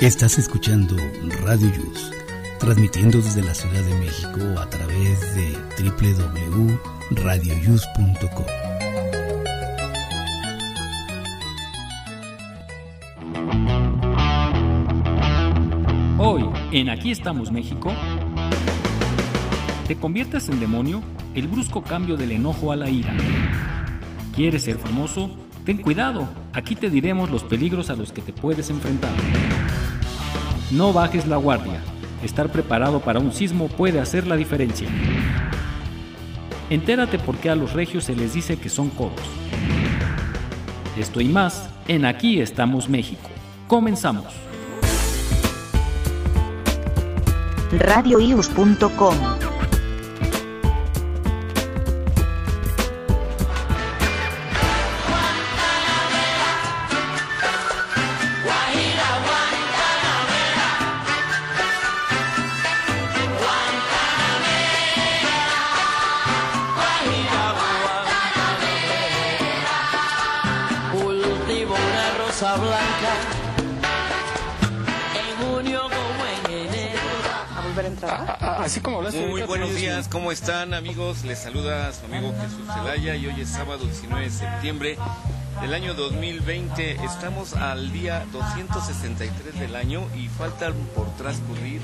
Estás escuchando Radio Yus, transmitiendo desde la Ciudad de México a través de www.radioyus.com. Hoy, en Aquí estamos México, te conviertes en demonio el brusco cambio del enojo a la ira. ¿Quieres ser famoso? Ten cuidado, aquí te diremos los peligros a los que te puedes enfrentar. No bajes la guardia. Estar preparado para un sismo puede hacer la diferencia. Entérate por qué a los regios se les dice que son codos. Esto y más en Aquí estamos México. Comenzamos. radioius.com Así como hablaste Muy buenos días, ¿cómo están amigos? Les saluda su amigo Jesús Zelaya y hoy es sábado 19 de septiembre del año 2020. Estamos al día 263 del año y faltan por transcurrir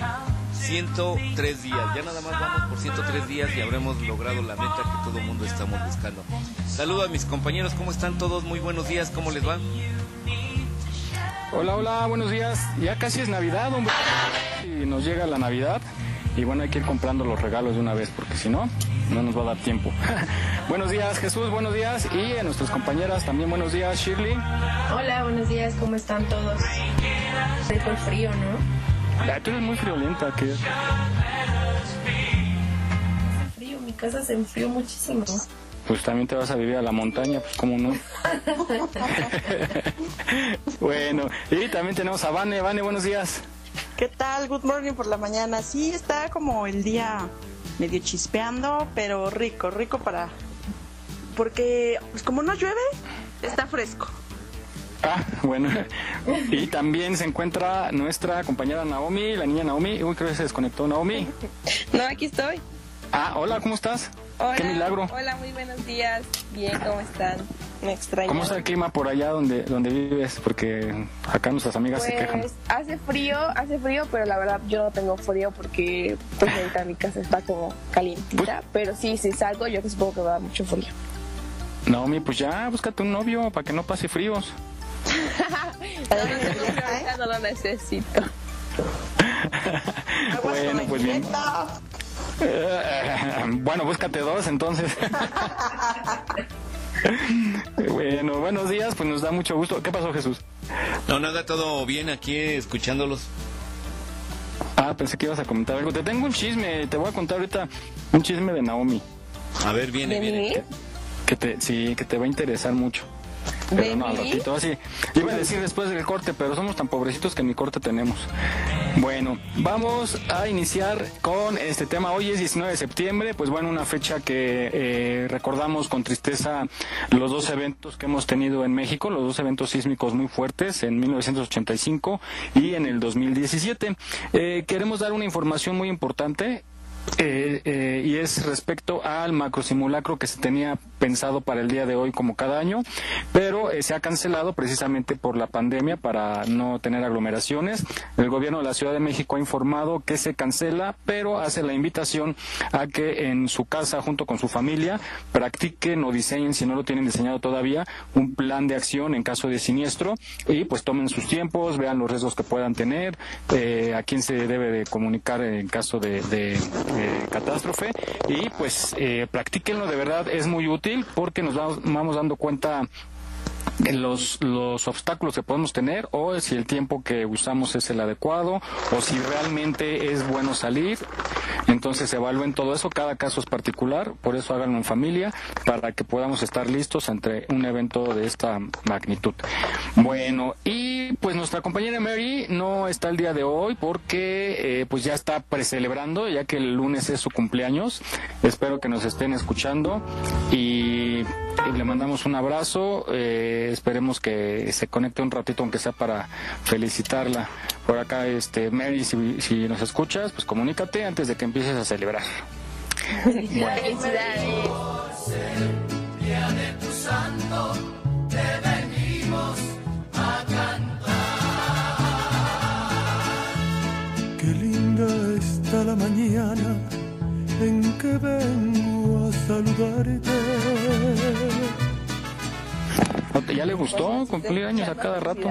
103 días. Ya nada más vamos por 103 días y habremos logrado la meta que todo el mundo estamos buscando. Saludo a mis compañeros, ¿cómo están todos? Muy buenos días, ¿cómo les va? Hola, hola, buenos días. Ya casi es Navidad, hombre. Y nos llega la Navidad. Y bueno, hay que ir comprando los regalos de una vez, porque si no, no nos va a dar tiempo. buenos días, Jesús, buenos días. Y a nuestras compañeras también buenos días, Shirley. Hola, buenos días, ¿cómo están todos? Rico el frío, ¿no? Ah, tú eres muy friolenta, Hace frío, mi casa se enfrió muchísimo. pues también te vas a vivir a la montaña, pues cómo no. bueno, y también tenemos a Vane. Vane, buenos días. ¿Qué tal? Good morning por la mañana. Sí, está como el día medio chispeando, pero rico, rico para... Porque, pues como no llueve, está fresco. Ah, bueno. Y también se encuentra nuestra compañera Naomi, la niña Naomi. Uy, creo que se desconectó Naomi. No, aquí estoy. Ah, hola, ¿cómo estás? Hola, Qué milagro. Hola, muy buenos días. Bien, ¿cómo están? Me extraño. ¿Cómo está el clima por allá donde, donde vives? Porque acá nuestras amigas se quejan. Pues hace frío, hace frío, pero la verdad yo no tengo frío porque pues ahorita mi casa está como calientita. Pues Pero sí, si salgo yo que supongo que va a dar mucho frío. Naomi, pues ya, búscate un novio para que no pase fríos. Ahorita no lo necesito. Bueno, pues bien. Eh, bueno, búscate dos entonces. bueno, buenos días, pues nos da mucho gusto. ¿Qué pasó, Jesús? No, nada, todo bien aquí escuchándolos. Ah, pensé que ibas a comentar algo. Te tengo un chisme, te voy a contar ahorita un chisme de Naomi. A ver, viene, ¿De viene. Que te, sí, que te va a interesar mucho. Pero ¿De no, al ratito, así. Iba a decir después del corte, pero somos tan pobrecitos que ni corte tenemos. Bueno, vamos a iniciar con este tema. Hoy es 19 de septiembre, pues bueno, una fecha que eh, recordamos con tristeza los dos eventos que hemos tenido en México, los dos eventos sísmicos muy fuertes en 1985 y en el 2017. Eh, queremos dar una información muy importante eh, eh, y es respecto al macrosimulacro que se tenía pensado para el día de hoy como cada año, pero eh, se ha cancelado precisamente por la pandemia para no tener aglomeraciones. El gobierno de la Ciudad de México ha informado que se cancela, pero hace la invitación a que en su casa junto con su familia practiquen o diseñen, si no lo tienen diseñado todavía, un plan de acción en caso de siniestro y pues tomen sus tiempos, vean los riesgos que puedan tener, eh, a quién se debe de comunicar en caso de, de, eh, catástrofe y pues eh, practíquenlo de verdad es muy útil porque nos vamos, dando cuenta los, los obstáculos que podemos tener o si el tiempo que usamos es el adecuado o si realmente es bueno salir. Entonces evalúen todo eso, cada caso es particular, por eso háganlo en familia para que podamos estar listos ante un evento de esta magnitud. Bueno, y pues nuestra compañera Mary no está el día de hoy porque eh, pues ya está precelebrando, ya que el lunes es su cumpleaños. Espero que nos estén escuchando y le mandamos un abrazo. eh, esperemos que se conecte un ratito, aunque sea para felicitarla. Por acá, este Mary, si, si nos escuchas, pues comunícate antes de que empieces a celebrar. Felicidades. Qué linda está la mañana en que vengo a saludarte. ¿Ya le gustó cumplir años a cada rato?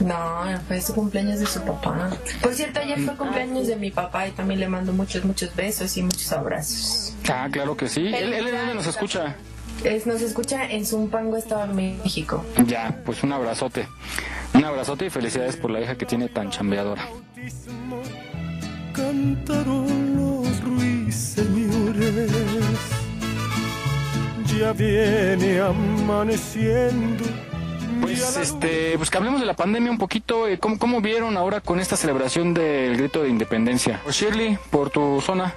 No, fue su cumpleaños de su papá. Por cierto, ayer fue cumpleaños de mi papá y también le mando muchos, muchos besos y muchos abrazos. Ah, claro que sí. Él, él, él nos escucha. Es, nos escucha en Zumpango, Estado de México. Ya, pues un abrazote. Un abrazote y felicidades por la hija que tiene tan chambeadora. Cantaron los ruiseñores. Ya viene amaneciendo. Pues este, pues que hablemos de la pandemia un poquito. eh, ¿Cómo, cómo vieron ahora con esta celebración del grito de independencia? Pues, Shirley, por tu zona.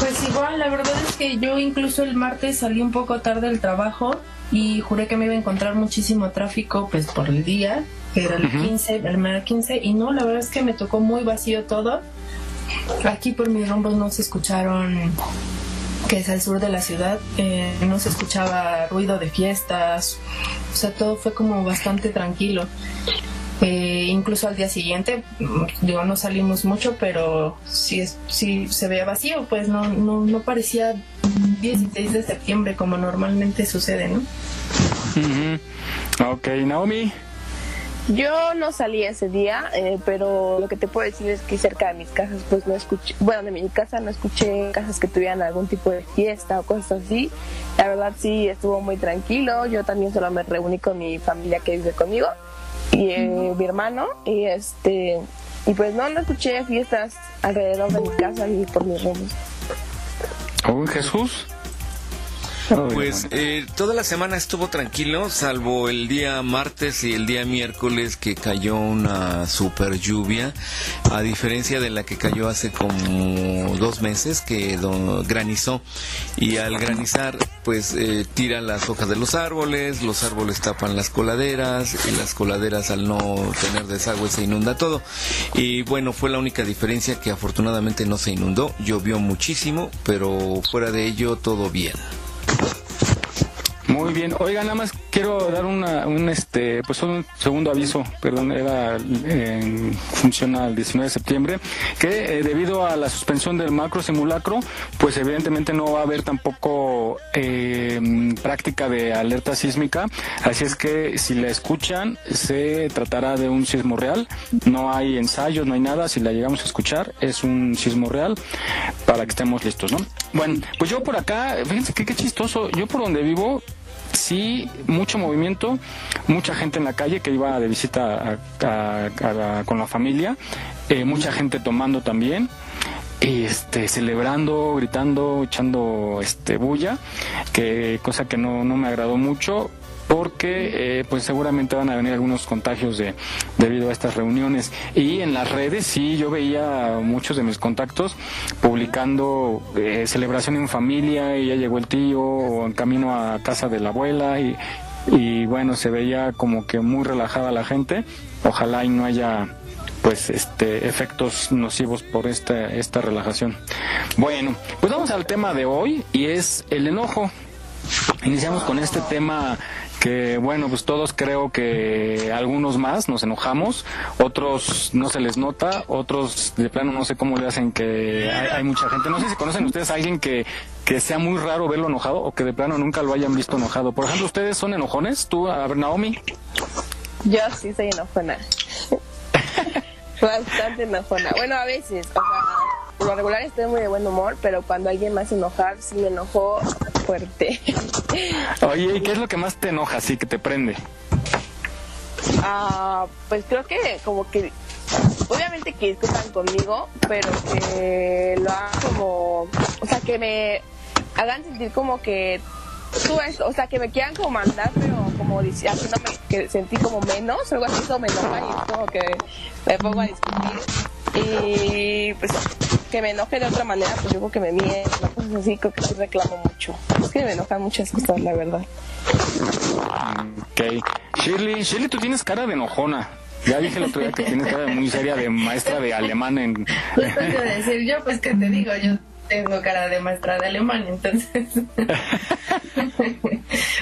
Pues igual, la verdad es que yo incluso el martes salí un poco tarde del trabajo y juré que me iba a encontrar muchísimo tráfico pues por el día, que era el 15, el primer 15, y no, la verdad es que me tocó muy vacío todo. Aquí por mis rumbos no se escucharon, que es al sur de la ciudad, eh, no se escuchaba ruido de fiestas, o sea, todo fue como bastante tranquilo. Eh, incluso al día siguiente, mm, digo, no salimos mucho, pero sí, sí se veía vacío, pues no, no, no parecía 16 de septiembre como normalmente sucede, ¿no? Ujú. Ok, Naomi. Yo no salí ese día, eh, pero lo que te puedo decir es que cerca de mis casas, pues no escuché, bueno, de mi casa no escuché casas que tuvieran algún tipo de fiesta o cosas así. La verdad sí estuvo muy tranquilo. Yo también solo me reuní con mi familia que vive conmigo y eh, mi hermano y este y pues no, no escuché fiestas alrededor de mi casa y por mis rumbos. Oh, Jesús. Pues eh, toda la semana estuvo tranquilo, salvo el día martes y el día miércoles que cayó una super lluvia, a diferencia de la que cayó hace como dos meses que do- granizó. Y al granizar pues eh, tira las hojas de los árboles, los árboles tapan las coladeras y las coladeras al no tener desagüe se inunda todo. Y bueno fue la única diferencia que afortunadamente no se inundó, llovió muchísimo pero fuera de ello todo bien. Muy bien. Oiga, nada más quiero dar una, un este, pues un segundo aviso, perdón, era en función al 19 de septiembre, que eh, debido a la suspensión del macro simulacro, pues evidentemente no va a haber tampoco eh, práctica de alerta sísmica, así es que si la escuchan se tratará de un sismo real, no hay ensayos, no hay nada, si la llegamos a escuchar es un sismo real para que estemos listos, ¿no? Bueno, pues yo por acá, fíjense que qué chistoso, yo por donde vivo sí, mucho movimiento, mucha gente en la calle que iba de visita a- con la familia, eh, mucha gente tomando también. y, este celebrando gritando echando este bulla que cosa que no, no me agradó mucho porque eh, pues seguramente van a venir algunos contagios de, debido a estas reuniones y en las redes sí yo veía muchos de mis contactos publicando eh, celebración en familia y ya llegó el tío o en camino a casa de la abuela y, y bueno se veía como que muy relajada la gente ojalá y no haya pues este efectos nocivos por esta esta relajación. Bueno, pues vamos al tema de hoy y es el enojo. Iniciamos con este tema que bueno, pues todos creo que algunos más nos enojamos, otros no se les nota, otros de plano no sé cómo le hacen que hay, mucha gente. No sé si conocen ustedes a alguien que, que sea muy raro verlo enojado o que de plano nunca lo hayan visto enojado. Por ejemplo, ¿ustedes son enojones? Tú, a ver, Naomi. Yo sí soy enojona. Bastante enojona. Bueno, a veces, por lo regular estoy muy de buen humor, pero cuando alguien me hace enojar, sí me enojo fuerte. Oye, ¿y qué es lo que más te enoja, así que te prende? Ah, pues creo que como que obviamente que discutan conmigo, pero que lo hagan como, o sea, que me hagan sentir como que tú es, o sea, que me quieran como mandar, pero como haciéndome que sentí como menos, algo así, eso me enoja y es como que me pongo a discutir. Y pues que me enoje de otra manera, pues yo creo que me mienten, cosas así, creo que sí reclamo mucho. Es que me enojan muchas cosas, la verdad. Ok. Shirley, Shirley, tú tienes cara de enojona. Ya dije el otro día que tienes cara de muy seria de maestra de alemán en... Justo te decir yo, pues que te digo, yo tengo cara de maestra de alemán, entonces.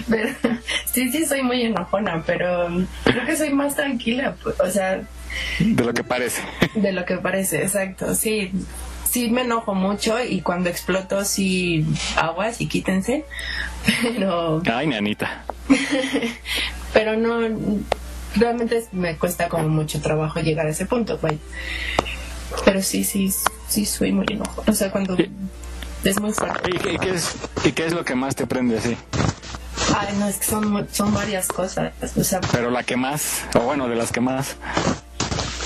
pero sí, sí, soy muy enojona, pero creo que soy más tranquila, pues, o sea, De lo que parece. de lo que parece, exacto. Sí, sí me enojo mucho y cuando exploto sí aguas y quítense, pero Ay, nanita. pero no realmente me cuesta como mucho trabajo llegar a ese punto, vaya. Pero sí, sí, sí soy muy enojona. O sea, cuando es muy fuerte. ¿Y qué, es, ¿Y qué es lo que más te prende así? Ay, no, es que son, son varias cosas. O sea, Pero la que más, o bueno, de las que más.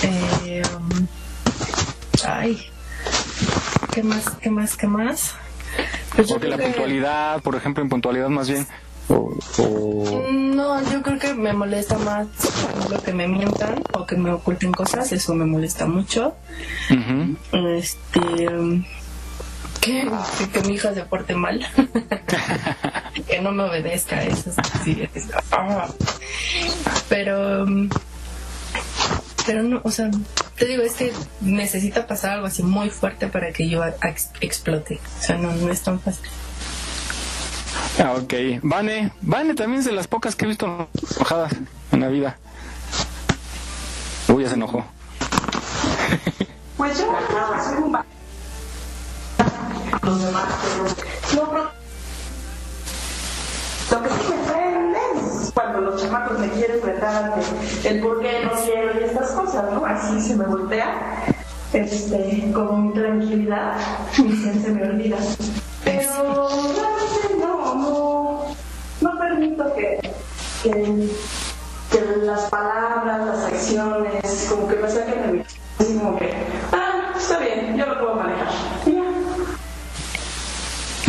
eh, um, ay, ¿qué más, qué más, qué más? Pues Porque la que- puntualidad, por ejemplo, en puntualidad más bien. O, o- No, yo creo que me molesta más por ejemplo, que me mientan o que me oculten cosas, eso me molesta mucho. Este, que, mi hija se porte mal, que no me obedezca, eso es, sí, es- ah. pero, pero no, o sea, te digo, es que necesita pasar algo así muy fuerte para que yo ex- explote, o sea, no, no es tan fácil. Ah, ok. Vane, Vane también es de las pocas que he visto enojadas en la vida. Uy, ya se enojó. Pues yo soy un lo que sí me prende es cuando los chamacos me quieren retar ante el por qué no quiero y estas cosas, ¿no? Así se me voltea, este, como mi tranquilidad, mi se me olvida. Pero que, que, que las palabras, las acciones, como que me saquen de mi así como que, ah, está bien, yo lo puedo manejar. Y ya.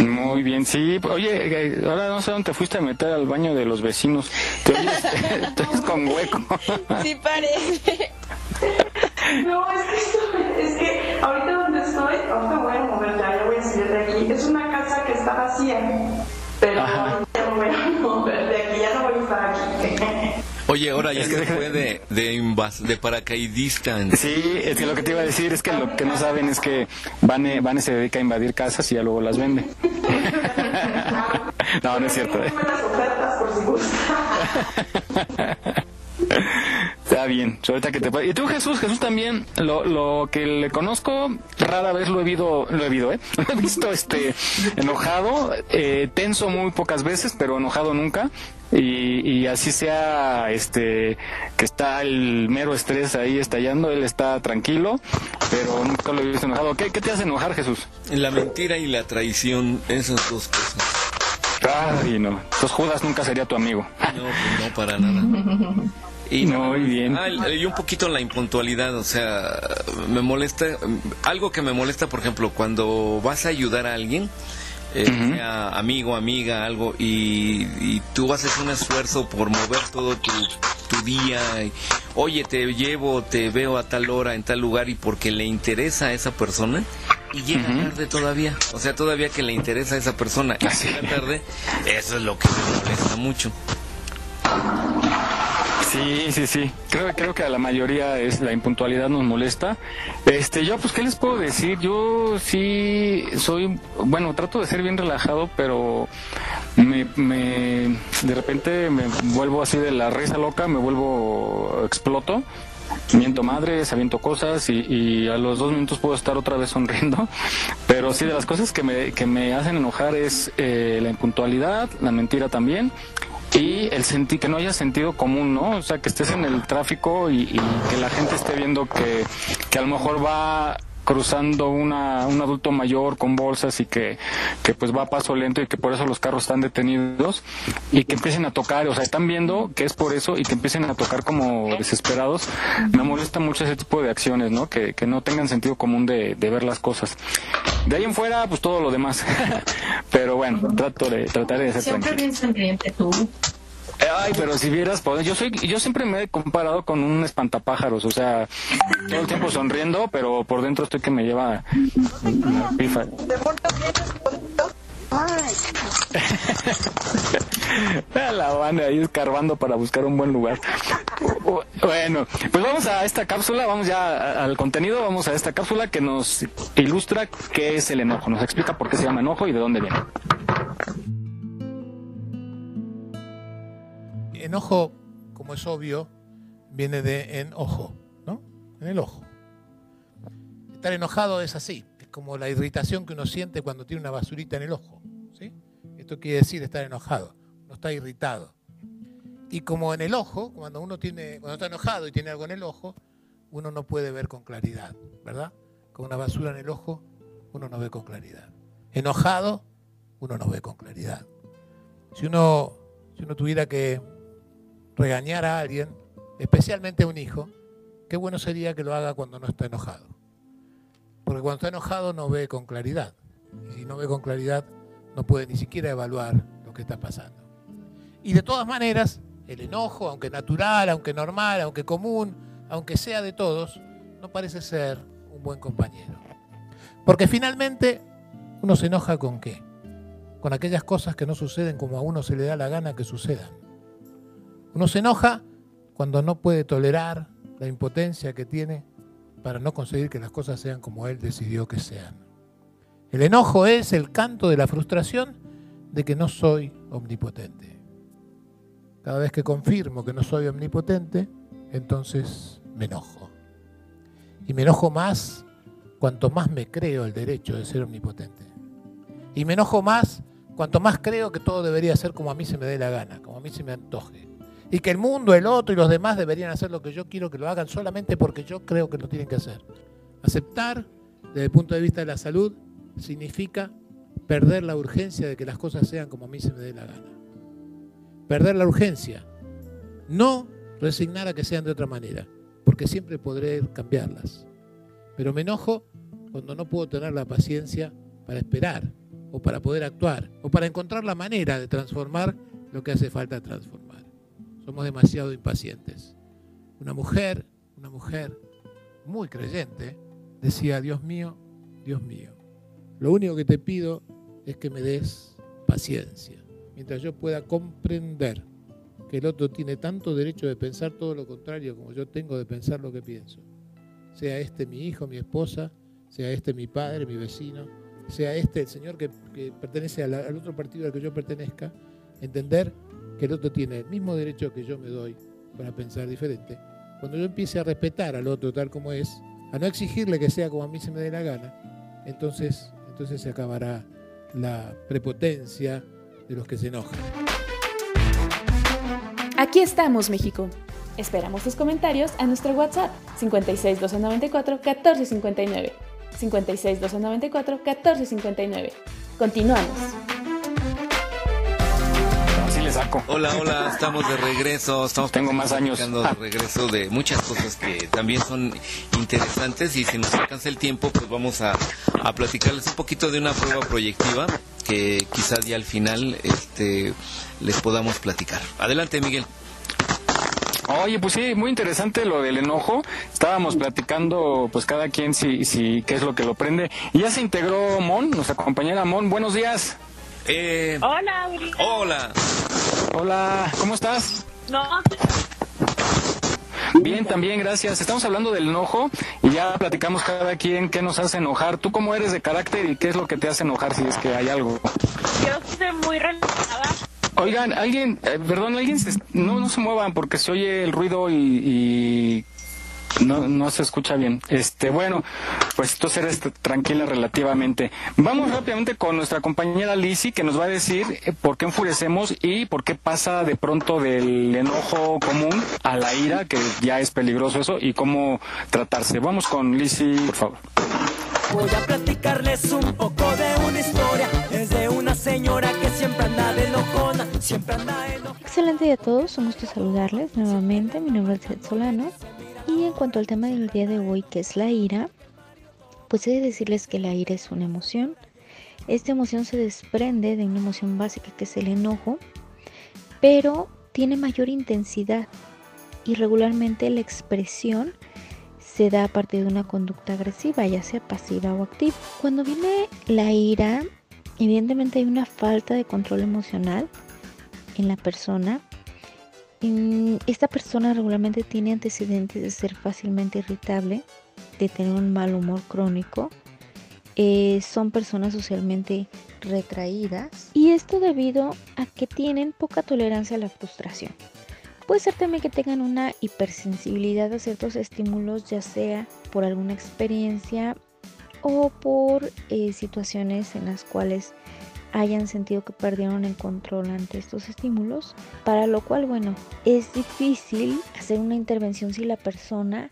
Muy bien, sí. Oye, eh, ahora no sé dónde te fuiste a meter al baño de los vecinos. Te oyes, te oyes con hueco. Sí parece. No, es que, esto- es que ahorita donde estoy, ahorita voy a mover ya, ya voy a salir de aquí. Es una casa que está vacía, pero de aquí, ya no voy a estar aquí. Oye, ahora ya se fue de, de, invas- de paracaidista. Sí, es que lo que te iba a decir es que lo que no saben es que Vane, Vane se dedica a invadir casas y ya luego las vende. No, no es cierto. ¿eh? Está bien, ahorita que te Y tú, Jesús, Jesús también, lo, lo que le conozco, rara vez lo he visto, lo he visto, ¿eh? Lo he visto este, enojado, eh, tenso muy pocas veces, pero enojado nunca. Y, y así sea, este, que está el mero estrés ahí estallando, él está tranquilo, pero nunca lo he visto enojado. ¿Qué, qué te hace enojar, Jesús? La mentira y la traición, esas dos cosas. Ay, no. Entonces Judas nunca sería tu amigo. No, pues no, para nada. Y Muy bien. Ah, y y un poquito la impuntualidad, o sea, me molesta, algo que me molesta, por ejemplo, cuando vas a ayudar a alguien, eh, sea amigo, amiga, algo, y, y tú haces un esfuerzo por mover todo tu, tu día, y, oye, te llevo, te veo a tal hora, en tal lugar, y porque le interesa a esa persona, y llega tarde todavía, o sea, todavía que le interesa a esa persona, y llega tarde, eso es lo que me molesta mucho. Sí, sí, sí. Creo, creo que a la mayoría es la impuntualidad nos molesta. Este, yo, pues, ¿qué les puedo decir? Yo sí soy, bueno, trato de ser bien relajado, pero me, me, de repente me vuelvo así de la risa loca, me vuelvo, exploto. Miento madres, aviento cosas y, y a los dos minutos puedo estar otra vez sonriendo. Pero sí, de las cosas que me, que me hacen enojar es eh, la impuntualidad, la mentira también y el sentir que no haya sentido común, ¿no? O sea, que estés en el tráfico y, y que la gente esté viendo que, que a lo mejor va cruzando una, un adulto mayor con bolsas y que, que pues va a paso lento y que por eso los carros están detenidos y que empiecen a tocar, o sea, están viendo que es por eso y que empiecen a tocar como desesperados. Me molesta mucho ese tipo de acciones, ¿no? Que, que no tengan sentido común de, de ver las cosas. De ahí en fuera, pues todo lo demás. Pero bueno, trato de, trataré de ser Siempre tranquilo. bien sonriente tú. Ay, pero si vieras, pues, yo soy, yo siempre me he comparado con un espantapájaros, o sea, todo el tiempo sonriendo, pero por dentro estoy que me lleva la pifa. la banda ahí escarbando para buscar un buen lugar. Bueno, pues vamos a esta cápsula, vamos ya al contenido, vamos a esta cápsula que nos ilustra qué es el enojo, nos explica por qué se llama enojo y de dónde viene. Enojo, como es obvio, viene de en ojo, ¿no? En el ojo. Estar enojado es así, es como la irritación que uno siente cuando tiene una basurita en el ojo. ¿sí? Esto quiere decir estar enojado, no está irritado. Y como en el ojo, cuando uno tiene, cuando está enojado y tiene algo en el ojo, uno no puede ver con claridad, ¿verdad? Con una basura en el ojo, uno no ve con claridad. Enojado, uno no ve con claridad. Si uno, si uno tuviera que regañar a alguien, especialmente a un hijo, qué bueno sería que lo haga cuando no está enojado. Porque cuando está enojado no ve con claridad. Y si no ve con claridad, no puede ni siquiera evaluar lo que está pasando. Y de todas maneras, el enojo, aunque natural, aunque normal, aunque común, aunque sea de todos, no parece ser un buen compañero. Porque finalmente uno se enoja con qué? Con aquellas cosas que no suceden como a uno se le da la gana que sucedan. Uno se enoja cuando no puede tolerar la impotencia que tiene para no conseguir que las cosas sean como él decidió que sean. El enojo es el canto de la frustración de que no soy omnipotente. Cada vez que confirmo que no soy omnipotente, entonces me enojo. Y me enojo más cuanto más me creo el derecho de ser omnipotente. Y me enojo más cuanto más creo que todo debería ser como a mí se me dé la gana, como a mí se me antoje. Y que el mundo, el otro y los demás deberían hacer lo que yo quiero que lo hagan solamente porque yo creo que lo tienen que hacer. Aceptar, desde el punto de vista de la salud, significa perder la urgencia de que las cosas sean como a mí se me dé la gana. Perder la urgencia. No resignar a que sean de otra manera, porque siempre podré cambiarlas. Pero me enojo cuando no puedo tener la paciencia para esperar, o para poder actuar, o para encontrar la manera de transformar lo que hace falta transformar. Somos demasiado impacientes. Una mujer, una mujer muy creyente, decía, Dios mío, Dios mío, lo único que te pido es que me des paciencia, mientras yo pueda comprender que el otro tiene tanto derecho de pensar todo lo contrario como yo tengo de pensar lo que pienso. Sea este mi hijo, mi esposa, sea este mi padre, mi vecino, sea este el señor que, pertenece al, al otro partido al que yo pertenezca, entender que el otro tiene el mismo derecho que yo me doy para pensar diferente. Cuando yo empiece a respetar al otro tal como es, a no exigirle que sea como a mí se me dé la gana, entonces entonces se acabará la prepotencia de los que se enojan. Aquí estamos, México. Esperamos tus comentarios a nuestro WhatsApp 56 294 1459. 56 294 1459. Continuamos. Hola, hola, estamos de regreso, estamos tengo más años de regreso de muchas cosas que también son interesantes y si nos alcanza el tiempo, pues vamos a, a platicarles un poquito de una prueba proyectiva que quizás ya al final este les podamos platicar. Adelante, Miguel. Oye, pues sí, muy interesante lo del enojo. Estábamos platicando, pues cada quien si, si qué es lo que lo prende. Y ya se integró Mon, nuestra compañera Mon. Buenos días. Eh, hola, Hola. Hola, ¿cómo estás? No. Bien, también, gracias. Estamos hablando del enojo y ya platicamos cada quien qué nos hace enojar. ¿Tú cómo eres de carácter y qué es lo que te hace enojar si es que hay algo? Yo soy muy relajada. Oigan, alguien, eh, perdón, alguien, no, no se muevan porque se oye el ruido y, y no, no se escucha bien. Este, bueno, pues tú eres tranquila relativamente. Vamos rápidamente con nuestra compañera Lizzy, que nos va a decir eh, por qué enfurecemos y por qué pasa de pronto del enojo común a la ira, que ya es peligroso eso, y cómo tratarse. Vamos con Lizzy, por favor. Voy a platicarles un poco de una historia. Es de una señora que siempre anda de locona, siempre anda enojona. Excelente día a todos, un gusto saludarles nuevamente. Mi nombre es Ed Solano. Y en cuanto al tema del día de hoy, que es la ira, pues he de decirles que la ira es una emoción. Esta emoción se desprende de una emoción básica que es el enojo, pero tiene mayor intensidad y regularmente la expresión se da a partir de una conducta agresiva, ya sea pasiva o activa. Cuando viene la ira, evidentemente hay una falta de control emocional en la persona. Esta persona regularmente tiene antecedentes de ser fácilmente irritable, de tener un mal humor crónico. Eh, son personas socialmente retraídas y esto debido a que tienen poca tolerancia a la frustración. Puede ser también que tengan una hipersensibilidad a ciertos estímulos, ya sea por alguna experiencia o por eh, situaciones en las cuales hayan sentido que perdieron el control ante estos estímulos, para lo cual, bueno, es difícil hacer una intervención si la persona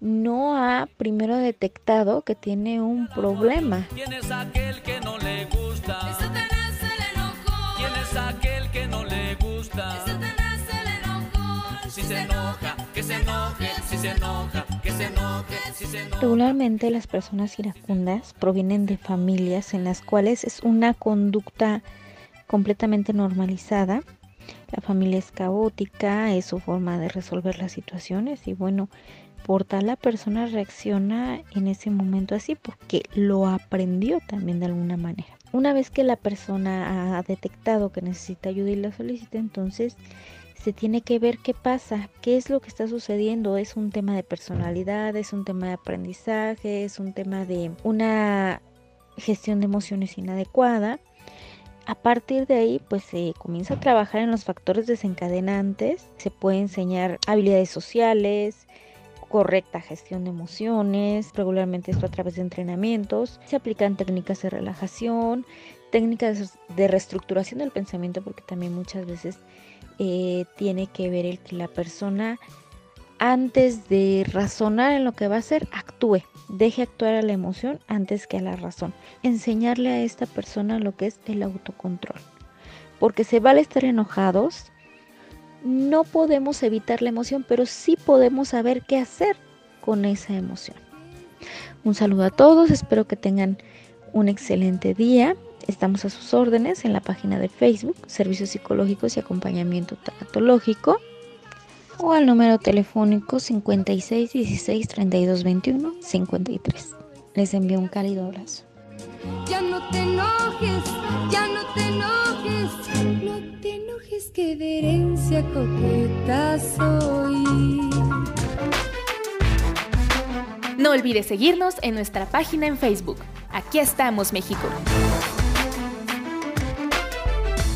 no ha primero detectado que tiene un problema. ¿Quién es aquel que no le gusta? ¿Quién es aquel que no le gusta? Si se enoja, que se enoje, si se enoja, Regularmente las personas iracundas provienen de familias en las cuales es una conducta completamente normalizada. La familia es caótica, es su forma de resolver las situaciones y bueno, por tal la persona reacciona en ese momento así porque lo aprendió también de alguna manera. Una vez que la persona ha detectado que necesita ayuda y la solicita, entonces se tiene que ver qué pasa, qué es lo que está sucediendo. Es un tema de personalidad, es un tema de aprendizaje, es un tema de una gestión de emociones inadecuada. A partir de ahí, pues se comienza a trabajar en los factores desencadenantes. Se puede enseñar habilidades sociales, correcta gestión de emociones, regularmente esto a través de entrenamientos. Se aplican técnicas de relajación, técnicas de reestructuración del pensamiento, porque también muchas veces eh, tiene que ver el que la persona antes de razonar en lo que va a hacer, actúe, deje actuar a la emoción antes que a la razón. Enseñarle a esta persona lo que es el autocontrol. Porque se vale estar enojados, no podemos evitar la emoción, pero sí podemos saber qué hacer con esa emoción. Un saludo a todos, espero que tengan un excelente día. Estamos a sus órdenes en la página de Facebook, Servicios Psicológicos y Acompañamiento Tanatológico, o al número telefónico 56 16 32 21 53. Les envío un cálido abrazo. Ya no te enojes, ya no te enojes, no te enojes que de herencia coqueta soy. No olvides seguirnos en nuestra página en Facebook. Aquí estamos, México.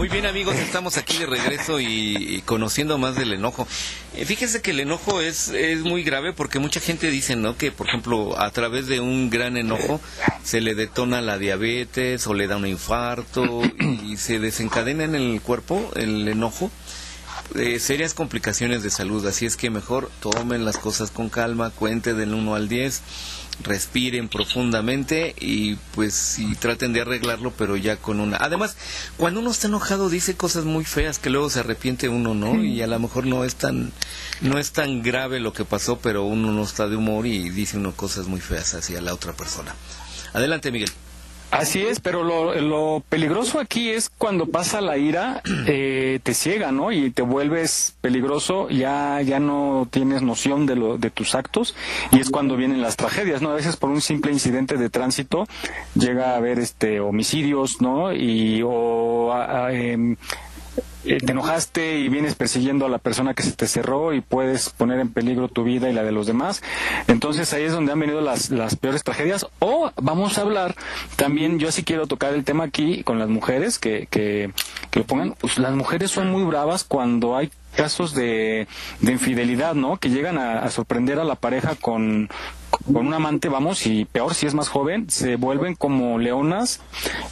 Muy bien amigos, estamos aquí de regreso y, conociendo más del enojo. Eh, fíjese que el enojo es, es muy grave porque mucha gente dice, ¿no? Que por ejemplo a través de un gran enojo se le detona la diabetes o le da un infarto y se desencadena en el cuerpo el enojo. Eh, serias complicaciones de salud, así es que mejor tomen las cosas con calma, cuente del 1 al 10 respiren profundamente y pues sí traten de arreglarlo, pero ya con una. Además, cuando uno está enojado dice cosas muy feas que luego se arrepiente uno, ¿no? Y a lo mejor no es tan no es tan grave lo que pasó, pero uno no está de humor y dice uno cosas muy feas hacia la otra persona. Adelante, Miguel. Así es, pero lo, lo, peligroso aquí es cuando pasa la ira, eh, te ciega, ¿no? Y te vuelves peligroso, ya, ya no tienes noción de, lo, de tus actos, y es cuando vienen las tragedias, ¿no? A veces por un simple incidente de tránsito llega a haber este homicidios, ¿no? Y o em, te enojaste y vienes persiguiendo a la persona que se te cerró y puedes poner en peligro tu vida y la de los demás. Entonces ahí es donde han venido las, las peores tragedias. O vamos a hablar también, yo sí quiero tocar el tema aquí con las mujeres, que, que, que lo pongan, pues las mujeres son muy bravas cuando hay casos de, de infidelidad, ¿no? Que llegan a, sorprender a la pareja con, con un amante, vamos, y peor si es más joven, se vuelven como leonas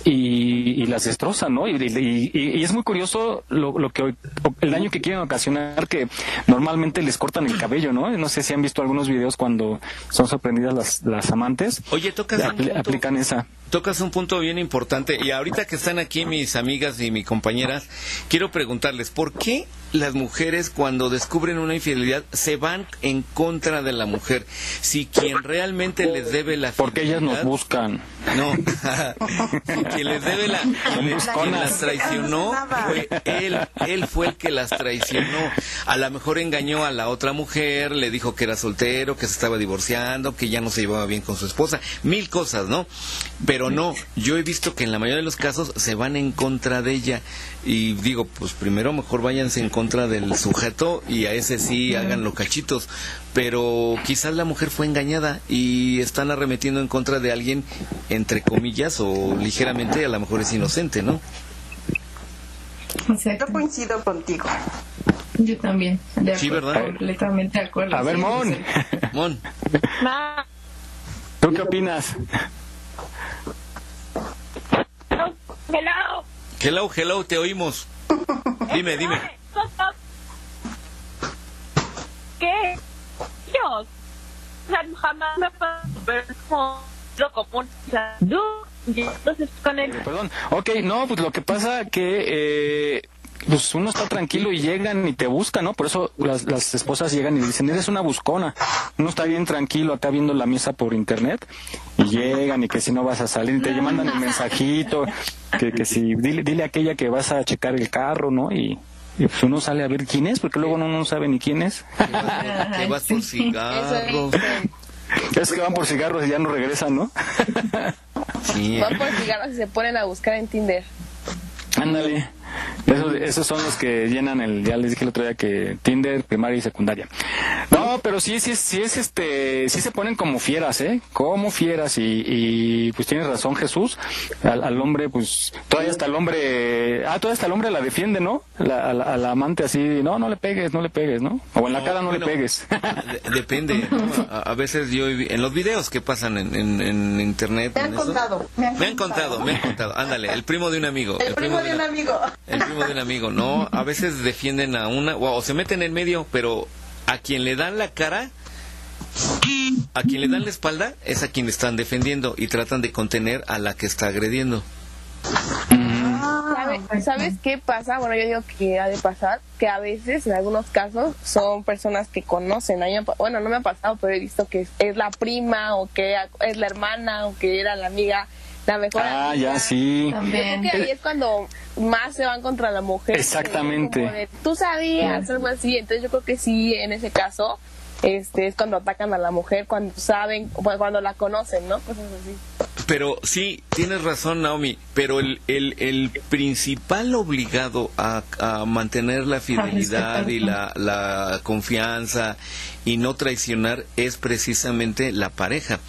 y, las destrozan, ¿no? Y, y, es muy curioso lo, lo, que el daño que quieren ocasionar, que normalmente les cortan el cabello, ¿no? No sé si han visto algunos videos cuando son sorprendidas las, las amantes. Oye, tocas aplican esa. Tocas un punto bien importante y ahorita que están aquí mis amigas y mis compañeras, quiero preguntarles, ¿por qué las mujeres cuando descubren una infidelidad se van en contra de la mujer? Si quien realmente les debe la Porque ellas nos buscan No, quien les debe la, quien las traicionó fue él, él fue el que las traicionó. A lo mejor engañó a la otra mujer, le dijo que era soltero, que se estaba divorciando, que ya no se llevaba bien con su esposa, mil cosas, ¿no? Pero no, yo he visto que en la mayoría de los casos se van en contra de ella y digo, pues primero mejor váyanse en contra del sujeto y a ese sí háganlo cachitos, pero quizás la mujer fue engañada y están arremetiendo en contra de alguien entre comillas o ligeramente a lo mejor es inocente, ¿no? Yo coincido contigo. Yo también. De Sí, ¿verdad? Completamente de acuerdo. A ver, Sí, Mon. sí. Mon. ¿Tú qué opinas? Hello. Hello, hello, te oímos. Dime, dime. ¿Qué? Dios. Jamás me ver como lo común. Entonces con él. Perdón. Ok, no, pues lo que pasa que eh, pues uno está tranquilo y llegan y te buscan, ¿no? Por eso las, las esposas llegan y dicen, eres una buscona. Uno está bien tranquilo acá viendo la misa por internet y llegan y que si no vas a salir y te mandan un mensajito, que, que si dile, dile a aquella que vas a checar el carro, ¿no? Y, y pues uno sale a ver quién es, porque luego uno no sabe ni quién es. Que vas por cigarros. Es que van por cigarros y ya no regresan, ¿no? Sí. Van por cigarros y se ponen a buscar en Tinder. Ándale. Esos, esos son los que llenan el, ya les dije el otro día que Tinder, primaria y secundaria. No, pero sí, sí, sí es este, sí se ponen como fieras, ¿eh? Como fieras y, y pues tienes razón Jesús, al, al hombre pues, todavía hasta el hombre, ah, todavía hasta el hombre la defiende, ¿no? La, a, la, a la amante así, no, no le pegues, no le pegues, ¿no? O en la cara no bueno, le pegues. de- depende. ¿no? A, a veces yo en los videos que pasan en, en, en internet. Me han en eso, contado. Me han, Me han contado, me han contado. Ándale, el primo de un amigo. El primo de un amigo. El primo de un amigo, ¿no? A veces defienden a una, o, o se meten en medio, pero a quien le dan la cara, a quien le dan la espalda, es a quien están defendiendo y tratan de contener a la que está agrediendo. ¿Sabe- ¿Sabes qué pasa? Bueno, yo digo que ha de pasar, que a veces, en algunos casos, son personas que conocen. Bueno, no me ha pasado, pero he visto que es la prima, o que es la hermana, o que era la amiga, la mejor Ah, amiga. ya, sí. Yo creo que ahí es cuando más se van contra la mujer. Exactamente. Como de, Tú sabías, algo así. Entonces yo creo que sí, en ese caso, este es cuando atacan a la mujer, cuando saben, o cuando la conocen, ¿no? Cosas así. Pero sí, tienes razón, Naomi, pero el, el, el principal obligado a, a mantener la fidelidad y la, la confianza y no traicionar es precisamente la pareja.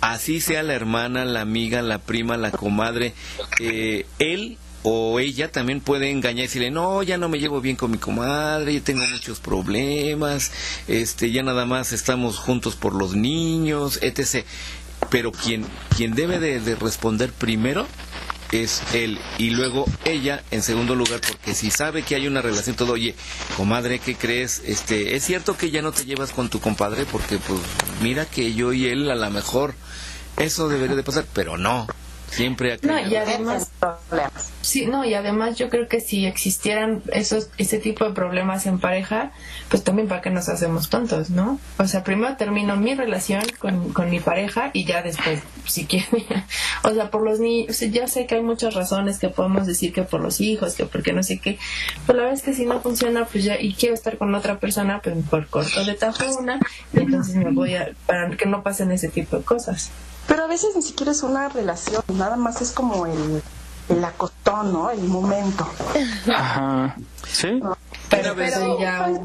Así sea la hermana, la amiga, la prima, la comadre, eh, él o ella también puede engañar y decirle, no, ya no me llevo bien con mi comadre, yo tengo muchos problemas, este, ya nada más estamos juntos por los niños, etc. Pero quien, quien debe de, de responder primero es él y luego ella en segundo lugar porque si sabe que hay una relación todo oye comadre qué crees este es cierto que ya no te llevas con tu compadre porque pues mira que yo y él a lo mejor eso debería de pasar pero no siempre ha No, y además, sí, no, y además yo creo que si existieran esos, ese tipo de problemas en pareja, pues también para qué nos hacemos tontos, ¿no? O sea, primero termino mi relación con, con mi pareja y ya después, si quieren, o sea, por los niños, o sea, ya sé que hay muchas razones que podemos decir que por los hijos, que porque no sé qué, pero la verdad es que si no funciona, pues ya, y quiero estar con otra persona, pues por corto de tajo una, y entonces me voy a, para que no pasen ese tipo de cosas. Pero a veces ni siquiera es una relación, nada más es como el, el acostón, ¿no? El momento. Ajá. ¿Sí? Pero, pues,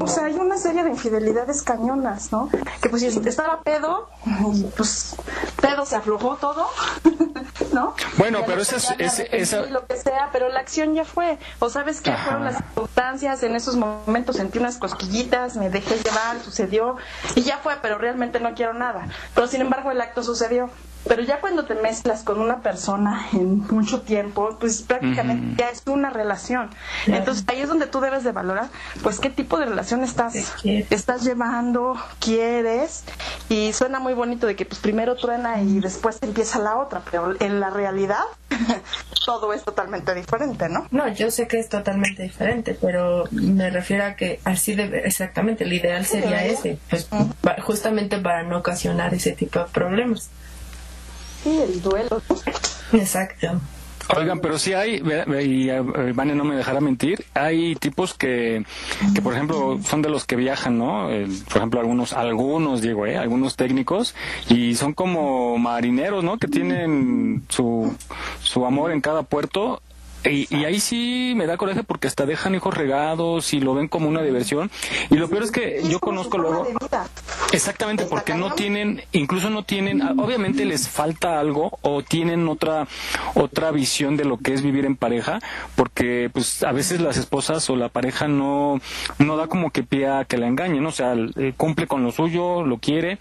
o sea, hay una serie de infidelidades cañonas, ¿no? Que pues si estaba pedo, y pues pedo se aflojó todo, ¿no? Bueno, Ya pero esa es- ya esa- lo que sea, pero la acción ya fue. O sabes qué Ajá. fueron las circunstancias en esos momentos, sentí unas cosquillitas, me dejé llevar, sucedió y ya fue, pero realmente no quiero nada. Pero sin embargo el acto sucedió. Pero ya cuando te mezclas con una persona en mucho tiempo, pues prácticamente ya es una relación. Entonces ahí es donde tú debes de valorar, pues qué tipo de relación estás, estás llevando, quieres, y suena muy bonito de que pues primero truena y después empieza la otra, pero en la realidad todo es totalmente diferente, ¿no? No, yo sé que es totalmente diferente, pero me refiero a que así debe, exactamente, el ideal sería ese, pues justamente para no ocasionar ese tipo de problemas. Sí, el duelo. Exacto. Oigan, pero sí hay, y eh, Vane no me dejará mentir, hay tipos que, que por ejemplo, son de los que viajan, ¿no? El- por ejemplo, algunos, algunos, digo, ¿eh? Algunos técnicos, y son como marineros, ¿no? Que tienen su, su amor en cada puerto. Y, y ahí sí me da coraje porque hasta dejan hijos regados y lo ven como una diversión. Y lo peor es que yo conozco luego... Exactamente, porque no tienen, incluso no tienen, ah, obviamente les falta algo o tienen otra otra visión de lo que es vivir en pareja, porque pues a veces las esposas o la pareja no no da como que pie a que la engañen, o sea, eh, cumple con lo suyo, lo quiere.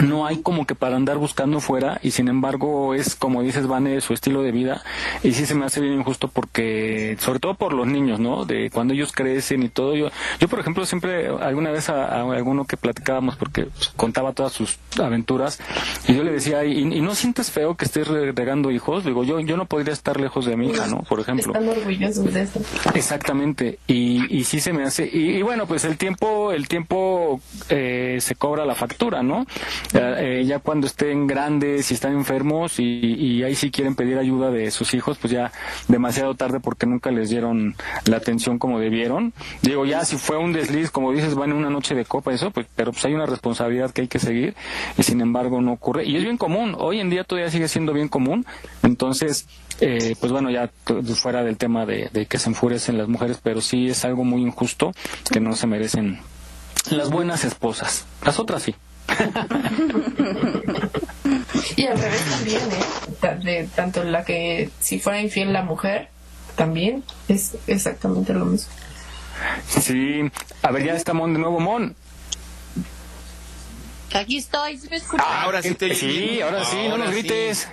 No hay como que para andar buscando fuera y sin embargo es como dices Vane su estilo de vida y sí se me hace bien injusto porque sobre todo por los niños, ¿no? De cuando ellos crecen y todo. Yo yo por ejemplo siempre alguna vez a, a alguno que platicábamos porque pues, contaba todas sus aventuras y yo le decía y, y no sientes feo que estés re- regando hijos. Digo yo yo no podría estar lejos de mi hija, ¿no? Por ejemplo. Están orgullosos de eso. Exactamente, y, y sí se me hace, y, y bueno, pues el tiempo, el tiempo eh, se cobra la factura, ¿no? Eh, ya cuando estén grandes y están enfermos y, ahí sí quieren pedir ayuda de sus hijos, pues ya demasiado tarde porque nunca les dieron la atención como debieron. Digo, ya si fue un desliz, como dices, van en una noche de copa, eso, pues, pero pues hay una responsabilidad que hay que seguir y sin embargo no ocurre. Y es bien común, hoy en día todavía sigue siendo bien común, entonces eh, pues bueno, ya fuera del tema de, de que se enfurecen las mujeres, pero sí es algo muy injusto que no se merecen las buenas esposas. Las otras sí. Y al revés también, ¿eh? De, tanto la que si fuera infiel la mujer, también es exactamente lo mismo. Sí. A ver, ya está Mon de nuevo, Mon. Aquí estoy, ¿sí me escuchas? ahora sí te Sí, ahora sí, no nos sí. grites.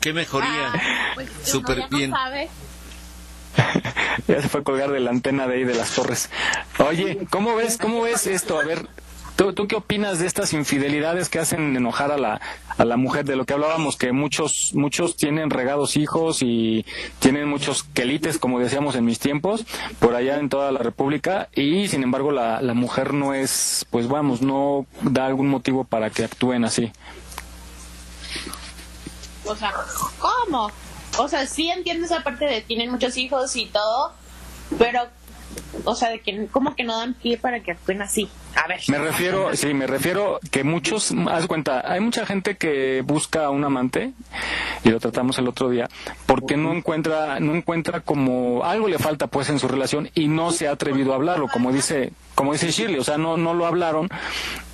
Qué mejoría. Pues uno Súper ya no bien. sabe. Ya se fue a colgar de la antena de ahí de las torres. Oye, ¿cómo ves, cómo ves esto? A ver, ¿tú, qué opinas de estas infidelidades que hacen enojar a la, a la mujer? De lo que hablábamos, que muchos, muchos tienen regados hijos y tienen muchos quelites, como decíamos en mis tiempos, por allá en toda la República, y sin embargo la, la mujer no es, pues vamos, no da algún motivo para que actúen así. O sea, ¿cómo? O sea, sí entiendo esa parte de tienen muchos hijos y todo, pero, o sea, de que, ¿cómo que no dan pie para que actúen así? A ver. Me refiero, sí, me refiero que muchos, haz cuenta, hay mucha gente que busca a un amante, y lo tratamos el otro día, porque no encuentra, no encuentra como, algo le falta pues en su relación y no se ha atrevido a hablarlo, como dice, como dice Shirley, o sea, no, no lo hablaron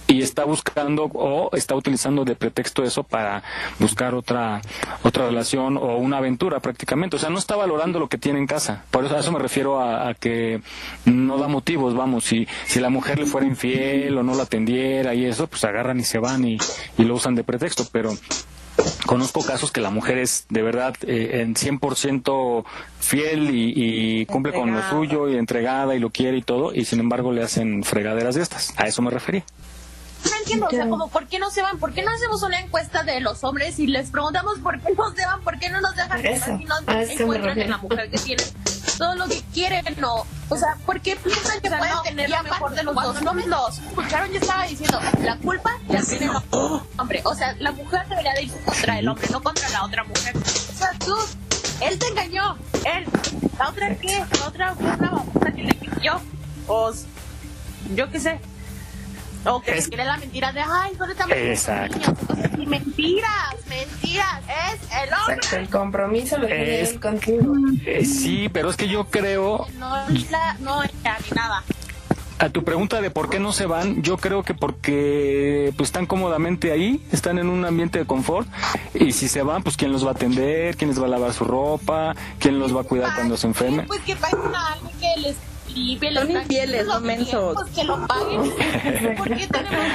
y está buscando o está utilizando de pretexto eso para buscar otra otra relación o una aventura prácticamente o sea no está valorando lo que tiene en casa por eso a eso me refiero a, a que no da motivos vamos si si la mujer le fuera infiel o no la atendiera y eso pues agarran y se van y, y lo usan de pretexto pero Conozco casos que la mujer es de verdad eh, en 100% fiel y, y cumple con lo suyo y entregada y lo quiere y todo, y sin embargo le hacen fregaderas de estas. A eso me refería. No entiendo, o sea, como, ¿por qué no se van? ¿Por qué no hacemos una encuesta de los hombres y les preguntamos por qué no se van? ¿Por qué no nos dejan Eso, si no a eso me encuentran en la mujer que tienen todo lo que quieren? No. O sea, ¿por qué piensan que O sea, pueden no, tener y lo mejor de los dos? no No los escucharon, yo estaba diciendo, la culpa la tiene el hombre. O sea, la mujer debería de ir contra el hombre, no contra la otra mujer. O sea, tú, él te engañó, él. ¿La otra qué? La otra fue una babosa que le mintió. O yo qué sé. O que Es- la mentira de, ay, ¿dónde están los Exacto. niños? Entonces, y mentiras, mentiras, es el hombre. Exacto, el compromiso lo tiene Es- él contigo. Eh, sí, pero es que yo creo, No, la, no, ella, ni nada. a tu pregunta de por qué no se van, yo creo que porque pues están cómodamente ahí, están en un ambiente de confort y si se van, pues quién los va a atender, quién les va a lavar su ropa, quién los va a cuidar cuando se enfermen. Pues que paguen a alguien que les limpie, les Son infieles, lo no que mensos. Pues que lo paguen. ¿Por qué tenemos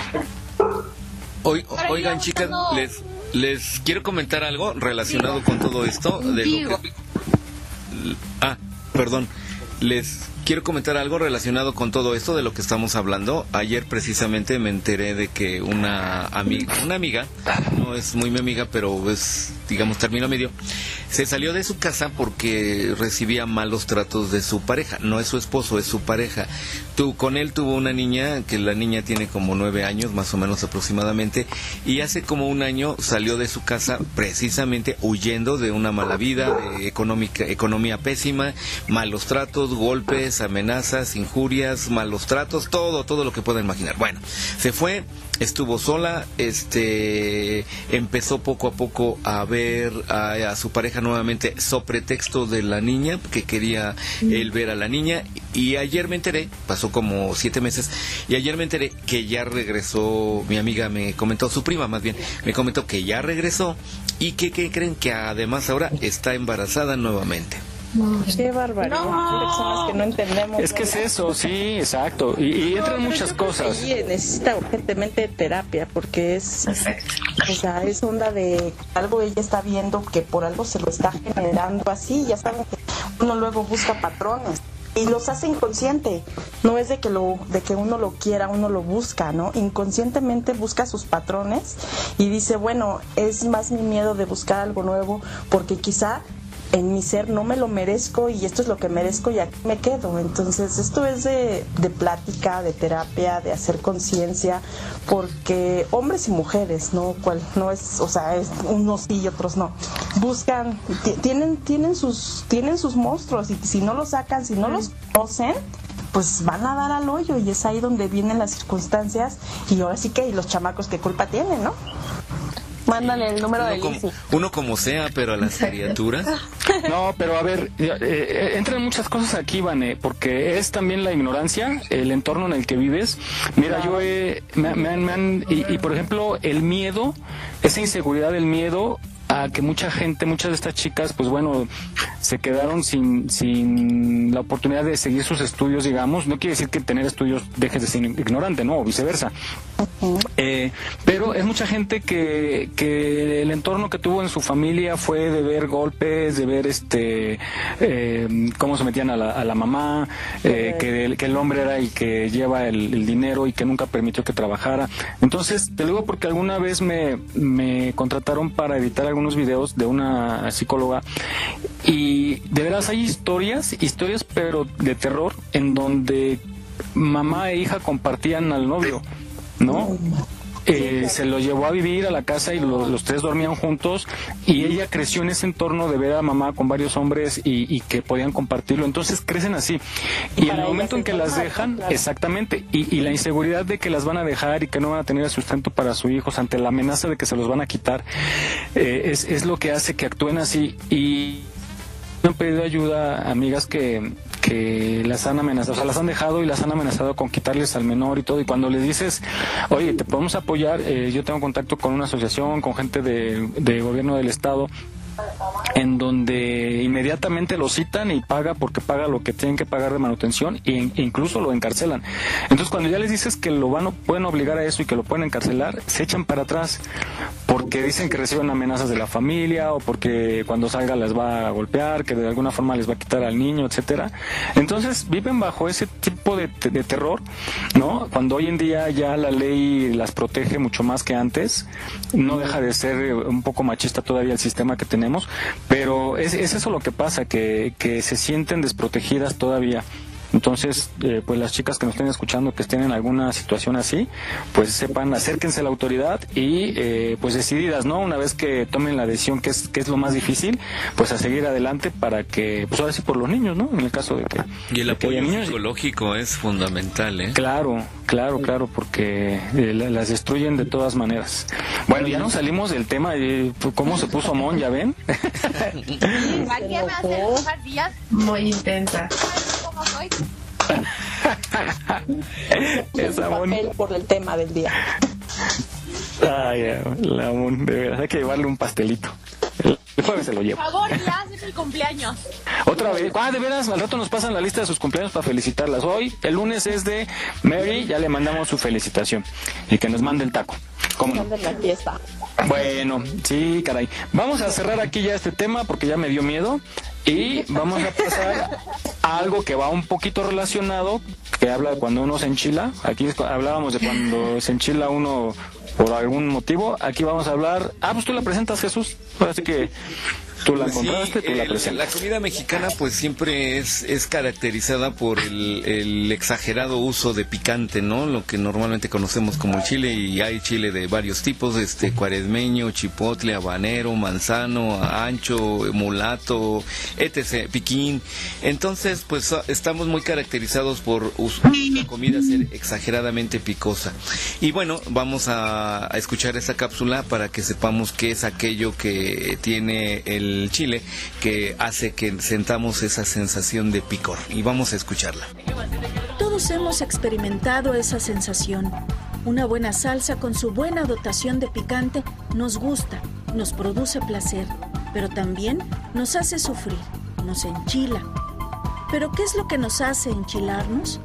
Oy- Pero oigan, chicas, les, les quiero comentar algo relacionado con todo esto. De lo que, ah, perdón. Les quiero comentar algo relacionado con todo esto de lo que estamos hablando. Ayer precisamente me enteré de que una amiga, una amiga, no es muy mi amiga, pero es, digamos, término medio, se salió de su casa porque recibía malos tratos de su pareja. No es su esposo, es su pareja. Tú, con él tuvo una niña, que la niña tiene como nueve años, más o menos aproximadamente, y hace como un año salió de su casa precisamente huyendo de una mala vida, de económica, economía pésima, malos tratos, golpes, amenazas, injurias, malos tratos, todo, todo lo que pueda imaginar. Bueno, se fue, estuvo sola, este, empezó poco a poco a ver a, a su pareja nuevamente so pretexto de la niña, que quería él ver a la niña, y ayer me enteré, pasó como siete meses, y ayer me enteré que ya regresó, mi amiga me comentó, su prima más bien, me comentó que ya regresó, y que, que creen que además ahora está embarazada nuevamente. Qué barbaridad. Personas que no entendemos. Es que es eso, sí, exacto. Y, y entran No, muchas cosas. ella necesita urgentemente terapia porque es, o sea, es onda de algo ella está viendo que por algo se lo está generando así. Ya saben que uno luego busca patrones y los hace inconsciente. No es de que lo, de que uno lo quiera, uno lo busca, ¿no? Inconscientemente busca sus patrones y dice, bueno, es más mi miedo de buscar algo nuevo porque quizá en mi ser no me lo merezco y esto es lo que merezco y aquí me quedo. Entonces esto es de, de plática, de terapia, de hacer conciencia, porque hombres y mujeres, no cual, no es, o sea, es unos sí y otros no. Buscan, ti- tienen, tienen sus, tienen sus monstruos y si no los sacan, si no los conocen, pues van a dar al hoyo y es ahí donde vienen las circunstancias y ahora sí que y los chamacos qué culpa tienen, ¿no? Mándale el número de Uno como, Lizzy. uno como sea, pero a las criaturas. No, pero a ver, eh, eh, entran muchas cosas aquí, Vane, porque es también la ignorancia, el entorno en el que vives. Mira, yo he, me, me han, me han- y, y, por ejemplo, el miedo, esa inseguridad del miedo a que mucha gente, muchas de estas chicas, pues bueno, se quedaron sin, sin la oportunidad de seguir sus estudios, digamos. No quiere decir que tener estudios dejes de ser ignorante, no, o viceversa. Eh, pero es mucha gente que, que el entorno que tuvo en su familia fue de ver golpes, de ver este eh, cómo se metían a la, a la mamá, eh, que, el, que el hombre era el que lleva el, el dinero y que nunca permitió que trabajara. Entonces, te lo digo porque alguna vez me, me contrataron para editar algunos videos de una psicóloga y de veras hay historias, historias pero de terror en donde mamá e hija compartían al novio, ¿no? Eh, se lo llevó a vivir a la casa y lo- los tres dormían juntos y ella creció en ese entorno de ver a mamá con varios hombres y, y que podían compartirlo. Entonces crecen así. Y en el momento en que las dejan, exactamente, y, y la inseguridad de que las van a dejar y que no van a tener el sustento para sus hijos ante la amenaza de que se los van a quitar, eh, es, es lo que hace que actúen así. Y me han pedido ayuda a amigas que, que las han amenazado, o sea, las han dejado y las han amenazado con quitarles al menor y todo. Y cuando les dices, oye, te podemos apoyar, eh, yo tengo contacto con una asociación, con gente de, de gobierno del Estado, en donde inmediatamente lo citan y paga porque paga lo que tienen que pagar de manutención e in- incluso lo encarcelan. Entonces cuando ya les dices que lo van pueden obligar a eso y que lo pueden encarcelar, se echan para atrás porque dicen que reciben amenazas de la familia o porque cuando salga les va a golpear, que de alguna forma les va a quitar al niño, etcétera. Entonces viven bajo ese tipo de terror, ¿no? Cuando hoy en día ya la ley las protege mucho más que antes, no deja de ser eh, un poco machista todavía el sistema que tenemos, pero es, es eso lo que pasa, que, que se sienten desprotegidas todavía. Entonces, eh, pues las chicas que nos estén escuchando que estén en alguna situación así, pues sepan, acérquense a la autoridad y eh, pues decididas, ¿no? Una vez que tomen la decisión que es, que es lo más difícil, pues a seguir adelante para que, pues ahora sí por los niños, ¿no? En el caso de que... Y el de apoyo niños. psicológico es fundamental, ¿eh? Claro, claro, claro, porque eh, la- las destruyen de todas maneras. Bueno, ya nos salimos del tema, eh, ¿cómo se puso Mon? ¿Ya ven? ¿Para qué me hace días? Muy intensa. ¿Cómo soy? Esa Mon. papel por el tema del día. Ay, la de verdad hay que llevarle un pastelito. El el jueves se lo Por llevo. favor, ya hace mi cumpleaños. Otra vez. Ah, de veras, al rato nos pasan la lista de sus cumpleaños para felicitarlas. Hoy, el lunes es de Mary, ya le mandamos su felicitación. Y que nos mande el taco. de la fiesta. Bueno, sí, caray. Vamos a cerrar aquí ya este tema porque ya me dio miedo y vamos a pasar a algo que va un poquito relacionado, que habla de cuando uno se enchila. Aquí hablábamos de cuando se enchila uno por algún motivo. Aquí vamos a hablar. Ah, pues tú la presentas, Jesús. Ahora sí que tú la Pues sí, encontraste, tú la presentas. la comida mexicana pues siempre es, es caracterizada por el, el exagerado uso de picante, ¿no? Lo que normalmente conocemos como el chile y hay chile de varios tipos, este cuaresmeño, chipotle, habanero, manzano, ancho, mulato, etc., piquín. Entonces pues ah, estamos muy caracterizados por la comida ser exageradamente picosa. Y bueno, vamos a, a escuchar esta cápsula para que sepamos qué es aquello que tiene el chile que hace que sentamos esa sensación de picor. Y vamos a escucharla. Todos hemos experimentado esa sensación. Una buena salsa con su buena dotación de picante nos gusta, nos produce placer, pero también nos hace sufrir, nos enchila. ¿Pero qué es lo que nos hace enchilarnos?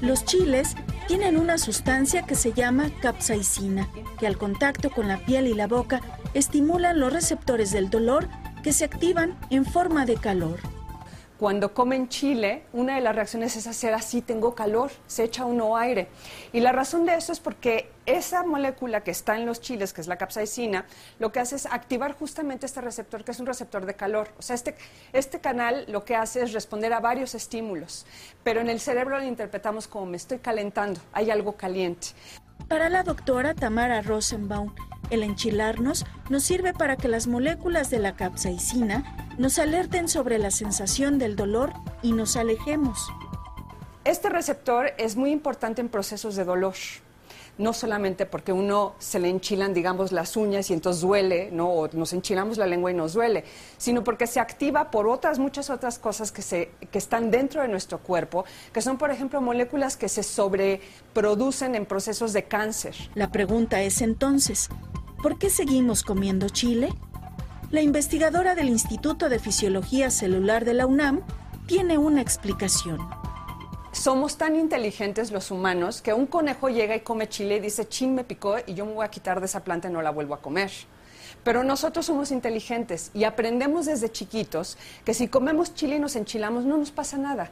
Los chiles tienen una sustancia que se llama capsaicina, que al contacto con la piel y la boca estimulan los receptores del dolor que se activan en forma de calor. Cuando comen chile, una de las reacciones es hacer así, tengo calor, se echa uno aire. Y la razón de eso es porque esa molécula que está en los chiles, que es la capsaicina, lo que hace es activar justamente este receptor, que es un receptor de calor. O sea, este, este canal lo que hace es responder a varios estímulos, pero en el cerebro lo interpretamos como me estoy calentando, hay algo caliente. Para la doctora Tamara Rosenbaum, el enchilarnos nos sirve para que las moléculas de la capsaicina nos alerten sobre la sensación del dolor y nos alejemos. Este receptor es muy importante en procesos de dolor. No solamente porque uno se le enchilan, digamos, las uñas y entonces duele, ¿no? o nos enchilamos la lengua y nos duele, sino porque se activa por otras, muchas otras cosas que, se, que están dentro de nuestro cuerpo, que son, por ejemplo, moléculas que se sobreproducen en procesos de cáncer. La pregunta es entonces, ¿por qué seguimos comiendo chile? La investigadora del Instituto de Fisiología Celular de la UNAM tiene una explicación. Somos tan inteligentes los humanos que un conejo llega y come chile y dice, chin, me picó y yo me voy a quitar de esa planta y no la vuelvo a comer. Pero nosotros somos inteligentes y aprendemos desde chiquitos que si comemos chile y nos enchilamos no nos pasa nada.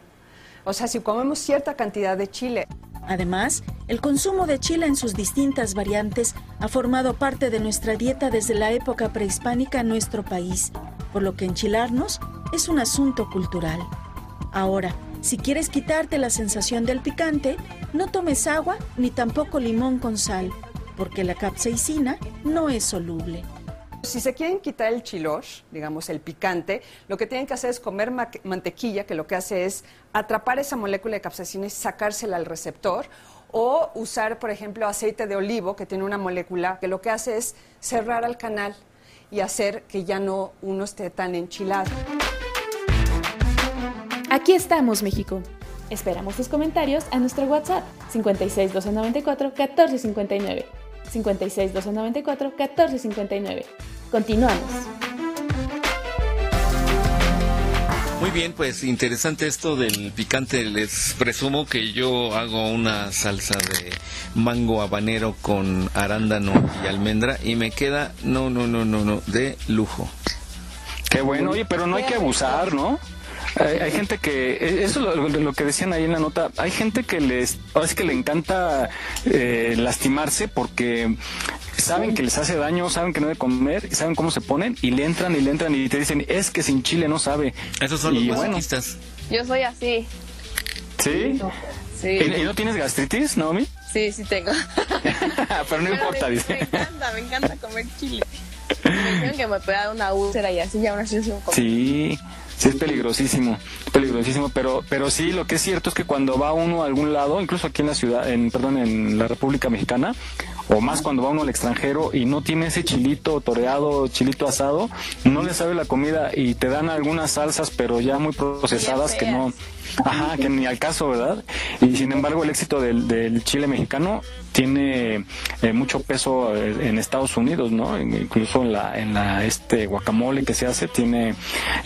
O sea, si comemos cierta cantidad de chile. Además, el consumo de chile en sus distintas variantes ha formado parte de nuestra dieta desde la época prehispánica en nuestro país, por lo que enchilarnos es un asunto cultural. Ahora, si quieres quitarte la sensación del picante, no tomes agua ni tampoco limón con sal, porque la capsaicina no es soluble. Si se quieren quitar el chilor, digamos el picante, lo que tienen que hacer es comer ma- mantequilla, que lo que hace es atrapar esa molécula de capsaicina y sacársela al receptor, o usar, por ejemplo, aceite de olivo, que tiene una molécula que lo que hace es cerrar al canal y hacer que ya no uno esté tan enchilado. Aquí estamos, México. Esperamos tus comentarios a nuestro WhatsApp 56 294 1459. 56 294 1459. Continuamos. Muy bien, pues interesante esto del picante. Les presumo que yo hago una salsa de mango habanero con arándano y almendra y me queda, no, no, no, no, no, de lujo. Qué bueno, oye, pero no hay que abusar, ¿no? Hay, hay gente que, eh, eso es lo, lo que decían ahí en la nota, hay gente que les, ahora es que le encanta eh, lastimarse porque saben que les hace daño, saben que no debe comer, saben cómo se ponen y le entran y le entran y te dicen, es que sin chile no sabe. Esos son los bueno, masoquistas. Yo soy así. ¿Sí? Sí. ¿Y, y no tienes gastritis, Naomi? Sí, sí tengo. Pero no importa, me, dice. Me encanta, me encanta comer chile. Me dijeron que me puede dar una úlcera y así ya una situación como... Sí, sí es peligrosísimo, peligrosísimo, pero pero sí lo que es cierto es que cuando va uno a algún lado, incluso aquí en la ciudad, en perdón, en la República Mexicana, o más cuando va uno al extranjero y no tiene ese chilito toreado, chilito asado, no le sabe la comida y te dan algunas salsas, pero ya muy procesadas que no Ajá, que ni al caso, ¿verdad? Y sin embargo el éxito del, chile mexicano tiene eh, mucho peso eh, en Estados Unidos, ¿no? Incluso en la, en la este guacamole que se hace tiene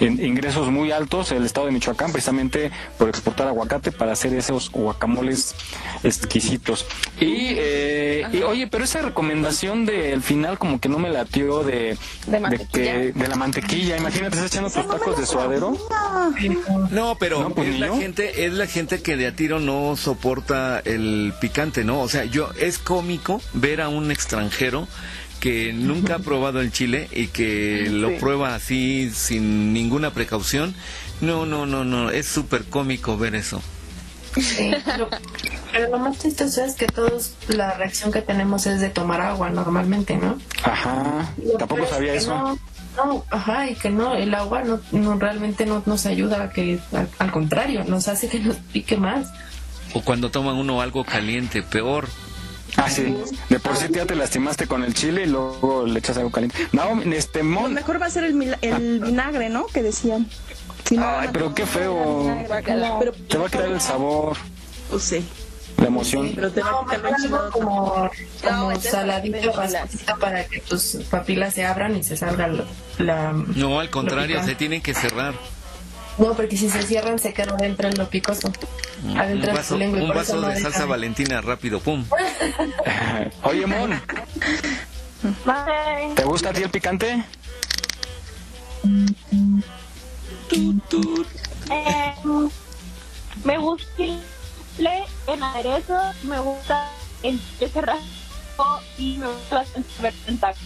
in- ingresos muy altos el estado de Michoacán precisamente por exportar aguacate para hacer esos guacamoles exquisitos. Y, eh, y, oye, pero esa recomendación del final como que no me latió de, de, que, de la mantequilla. Imagínate, estás echando tus tacos de suadero. No, pero No, pues, es la yo. gente, es la gente que de a tiro no soporta el picante, ¿no? O sea, yo es cómico ver a un extranjero que nunca ha probado el chile y que lo prueba así sin ninguna precaución. No, no, no, no, es súper cómico ver eso. Sí, pero lo más chistoso es que todos la reacción que tenemos es de tomar agua normalmente, ¿no? Ajá, Lo tampoco es sabía que eso. No, no, ajá, y que no, el agua no, no realmente no nos ayuda a que, al, al contrario, nos hace que nos pique más. O cuando toman uno algo caliente, peor. Ah, sí. De por sí ya te lastimaste con el chile y luego le echas algo caliente. No, este Lo mon. mejor va a ser el, el vinagre, ¿no? Que decían. Si no, Ay, pero qué feo. Pero, Te va a quedar el sabor, pues sí. la emoción. Pero te va a quitar como, como de saladito para que tus papilas se abran y se salga la... la- No, al contrario, se tienen que cerrar. No, porque si se cierran se queda adentro en lo picoso. Un Adentro de vaso, y un vaso no de salsa de- valentina rápido, pum. Oye, Mon, ¿te gusta a ti el picante? Eh, me gusta el aderezo, me gusta el raspo y me gusta bastante ver en tacos.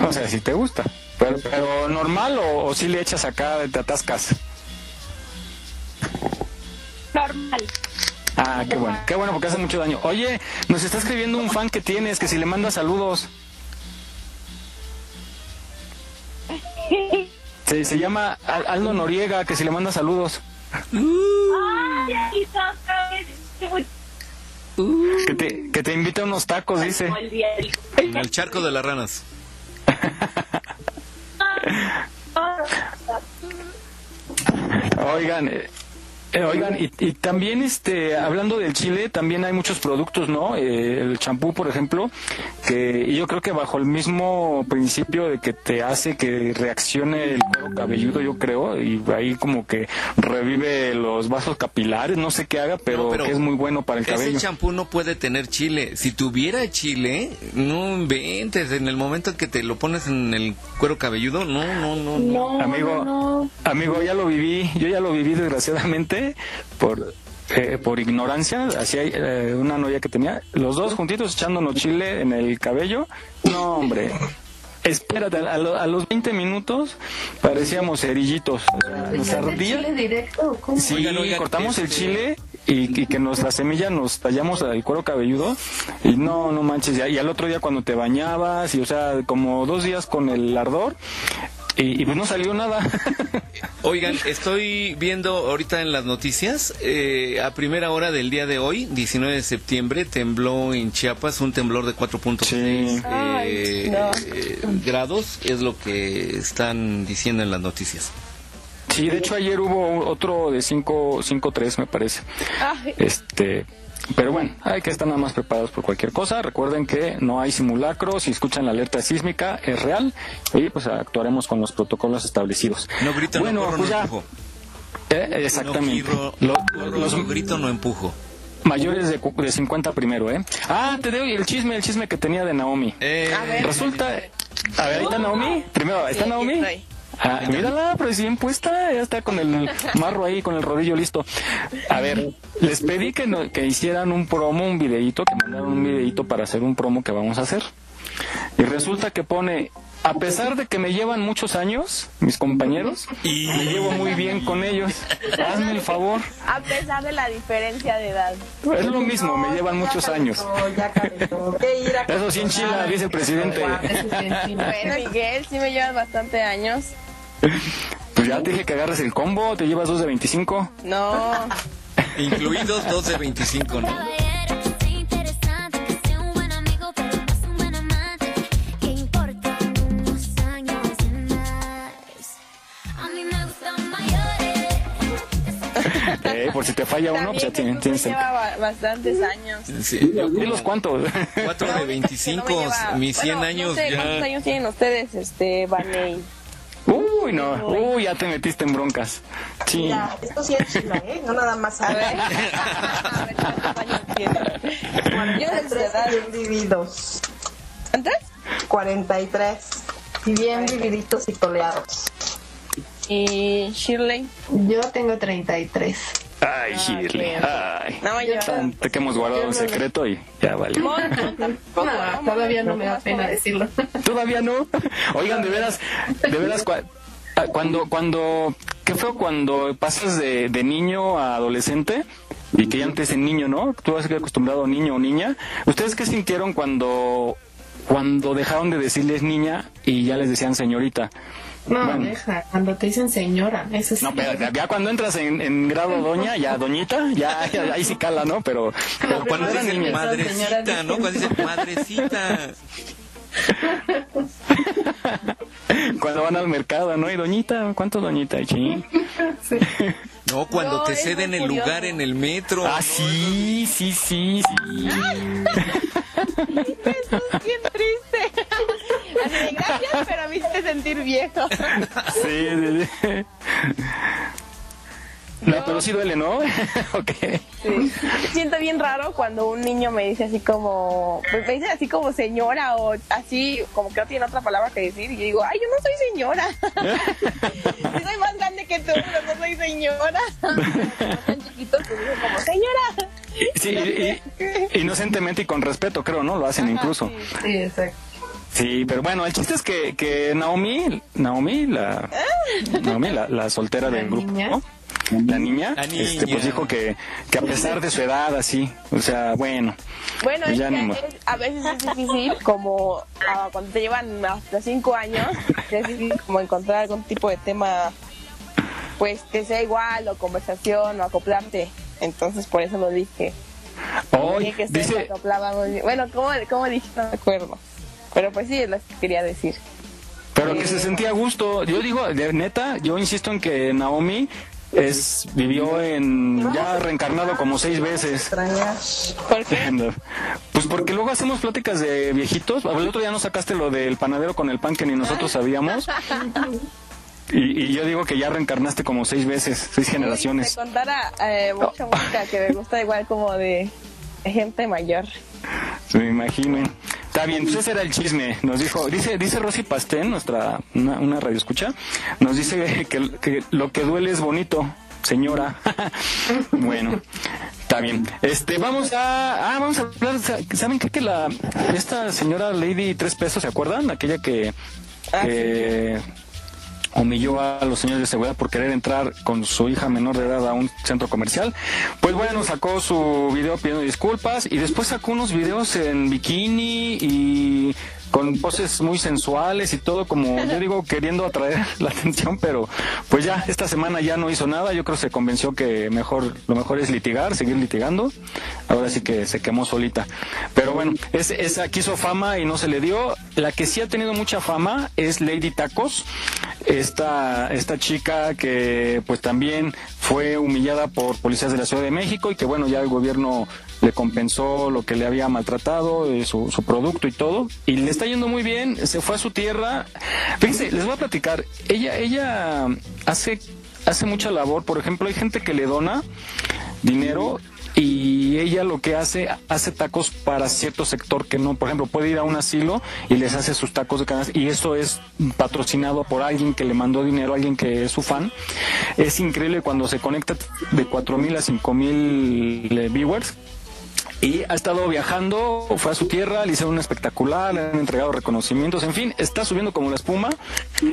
O sea, si te gusta. Pero, pero normal o, o si le echas acá, te atascas. Normal. Ah, qué bueno, qué bueno porque hace mucho daño. Oye, nos está escribiendo un fan que tienes, que si le manda saludos. Se, se llama Al- Aldo Noriega, que si le manda saludos. Que te, que te invita a unos tacos, dice. En el charco de las ranas. Oigan, eh, oigan, y, y también este, hablando del chile, también hay muchos productos, ¿no? Eh, el champú, por ejemplo, que y yo creo que bajo el mismo principio de que te hace que reaccione el cuero cabelludo, yo creo, y ahí como que revive los vasos capilares, no sé qué haga, pero, No, pero que es muy bueno para el Ese cabello. champú no puede tener chile. Si tuviera chile, no inventes. En el momento en que te lo pones en el cuero cabelludo, no, no, no. no. amigo, amigo, ya lo viví, yo ya lo viví desgraciadamente por eh, por ignorancia, así hay eh, una novia que tenía, los dos juntitos echándonos chile en el cabello, no hombre, espérate, a, lo- a los 20 minutos parecíamos cerillitos, nos ¿El ardía. Sí, Oigan, oigan, cortamos el este- chile y, y que nos la semilla nos tallamos el cuero cabelludo. Y no, no manches, ya- y al otro día cuando te bañabas y o sea, como dos días con el ardor y, y pues no salió nada. Oigan, estoy viendo ahorita en las noticias, eh, a primera hora del día de hoy, 19 de septiembre, tembló en Chiapas un temblor de 4.6 Ay, eh, no. eh, grados, es lo que están diciendo en las noticias. Sí, de hecho ayer hubo otro de 5 5-3 me parece. Ay, Este, pero bueno, hay que estar nada más preparados por cualquier cosa. Recuerden que no hay simulacros, si escuchan la alerta sísmica es real y pues actuaremos con los protocolos establecidos. No grito, Bueno, no corro, pues no empujo. Eh, exactamente. No, giro, Lo- corro, los no grito, no empujo. mayores de, cu- de 50 primero, ¿eh? Ah, te doy el chisme, el chisme que tenía de Naomi. Eh, Resulta, a ver, ahí está Naomi. Primero, ¿está Sí, Naomi? Ah, mírala, pero es bien puesta, ya está con el marro ahí, con el rodillo listo. A ver, les pedí que, no- que hicieran un promo, un videíto, que mandaran un videíto para hacer un promo que vamos a hacer. Y resulta que pone, a pesar de que me llevan muchos años, mis compañeros, y me llevo muy bien con ellos. Hazme el favor. a pesar de la diferencia de edad. Es lo mismo, me llevan muchos años. No, ya calentó. Eso sí enchila, dice el presidente. Eso sí enchila. Bueno, Miguel, sí me llevas bastante años. Pues ya te dije que agarres el combo, te llevas dos de 25. No. incluidos dos de 25, ¿no? Que por si te falla uno, pues ya tienes, Jesús tienes el- lleva ba- bastantes años. Sí, cuántos. 4 de 25, No mis 100 bueno, años no sé, ¿Cuántos ya. años tienen ustedes, este, Barney? Uy, no, uy, ya te metiste en broncas. Sí. Mira, esto sí es chila, ¿eh? No nada más a ver. Yo de Tres edad. bien vividos. ¿Cuántos? 43. Y bien vividitos y toleados. ¿Y Shirley? Yo tengo 33. Ay, Shirley, ay. No, Tanto que hemos guardado un secreto y ya vale. No, todavía no me da pena decirlo. Todavía no. Oigan, de veras, de veras, cua- ah, cuando, cuando, qué feo cuando pasas de, de niño a adolescente y que ya antes en niño, ¿no? Tú has acostumbrado a niño o niña. ¿Ustedes qué sintieron cuando, cuando dejaron de decirles niña y ya les decían señorita? No, Bueno. deja, cuando te dicen señora, eso sí. No, pero ya cuando entras en, en grado doña, ya doñita, ya, ya ahí sí cala, ¿no? Pero, pero Cuando eran dicen madrecita, ¿no? Cuando dicen madrecita. Cuando van al mercado, ¿no? Y doñita, ¿cuánto doñita? Sí. No, cuando No, te es ceden el curioso. lugar en el metro. Ah, sí, sí, sí, sí. Jesús, bien triste. Así de gracias, pero me hiciste sentir viejo. Sí, sí, sí. No, pero sí duele, ¿no? ok. Sí. Siento bien raro cuando un niño me dice así como, pues me dice así como señora o así, como que no tiene otra palabra que decir. Y yo digo, ay, yo no soy señora. Sí soy más grande que tú, pero no soy señora. Están chiquitos, pues dicen como, señora. Sí, y- y- inocentemente y con respeto, creo, ¿no? Lo hacen incluso. Sí, exacto. Sí, pero bueno, el chiste es que, que Naomi, Naomi, la, Naomi, la, la soltera del grupo, ¿no? La niña, La este, pues dijo que, que a pesar de su edad, así, o sea, bueno, Bueno, pues es ya que es- a veces es difícil, como ah, cuando te llevan hasta cinco años, es difícil como encontrar algún tipo de tema, pues que sea igual, o conversación, o acoplarte. Entonces, por eso lo dije. Hoy, Dije que se dice, acoplaba muy bien. Bueno, ¿cómo, ¿cómo dije? No me acuerdo. Pero pues sí, es lo que quería decir. pero que se sentía a gusto. Yo digo, de neta, yo insisto en que Naomi es vivió en ya reencarnado como seis veces. ¿Por qué? Pues porque luego hacemos pláticas de viejitos. El otro día nos sacaste lo del panadero con el pan que ni nosotros sabíamos. Y, y yo digo que ya reencarnaste como seis veces, seis Te generaciones. contara eh, mucha música que me gusta igual como de gente mayor. Me imagino. Está bien, pues ese era el chisme. Nos dijo, dice, dice Rosy Pastén, nuestra, una, una radio escucha, nos dice que, que lo que duele es bonito, señora. bueno, está bien. Este, vamos a, ah, vamos a hablar, ¿saben qué? Que la, esta señora Lady Tres Pesos, ¿se acuerdan? Aquella que, que humilló a los señores de seguridad por querer entrar con su hija menor de edad a un centro comercial. Pues bueno, sacó su video pidiendo disculpas y después sacó unos videos en bikini y con poses muy sensuales y todo como yo digo queriendo atraer la atención pero pues ya esta semana ya no hizo nada. Yo creo que se convenció que mejor lo mejor es litigar seguir litigando. Ahora sí que se quemó solita. Pero bueno es, esa quiso fama y no se le dio. La que sí ha tenido mucha fama es Lady Tacos esta esta chica que pues también fue humillada por policías de la Ciudad de México y que bueno ya el gobierno le compensó lo que le había maltratado, eh, su, su producto y todo, y le está yendo muy bien, se fue a su tierra. Fíjense, les voy a platicar, ella, ella hace, hace mucha labor, por ejemplo, hay gente que le dona dinero y ella lo que hace, hace tacos para cierto sector que no, por ejemplo, puede ir a un asilo y les hace sus tacos de canasta y eso es patrocinado por alguien que le mandó dinero, alguien que es su fan. Es increíble cuando se conecta de 4.000 a 5.000 viewers y ha estado viajando, fue a su tierra, le hicieron un espectacular, le han entregado reconocimientos, en fin, está subiendo como la espuma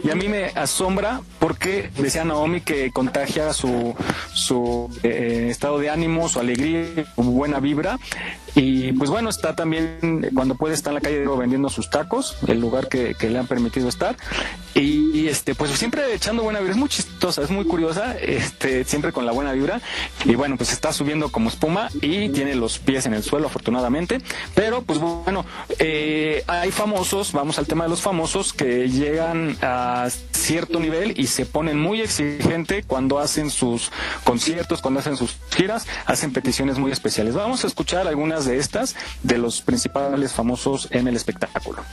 y a mí me asombra porque decía Naomi que contagia su, su eh, estado de ánimo, su alegría, su buena vibra Y pues bueno, está también, cuando puede, estar en la calle vendiendo sus tacos, el lugar que, le han permitido estar. Y, este, pues siempre echando buena vibra, es muy chistosa, es muy curiosa, este, siempre con la buena vibra. Y bueno, pues está subiendo como espuma y tiene los pies en el suelo, afortunadamente. Pero pues bueno, eh, hay famosos, vamos al tema de los famosos, que llegan a cierto nivel y se ponen muy exigente cuando hacen sus conciertos, cuando hacen sus giras, hacen peticiones muy especiales. Vamos a escuchar algunas de estas de los principales famosos en el espectáculo.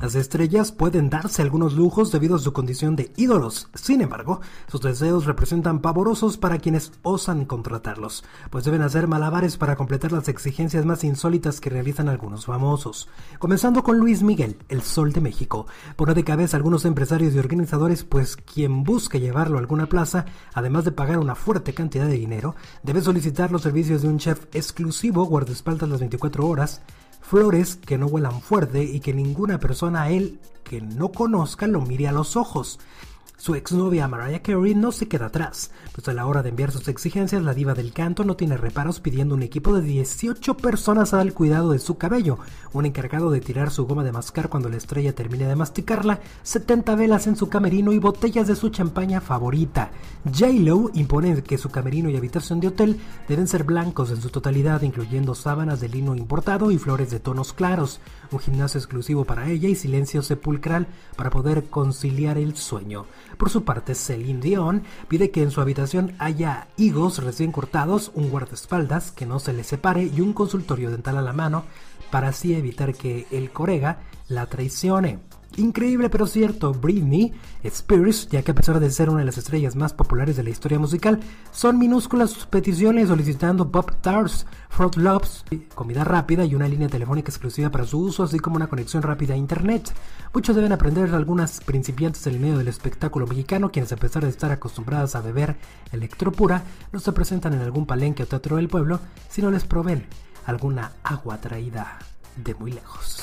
Las estrellas pueden darse algunos lujos debido a su condición de ídolos. Sin embargo, sus deseos representan pavorosos para quienes osan contratarlos, pues deben hacer malabares para completar las exigencias más insólitas que realizan algunos famosos. Comenzando con Luis Miguel, el Sol de México. Pone de cabeza a algunos empresarios y organizadores, pues quien busque llevarlo a alguna plaza, además de pagar una fuerte cantidad de dinero, debe solicitar los servicios de un chef exclusivo, guardaespaldas las 24 horas, flores que no huelan fuerte y que ninguna persona a él que no conozca lo mire a los ojos. Su exnovia Mariah Carey no se queda atrás, pues a la hora de enviar sus exigencias, la diva del canto no tiene reparos pidiendo un equipo de 18 personas al cuidado de su cabello, un encargado de tirar su goma de mascar cuando la estrella termine de masticarla, 70 velas en su camerino y botellas de su champaña favorita. J-Lo impone que su camerino y habitación de hotel deben ser blancos en su totalidad, incluyendo sábanas de lino importado y flores de tonos claros, un gimnasio exclusivo para ella y silencio sepulcral para poder conciliar el sueño. Por su parte, Celine Dion pide que en su habitación haya higos recién cortados, un guardaespaldas que no se le separe y un consultorio dental a la mano para así evitar que el corega la traicione. Increíble pero cierto, Britney Spears, ya que a pesar de ser una de las estrellas más populares de la historia musical, son minúsculas sus peticiones solicitando Pop Tarts, Fruit Lobs, comida rápida y una línea telefónica exclusiva para su uso, así como una conexión rápida a internet. Muchos deben aprender algunas principiantes del medio del espectáculo mexicano, quienes a pesar de estar acostumbradas a beber electropura, no se presentan en algún palenque o teatro del pueblo si no les proveen alguna agua traída de muy lejos.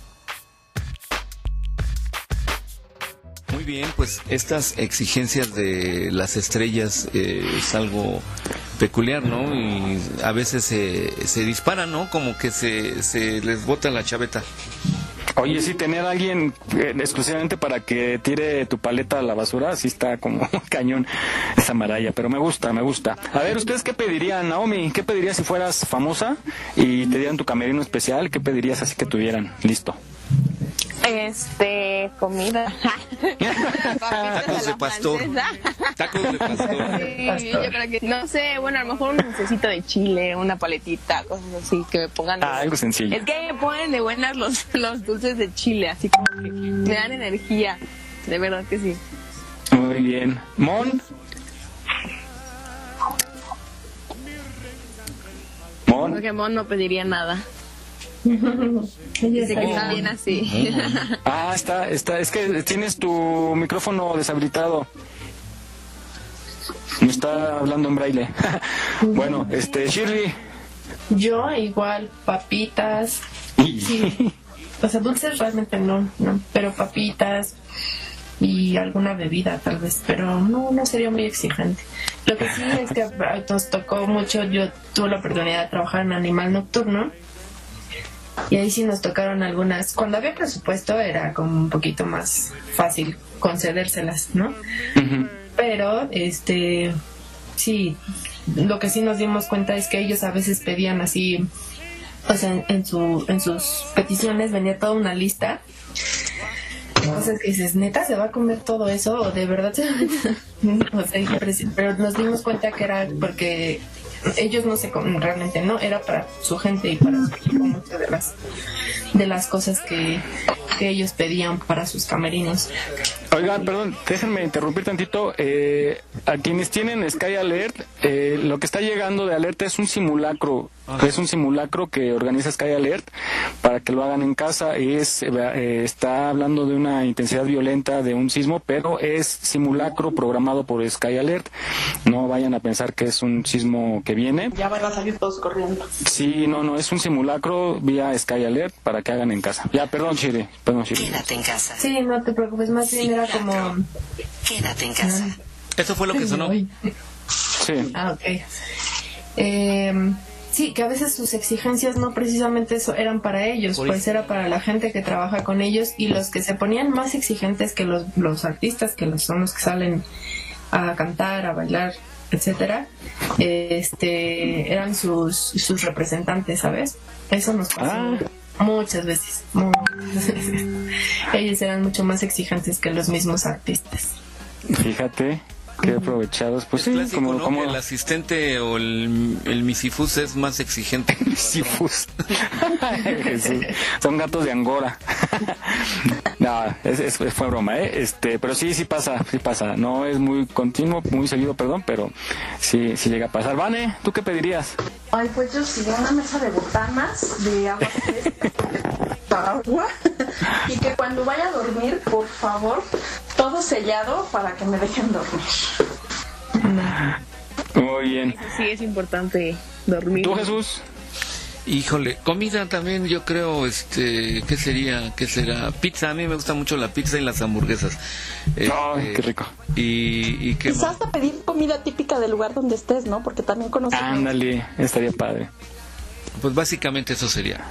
Muy bien, pues estas exigencias de las estrellas eh, es algo peculiar, ¿no? Y a veces se, se disparan, ¿no? Como que se, se les bota la chaveta. Oye, sí, tener a alguien eh, exclusivamente para que tire tu paleta a la basura, sí está como cañón esa maraya, pero me gusta, me gusta. A ver, ¿ustedes qué pedirían, Naomi? ¿Qué pedirías si fueras famosa y te dieran tu camerino especial? ¿Qué pedirías así que tuvieran? Listo. Este, comida. Tacos de pastor. Tacos de pastor. Sí, yo creo que, no sé, bueno, a lo mejor un necesito de chile, una paletita, cosas así, que me pongan. Ah, algo sencillo. Es que me ponen de buenas los, los dulces de chile, así como que me dan energía. De verdad que sí. Muy bien. Mon. Mon. Porque Mon no pediría nada. Dice que está bien así. Ah, está, está, es que tienes tu micrófono deshabilitado. Me está hablando en braille. bueno, este, Shirley. Yo igual, papitas. Sí. O sea, dulces realmente no, no, pero papitas y alguna bebida tal vez, pero no, no sería muy exigente. Lo que sí es que nos tocó mucho, yo tuve la oportunidad de trabajar en Animal Nocturno y ahí sí nos tocaron algunas, cuando había presupuesto era como un poquito más fácil concedérselas, ¿no? Pero, este, sí, lo que sí nos dimos cuenta es que ellos a veces pedían así, o sea, en, en su, en sus peticiones venía toda una lista. Que dices, neta, ¿se va a comer todo eso? ¿O de verdad se va a... o sea, pero nos dimos cuenta que era porque ellos no se comen realmente, no, era para su gente y para su equipo muchas de las, de las cosas que, que ellos pedían para sus camerinos. Oigan, perdón, déjenme interrumpir tantito. Eh, a quienes tienen Sky Alert, eh, lo que está llegando de alerta es un simulacro. Es un simulacro que organiza Sky Alert para que lo hagan en casa. Es, eh, está hablando de una intensidad violenta de un sismo, pero es simulacro programado por Sky Alert. No vayan a pensar que es un sismo que viene. Ya van a salir todos corriendo. Sí, no, no, es un simulacro vía Sky Alert para que hagan en casa. Ya, perdón, Chile. Perdón, Chile. Quédate en casa. Sí, no te preocupes, más bien era como... Quédate en casa. Eso fue lo que sonó. Sí. Ah, ok. Eh, sí, que a veces sus exigencias no precisamente eso eran para ellos, Por pues era para la gente que trabaja con ellos y los que se ponían más exigentes que los, los artistas, que los, son los que salen a cantar, a bailar, etcétera, este, eran sus, sus representantes, ¿sabes? Eso nos pasó muchas veces, muchas veces. Ellos eran mucho más exigentes que los mismos artistas. Fíjate, qué aprovechados. Pues sí, Clásico, como, ¿no? como el asistente o el, el misifus es más exigente. misifus. Son gatos de Angora. no, es, es- fue broma, ¿eh? Este, pero sí, sí pasa, sí pasa. No es muy continuo, muy seguido, perdón, pero sí, sí llega a pasar. Vane, ¿tú qué pedirías? Ay, pues yo sí, una mesa de botanas de agua fresca, agua, y que cuando vaya a dormir, por favor, todo sellado para que me dejen dormir. Muy bien. Sí, es importante dormir. ¿Tú, Jesús? Híjole, comida también yo creo, este, ¿qué sería? ¿Qué será? Pizza, a mí me gusta mucho la pizza y las hamburguesas. Ay, qué rico. Y, y qué Quizás hasta pedir comida típica del lugar donde estés, ¿no? Porque también conocemos. Ándale, estaría padre. Pues básicamente eso sería.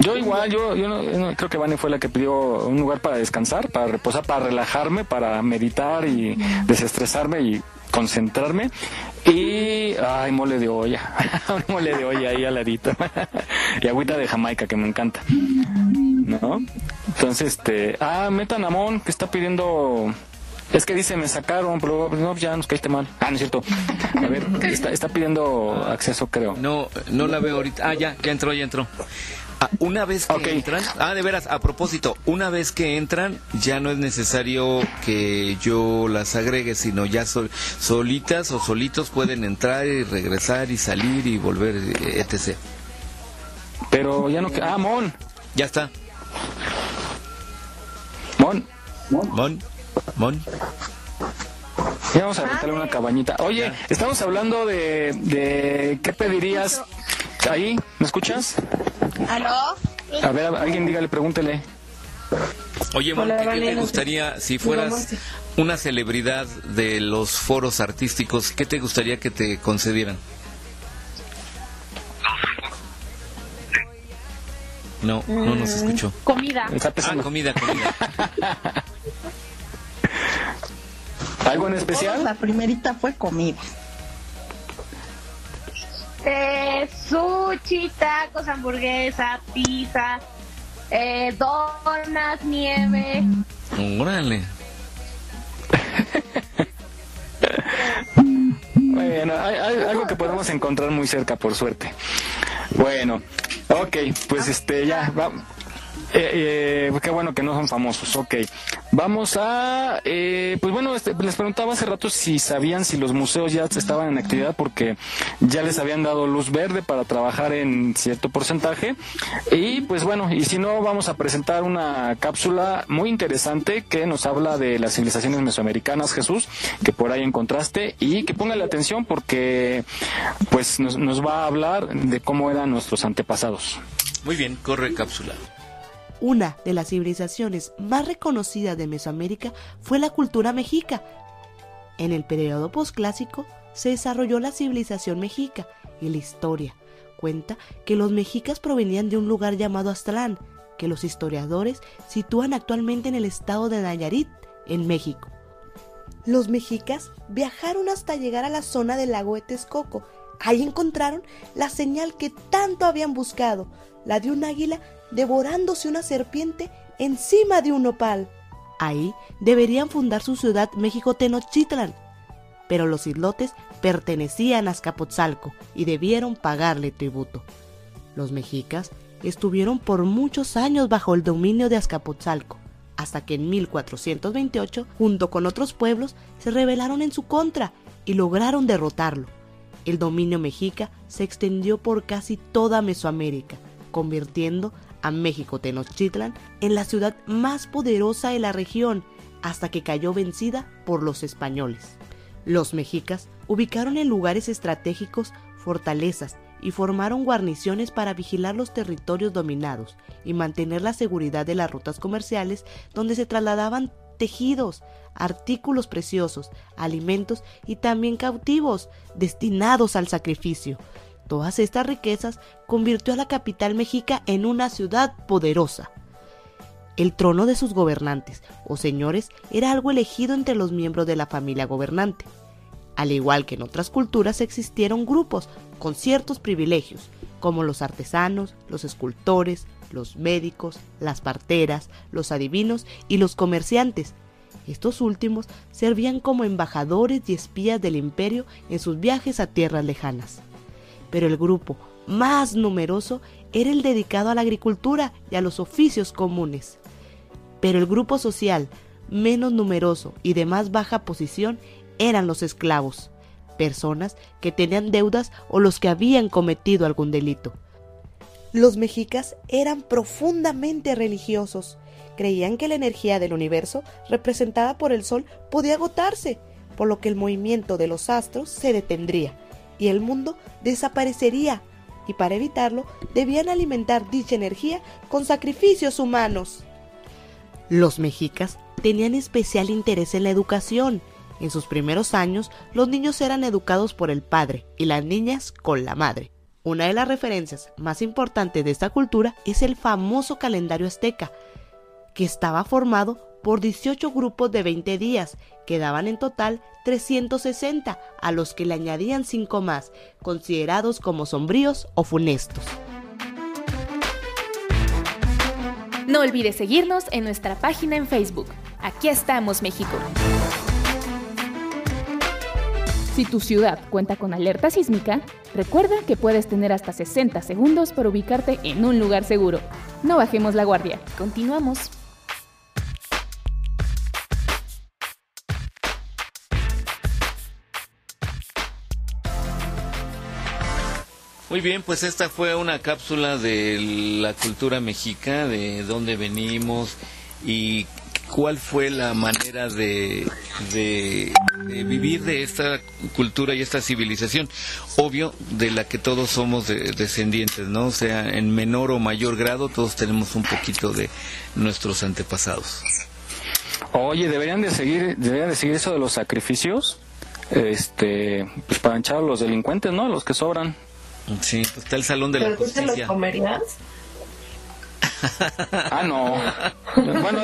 Yo igual, yo, yo no- yo no- creo que Vane fue la que pidió un lugar para descansar, para reposar, para relajarme, para meditar y desestresarme y concentrarme. Y, ay, mole de olla, mole de olla ahí al ladito. y agüita de Jamaica, que me encanta. ¿No? Entonces, este, ah, Metanamón, que está pidiendo... Es que dice, me sacaron, pero no, ya nos caíste mal. Ah, no es cierto. A ver, está, está pidiendo acceso, creo. No, no la veo ahorita. Ah, ya, ya entró, ya entró. Ah, una vez que entran, ah, de veras, a propósito, una vez que entran, ya no es necesario que yo las agregue, sino ya sol- solitas o solitos pueden entrar y regresar y salir y volver, eh, etc. Pero ya no que- Ah, Mon. Ya está. Mon. Mon. Mon. Ya vamos a rentarle una cabañita. Oye, estamos hablando de, de qué pedirías ahí. ¿Me escuchas? ¿Aló? A ver, alguien dígale, pregúntele. Oye, Mon, Hola, ¿qué- ¿qué Vane, te gustaría, si fueras una celebridad de los foros artísticos, qué te gustaría que te concedieran? No, no nos Mm, escuchó. Comida. Ah, comida, comida. ¿Algo en especial? La primerita fue comida. Eh, sushi, tacos, hamburguesa, pizza, eh, donas, nieve. Órale. Bueno, hay, hay algo que podemos encontrar muy cerca, por suerte. Bueno, ok, pues este, ya, va. Eh, eh, qué bueno que no son famosos, ok. Vamos a, eh, pues bueno, este, les preguntaba hace rato si sabían si los museos ya estaban en actividad porque ya les habían dado luz verde para trabajar en cierto porcentaje. Y pues bueno, y si no, vamos a presentar una cápsula muy interesante que nos habla de las civilizaciones mesoamericanas, Jesús, que por ahí encontraste y que ponga la atención porque pues nos, nos va a hablar de cómo eran nuestros antepasados. Muy bien, corre cápsula. Una de las civilizaciones más reconocidas de Mesoamérica fue la cultura mexica. En el periodo posclásico se desarrolló la civilización mexica y la historia cuenta que los mexicas provenían de un lugar llamado Aztlán, que los historiadores sitúan actualmente en el estado de Nayarit, en México. Los mexicas viajaron hasta llegar a la zona del lago de Texcoco. Ahí encontraron la señal que tanto habían buscado, la de un águila devorándose una serpiente encima de un nopal. Ahí deberían fundar su ciudad México Tenochtitlan, pero los islotes pertenecían a Azcapotzalco y debieron pagarle tributo. Los mexicas estuvieron por muchos años bajo el dominio de Azcapotzalco, hasta que en 1428, junto con otros pueblos, se rebelaron en su contra y lograron derrotarlo. El dominio mexica se extendió por casi toda Mesoamérica, convirtiendo a México Tenochtitlan en la ciudad más poderosa de la región, hasta que cayó vencida por los españoles. Los mexicas ubicaron en lugares estratégicos fortalezas y formaron guarniciones para vigilar los territorios dominados y mantener la seguridad de las rutas comerciales donde se trasladaban tejidos, artículos preciosos, alimentos y también cautivos destinados al sacrificio. Todas estas riquezas convirtió a la capital mexica en una ciudad poderosa. El trono de sus gobernantes o señores era algo elegido entre los miembros de la familia gobernante. Al igual que en otras culturas existieron grupos con ciertos privilegios, como los artesanos, los escultores, los médicos, las parteras, los adivinos y los comerciantes. Estos últimos servían como embajadores y espías del imperio en sus viajes a tierras lejanas. Pero el grupo más numeroso era el dedicado a la agricultura y a los oficios comunes. Pero el grupo social menos numeroso y de más baja posición eran los esclavos, personas que tenían deudas o los que habían cometido algún delito. Los mexicas eran profundamente religiosos. Creían que la energía del universo, representada por el sol, podía agotarse, por lo que el movimiento de los astros se detendría y el mundo desaparecería, y para evitarlo debían alimentar dicha energía con sacrificios humanos. Los mexicas tenían especial interés en la educación. En sus primeros años, los niños eran educados por el padre y las niñas con la madre. Una de las referencias más importantes de esta cultura es el famoso calendario azteca, que estaba formado por 18 grupos de 20 días, que daban en total 360, a los que le añadían 5 más, considerados como sombríos o funestos. No olvides seguirnos en nuestra página en Facebook. Aquí estamos, México. Si tu ciudad cuenta con alerta sísmica, recuerda que puedes tener hasta 60 segundos para ubicarte en un lugar seguro. No bajemos la guardia. Continuamos. Muy bien, pues esta fue una cápsula de la cultura mexica, de dónde venimos y cuál fue la manera de, de, vivir de esta cultura y esta civilización, obvio, de la que todos somos de- descendientes, ¿no? O sea, en menor o mayor grado todos tenemos un poquito de nuestros antepasados. Oye, deberían de seguir, deberían de seguir eso de los sacrificios, este, pues para echar a los delincuentes, ¿no? Los que sobran. Sí, pues está el salón de la ¿Pero tú te los justicia. comerías? Ah, no. Bueno,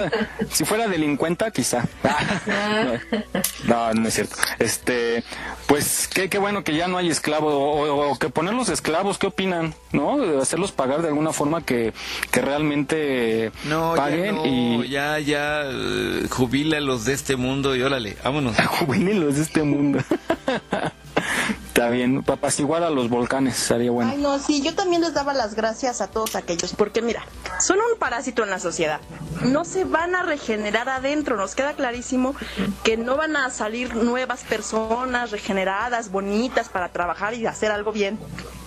si fuera delincuenta, quizá. No, no es cierto. Este, pues qué, qué bueno que ya no hay esclavos o, o- que poner los esclavos, ¿qué opinan? ¿No? De hacerlos pagar de alguna forma que, que realmente No, paguen ya no, y ya, ya, eh, jubílalos de este mundo y órale, vámonos. jubílenlos de este mundo. Está bien, para apaciguar a los volcanes, estaría bueno. Ay, no, sí, yo también les daba las gracias a todos aquellos, porque mira, son un parásito en la sociedad. No se van a regenerar adentro, nos queda clarísimo que no van a salir nuevas personas regeneradas, bonitas, para trabajar y hacer algo bien.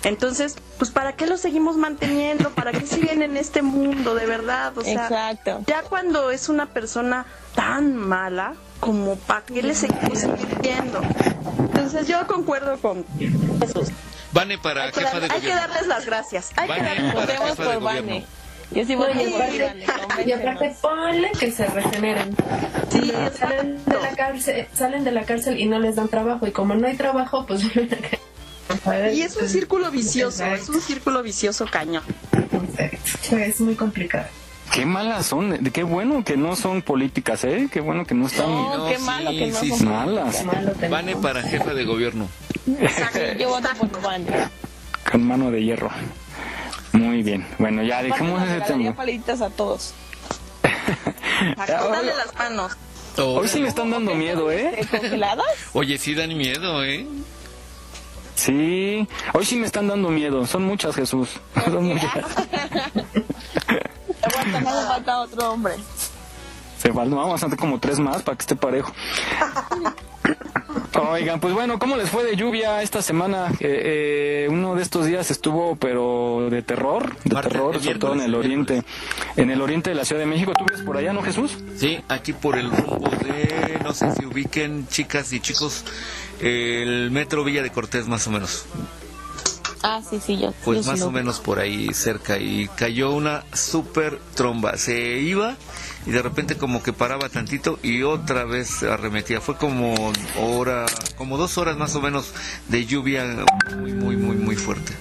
Entonces, pues ¿para qué los seguimos manteniendo? ¿Para qué siguen en este mundo, de verdad? O sea, Exacto. ya cuando es una persona tan mala, como para qué le seguimos invirtiendo. Entonces yo concuerdo con Jesús. Vane para Hay que, jefa de hay que darles las gracias. Hay que darles por gobierno. Vane. Yo sí No, voy y a y aparte ponle que se regeneren. Sí, salen de la cárcel, salen de la cárcel y no les dan trabajo y como no hay trabajo, pues Y es un círculo vicioso, es un círculo vicioso cañón. es muy complicado. Qué malas son, qué bueno que no son políticas, ¿eh? Qué bueno que no están No, sí, sí, sí. malas. Vane para jefa de gobierno. Yo voto por Vane. Con mano de hierro. Muy bien. Bueno, ya dejemos ese tema. palitas a todos. Dale las manos. Hoy sí me están dando miedo, ¿eh? ¿Congeladas? Oye, sí dan miedo, ¿eh? Sí, hoy sí me están dando miedo. Son muchas, Jesús. Son muchas. Falta otro hombre. Te faltan, vamos a hacer como tres más para que esté parejo. Oigan, pues bueno, ¿cómo les fue de lluvia esta semana? Eh, eh, uno de estos días estuvo, pero de terror, de terror, sobre todo en el oriente, en el oriente de la Ciudad de México. ¿Tú vives por allá, no, Jesús? Sí, aquí por el rumbo de, no sé si ubiquen, chicas y chicos, el metro Villa de Cortés, más o menos. Ah, sí, sí, yo. Pues yo más o menos por ahí cerca y cayó una super tromba. Se iba y de repente como que paraba tantito y otra vez arremetía. Fue como hora, como dos horas más o menos de lluvia muy, muy, muy, muy fuerte.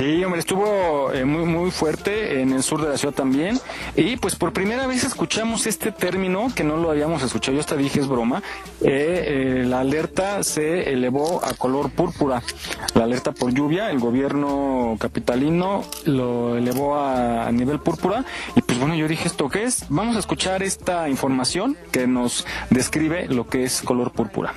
Sí, hombre, estuvo eh, muy muy fuerte en el sur de la ciudad también. Y pues por primera vez escuchamos este término que no lo habíamos escuchado. Yo hasta dije es broma. Eh, eh, la alerta se elevó a color púrpura. La alerta por lluvia, el gobierno capitalino lo elevó a, a nivel púrpura. Y pues bueno, yo dije esto qué es. Vamos a escuchar esta información que nos describe lo que es color púrpura.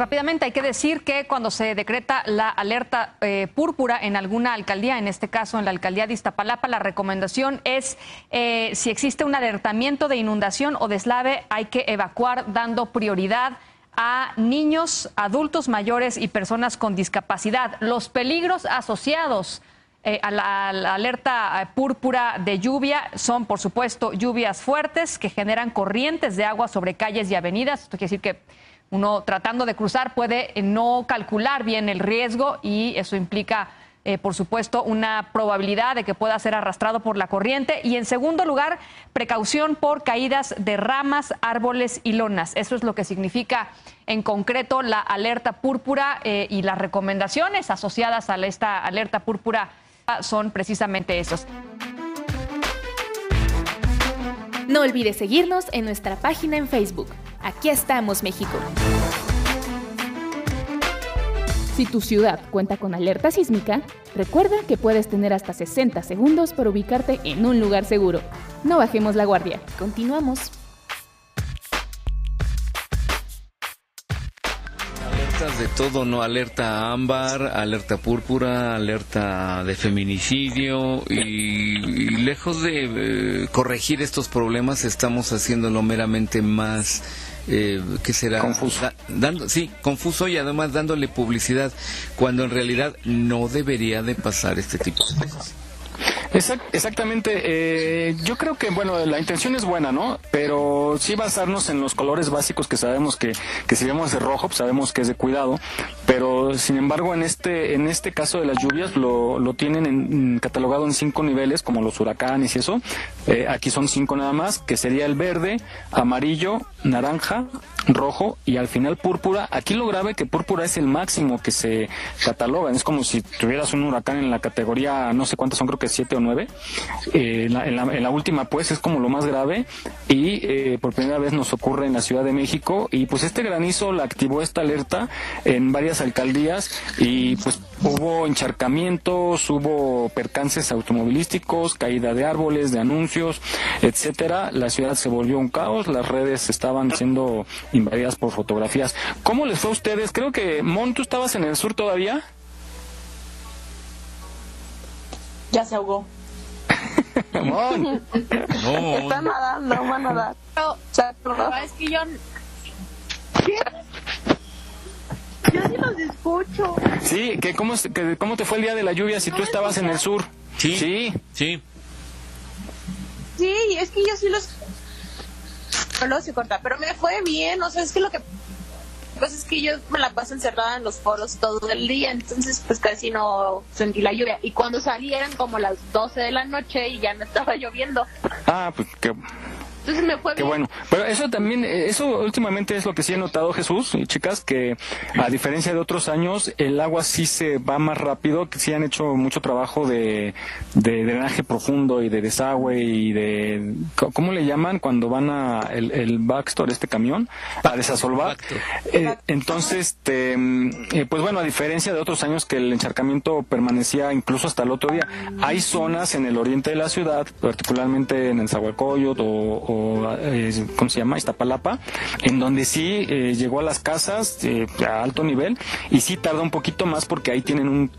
Rápidamente hay que decir que cuando se decreta la alerta eh, púrpura en alguna alcaldía, en este caso en la alcaldía de Iztapalapa, la recomendación es eh, si existe un alertamiento de inundación o deslave, hay que evacuar dando prioridad a niños, adultos mayores y personas con discapacidad. Los peligros asociados eh, a, la, a la alerta eh, púrpura de lluvia son, por supuesto, lluvias fuertes que generan corrientes de agua sobre calles y avenidas. Esto quiere decir que uno tratando de cruzar puede eh, no calcular bien el riesgo y eso implica, eh, por supuesto, una probabilidad de que pueda ser arrastrado por la corriente. Y en segundo lugar, precaución por caídas de ramas, árboles y lonas. Eso es lo que significa en concreto la alerta púrpura eh, y las recomendaciones asociadas a esta alerta púrpura son precisamente esos. No olvides seguirnos en nuestra página en Facebook. Aquí estamos, México. Si tu ciudad cuenta con alerta sísmica, recuerda que puedes tener hasta 60 segundos para ubicarte en un lugar seguro. No bajemos la guardia. Continuamos. Alertas de todo, ¿no? Alerta ámbar, alerta púrpura, alerta de feminicidio y, y lejos de eh, corregir estos problemas estamos haciéndolo meramente más, eh, ¿qué será? Confuso. Da- dando, sí, confuso y además dándole publicidad cuando en realidad no debería de pasar este tipo de cosas. Exact- exactamente. eh, yo creo que, bueno, la intención es buena, ¿no? Pero sí basarnos en los colores básicos que sabemos que, que si vemos de rojo, pues sabemos que es de cuidado. Pero, sin embargo, en este, en este caso de las lluvias lo, lo tienen en- catalogado en cinco niveles, como los huracanes y eso. Eh, aquí son cinco nada más, que sería el verde, amarillo, naranja, rojo y al final púrpura. Aquí lo grave que púrpura es el máximo que se cataloga. Es como si tuvieras un huracán en la categoría, no sé cuántas son, creo que siete o Eh, en, la, en la- en la última, pues, es como lo más grave y eh, por primera vez nos ocurre en la Ciudad de México. Y pues este granizo la activó esta alerta en varias alcaldías y pues hubo encharcamientos, hubo percances automovilísticos, caída de árboles, de anuncios, etcétera. La ciudad se volvió un caos, las redes estaban siendo invadidas por fotografías. ¿Cómo les fue a ustedes? Creo que Mon, ¿tú estabas en el sur todavía? Ya se ahogó. Mon. Está nadando, va a nadar. Pero, pero es que yo. Yo sí los escucho. Sí, que cómo, que ¿cómo te fue el día de la lluvia si tú estabas en el sur? Sí. Sí. Sí. Sí, es que yo sí los. Pero luego se corta, pero me fue bien, o sea, es que lo que pasa es que yo me la paso encerrada en los foros todo el día, entonces pues casi no sentí la lluvia. Y cuando salí eran como las 12 de la noche y ya no estaba lloviendo. Ah, pues qué, Entonces me fue qué bien. bueno. Pero eso también, eh, eso últimamente es lo que sí he notado, Jesús y chicas, que a diferencia de otros años, el agua sí se va más rápido, que sí han hecho mucho trabajo de, de drenaje profundo y de desagüe y de, ¿cómo le llaman cuando van a el, el backstore, este camión? A desasolvar. Eh, entonces, este, mm, eh, pues bueno, a diferencia de otros años que el encharcamiento permanecía incluso hasta el otro día, hay zonas en el oriente de la ciudad, particularmente en el Zahualcóyotl o, o, eh, ¿cómo se llama? Iztapalapa, en donde sí eh, llegó a las casas eh, a alto nivel y sí tarda un poquito más porque ahí tienen un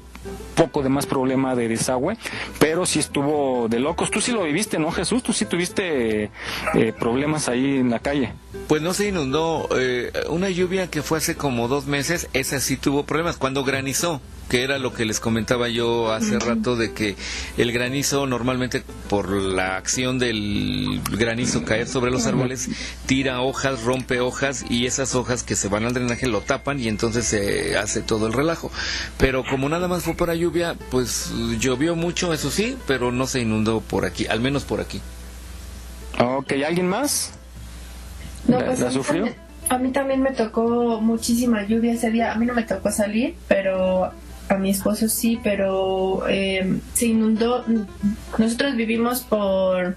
poco de más problema de desagüe, pero sí estuvo de locos. Tú sí lo viviste, ¿no, Jesús? Tú sí tuviste eh, problemas ahí en la calle. Pues no se inundó. eh, una lluvia que fue hace como dos meses, esa sí tuvo problemas. Cuando granizó, que era lo que les comentaba yo hace rato de que el granizo normalmente por la acción del granizo caer sobre los árboles tira hojas, rompe hojas y esas hojas que se van al drenaje lo tapan y entonces se hace todo el relajo. Pero como nada más fue por la lluvia, pues llovió mucho, eso sí, pero no se inundó por aquí, al menos por aquí. Ok, ¿alguien más? No, ¿La- pues la a mí sufrió? también- A mí también me tocó muchísima lluvia ese día. A mí no me tocó salir, pero a mi esposo sí, pero eh, se inundó. Nosotros vivimos por...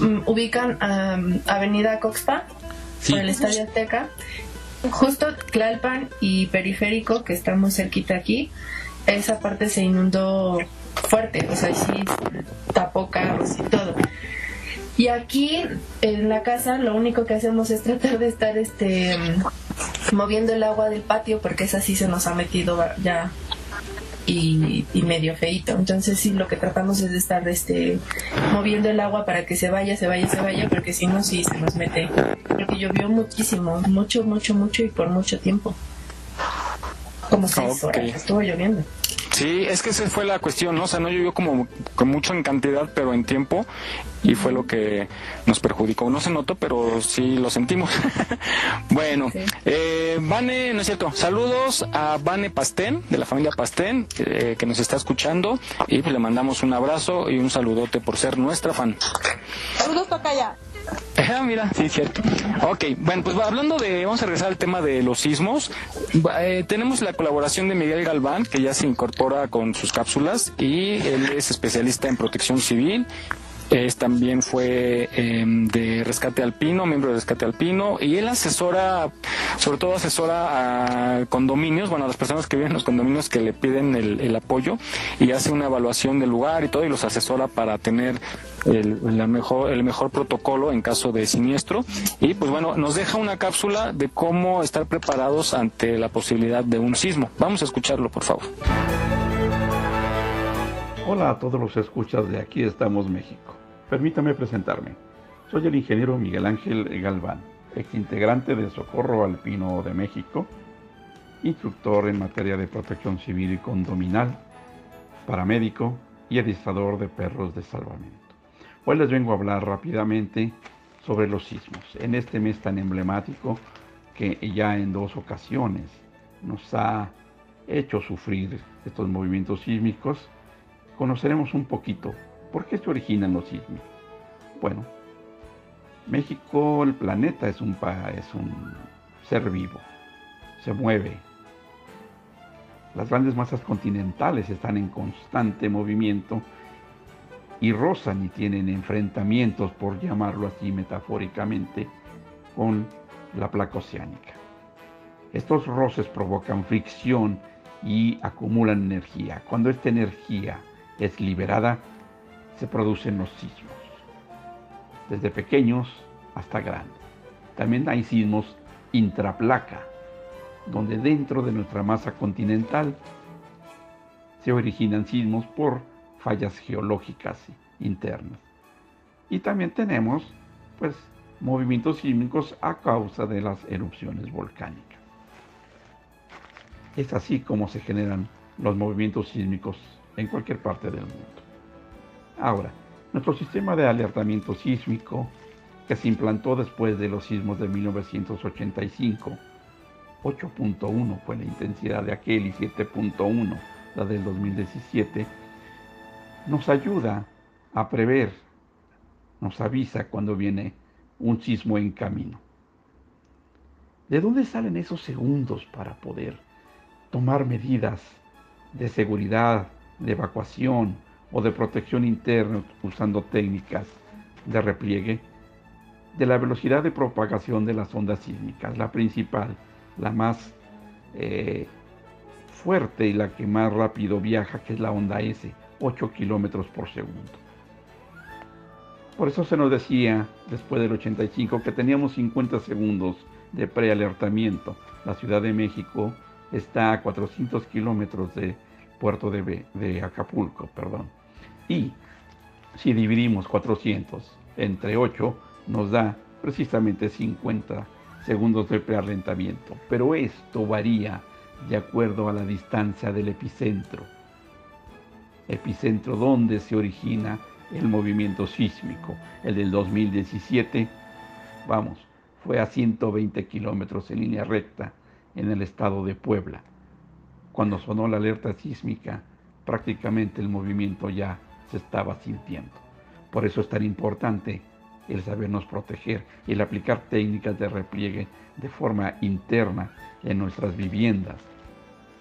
mm, ubican am, Avenida Coxpa, Sí. por el Estadio Azteca. Justo Tlalpan y Periférico, que estamos cerquita aquí, esa parte se inundó fuerte, o sea, sí tapó carros y todo. Y aquí en la casa lo único que hacemos es tratar de estar este moviendo el agua del patio porque esa sí se nos ha metido ya y, y medio feito. Entonces sí lo que tratamos es de estar este moviendo el agua para que se vaya, se vaya, se vaya, porque si no sí se nos mete. Porque llovió muchísimo, mucho, mucho, mucho y por mucho tiempo. Como seis horas estuvo lloviendo. Sí, es que esa fue la cuestión, ¿no? O sea, no llovió como con mucho en cantidad, pero en tiempo, y fue lo que nos perjudicó. No se notó, pero sí lo sentimos. bueno, eh, Vane, no es cierto, saludos a Vane Pastén, de la familia Pastén, eh, que nos está escuchando, y pues le mandamos un abrazo y un saludote por ser nuestra fan. Saludos, Tocaya. Ah, mira, sí, cierto. Ok, bueno, pues hablando de, vamos a regresar al tema de los sismos. Eh, tenemos la colaboración de Miguel Galván, que ya se incorpora con sus cápsulas y él es especialista en protección civil. Es, también fue eh, de Rescate Alpino, miembro de Rescate Alpino, y él asesora, sobre todo asesora a condominios, bueno, a las personas que viven en los condominios que le piden el, el apoyo, y hace una evaluación del lugar y todo, y los asesora para tener el, la mejor, el mejor protocolo en caso de siniestro. Y pues bueno, nos deja una cápsula de cómo estar preparados ante la posibilidad de un sismo. Vamos a escucharlo, por favor. Hola a todos los escuchas de Aquí estamos México. Permítame presentarme. Soy el ingeniero Miguel Ángel Galván, exintegrante de Socorro Alpino de México, instructor en materia de protección civil y condominal, paramédico y administrador de perros de salvamento. Hoy les vengo a hablar rápidamente sobre los sismos. En este mes tan emblemático que ya en dos ocasiones nos ha hecho sufrir estos movimientos sísmicos, conoceremos un poquito por qué se originan los sismos. Bueno, México, el planeta, es un, es un ser vivo, se mueve. Las grandes masas continentales están en constante movimiento y rozan y tienen enfrentamientos, por llamarlo así metafóricamente, con la placa oceánica. Estos roces provocan fricción y acumulan energía. Cuando esta energía es liberada, se producen los sismos, desde pequeños hasta grandes. También hay sismos intraplaca, donde dentro de nuestra masa continental se originan sismos por fallas geológicas internas. Y también tenemos, pues, movimientos sísmicos a causa de las erupciones volcánicas. Es así como se generan los movimientos sísmicos en cualquier parte del mundo. Ahora, nuestro sistema de alertamiento sísmico, que se implantó después de los sismos de 1985, 8.1 fue la intensidad de aquel y 7.1 la del 2017, nos ayuda a prever, nos avisa cuando viene un sismo en camino. ¿De dónde salen esos segundos para poder tomar medidas de seguridad, de evacuación o de protección interna usando técnicas de repliegue? De la velocidad de propagación de las ondas sísmicas, la principal, la más eh, fuerte y la que más rápido viaja, que es la onda S, 8 kilómetros por segundo. Por eso se nos decía después del 85 que teníamos 50 segundos de prealertamiento. La Ciudad de México está a 400 kilómetros del puerto de, Acapulco, perdón. Y si dividimos 400 entre 8, nos da precisamente 50 segundos de prealentamiento. Pero esto varía de acuerdo a la distancia del epicentro. Epicentro donde se origina el movimiento sísmico. El del 2017, vamos, fue a 120 kilómetros en línea recta en el estado de Puebla. Cuando sonó la alerta sísmica, prácticamente el movimiento ya se estaba sintiendo. Por eso es tan importante el sabernos proteger el aplicar técnicas de repliegue de forma interna en nuestras viviendas,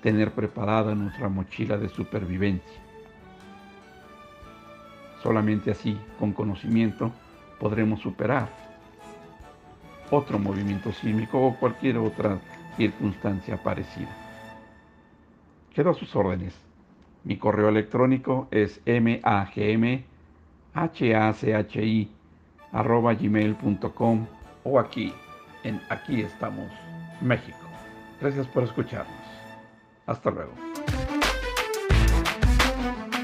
tener preparada nuestra mochila de supervivencia. Solamente así, con conocimiento, podremos superar otro movimiento sísmico o cualquier otra circunstancia parecida. Quedo a sus órdenes. Mi correo electrónico es magmhachi o aquí en Aquí estamos, México. Gracias por escucharnos. Hasta luego.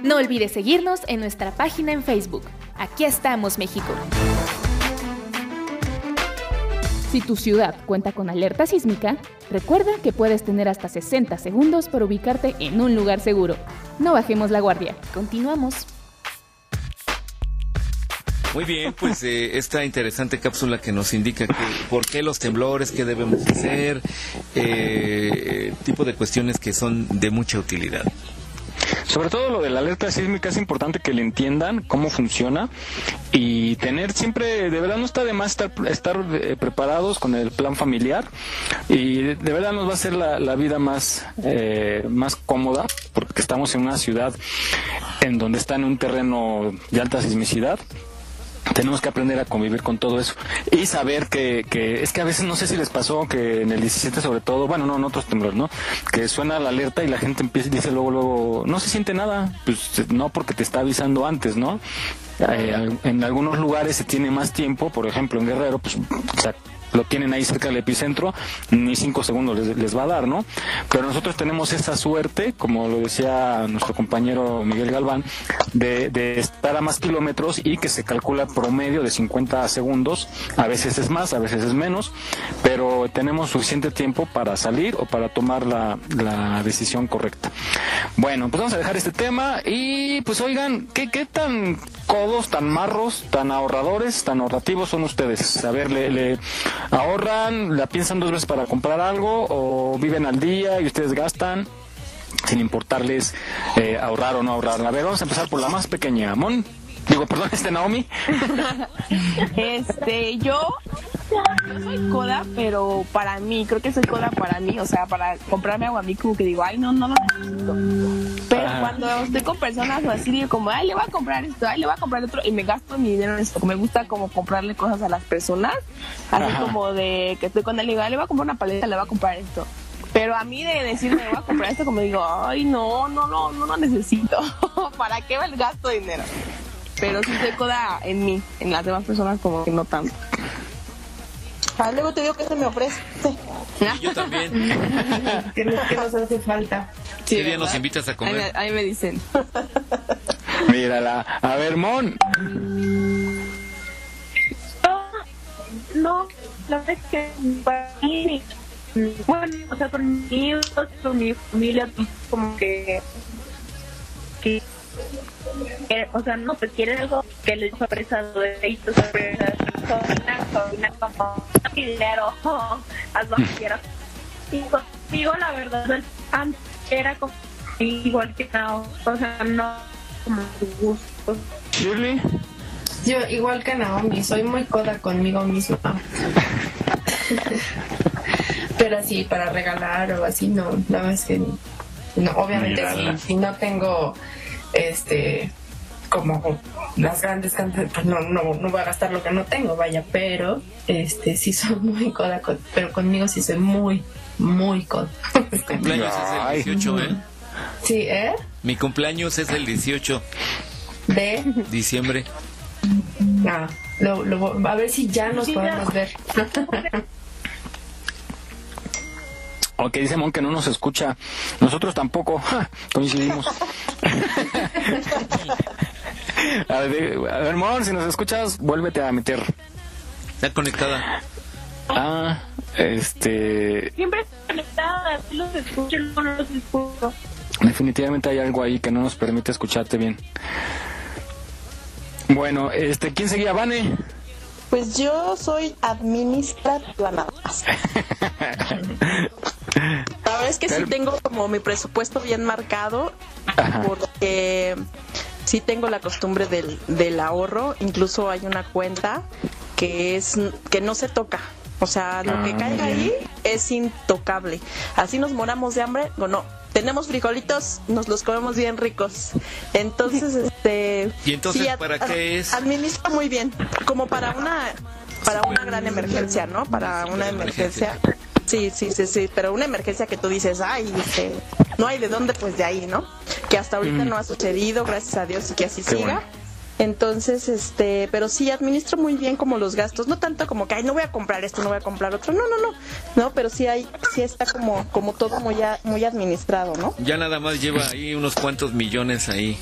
No olvides seguirnos en nuestra página en Facebook. Aquí estamos, México. Si tu ciudad cuenta con alerta sísmica, recuerda que puedes tener hasta 60 segundos para ubicarte en un lugar seguro. No bajemos la guardia. Continuamos. Muy bien, pues eh, esta interesante cápsula que nos indica por qué los temblores, qué debemos hacer, eh, tipo de cuestiones que son de mucha utilidad. Sobre todo lo de la alerta sísmica es importante que le entiendan cómo funciona y tener siempre, de verdad no está de más estar, estar eh, preparados con el plan familiar y de, verdad nos va a hacer la, la vida más, eh, más cómoda porque estamos en una ciudad en donde está en un terreno de alta sismicidad tenemos que aprender a convivir con todo eso y saber que, que es que a veces no sé si les pasó que en el 17 sobre todo, bueno, no en otros temblores, ¿no? Que suena la alerta y la gente empieza y dice luego, luego, no se siente nada, pues no porque te está avisando antes, ¿no? Eh, en algunos lugares se tiene más tiempo, por ejemplo en Guerrero, pues o sea, lo tienen ahí cerca del epicentro, ni cinco segundos les, les, va a dar, ¿no? Pero nosotros tenemos esa suerte, como lo decía nuestro compañero Miguel Galván, de, de, estar a más kilómetros y que se calcula promedio de 50 segundos, a veces es más, a veces es menos, pero tenemos suficiente tiempo para salir o para tomar la, decisión correcta. Bueno, pues vamos a dejar este tema y pues oigan, ¿qué, tan codos, tan marros, tan ahorradores, tan ahorrativos son ustedes? A ver, le ahorran, la piensan dos veces para comprar algo o viven al día y ustedes gastan sin importarles eh, ahorrar o no ahorrar. A ver, vamos a empezar por la más pequeña. Mon, digo, perdón, este Naomi. este, yo, yo soy coda, pero para mí, creo que soy coda para mí, o sea, para comprarme agua a mí como que digo, ay, no, no lo necesito. Pero cuando estoy con personas o así, digo como, ay, le voy a comprar esto, ay, le voy a comprar otro, y me gasto mi dinero en esto. Me gusta como comprarle cosas a las personas, así Ajá. como de que estoy con él y digo, ay, le voy a comprar una paleta, le voy a comprar esto. Pero a mí de decirme, voy a comprar esto, como digo, ay, no, no, no, no lo necesito. ¿Para qué el gasto de dinero? Pero sí soy coda en mí, en las demás personas como que no tanto. Ah, luego te digo que se me ofrece. Y yo también. ¿Qué nos, qué nos hace falta? ¿Qué día nos invitas a Ahí me, comer? ahí me dicen. Mírala. A ver, Mon. No, la verdad es que para mí, bueno, o sea, con mi hijos, con mi familia, pues, como que, que, que, o sea, no, pues quieren algo que les sorpresa de esto, sorpresa, una como dinero, haz lo que quieras. Y conmigo, la verdad, antes era como igual que no, o sea, no como tu gusto. Shirley. Yo, igual que Naomi, soy muy coda conmigo misma. Pero así, para regalar o así, no, la verdad es que no, obviamente si no tengo este como las grandes cantidades, pues no, no, no voy a gastar lo que no tengo, vaya, pero este sí soy muy coda, con- pero conmigo sí soy muy, muy coda. Mi cumpleaños es el 18, ¿eh? Sí, ¿eh? Mi cumpleaños es el 18 De, de diciembre. ah, lo, lo- a ver si ya nos Sí, podemos ya. ver. Ok, dice Mon que no nos escucha. Nosotros tampoco. Ja, coincidimos. a ver, a ver, Mon, si nos escuchas, vuélvete a meter. Está conectada. Ah, este. Siempre conectada, sí los escucho, no los escucho. Definitivamente hay algo ahí que no nos permite escucharte bien. Bueno, este, ¿quién seguía, Vane? Pues yo soy administrativa nada más. La verdad es que sí tengo como mi presupuesto bien marcado porque sí tengo la costumbre del, del ahorro. Incluso hay una cuenta que es que no se toca. O sea, lo que Ah, caiga ahí es intocable. Así nos moramos de hambre o no. Tenemos frijolitos, nos los comemos bien ricos. Entonces, este. ¿Y entonces sí, para qué es? Administra muy bien, como para una para una gran emergencia, ¿no? Para una emergencia. Sí, sí, sí, sí, pero una emergencia que tú dices, ay, este, no hay de dónde, pues de ahí, ¿no? Que hasta ahorita Mm. no ha sucedido, gracias a Dios, y que así Qué siga. bueno. Entonces, este, pero sí administro muy bien como los gastos, no tanto como que ay no voy a comprar esto, no voy a comprar otro, no, no, no, no, pero sí hay, sí está como, como todo muy, a- muy administrado, ¿no? Ya nada más lleva ahí unos cuantos millones ahí.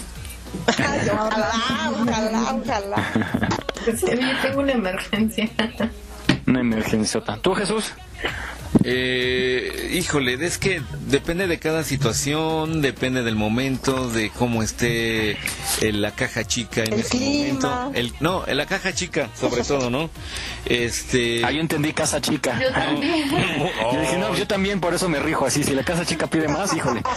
Ay, ojalá, ojalá, ojalá. Sí, yo tengo una emergencia. Una emergencia. ¿Tú, Jesús? Eh, híjole, es que depende de cada situación, depende del momento, de cómo esté eh, la caja chica en El ese clima. momento. El, no, en la caja chica, sobre todo, ¿no? Este. Ah, yo entendí casa chica. Yo también. Yo dije, no, yo también por eso me rijo así. Si la casa chica pide más, híjole.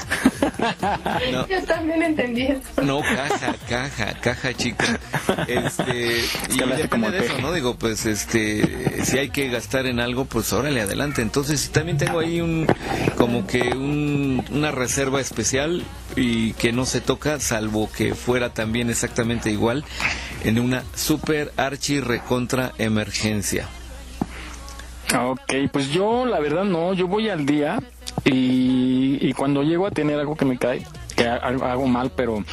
No. Yo también entendí eso. No, caja, caja, caja chica. Este, y que hablaste como depende de eso. ¿no? Digo, pues, este, si hay que gastar en algo, pues órale, adelante. Entonces, también tengo ahí un, como que un, una reserva especial y que no se toca, salvo que fuera también exactamente igual en una super archi recontra emergencia. Ok, pues yo la verdad no, yo voy al día y, y cuando llego a tener algo que me cae, que ha- hago mal, pero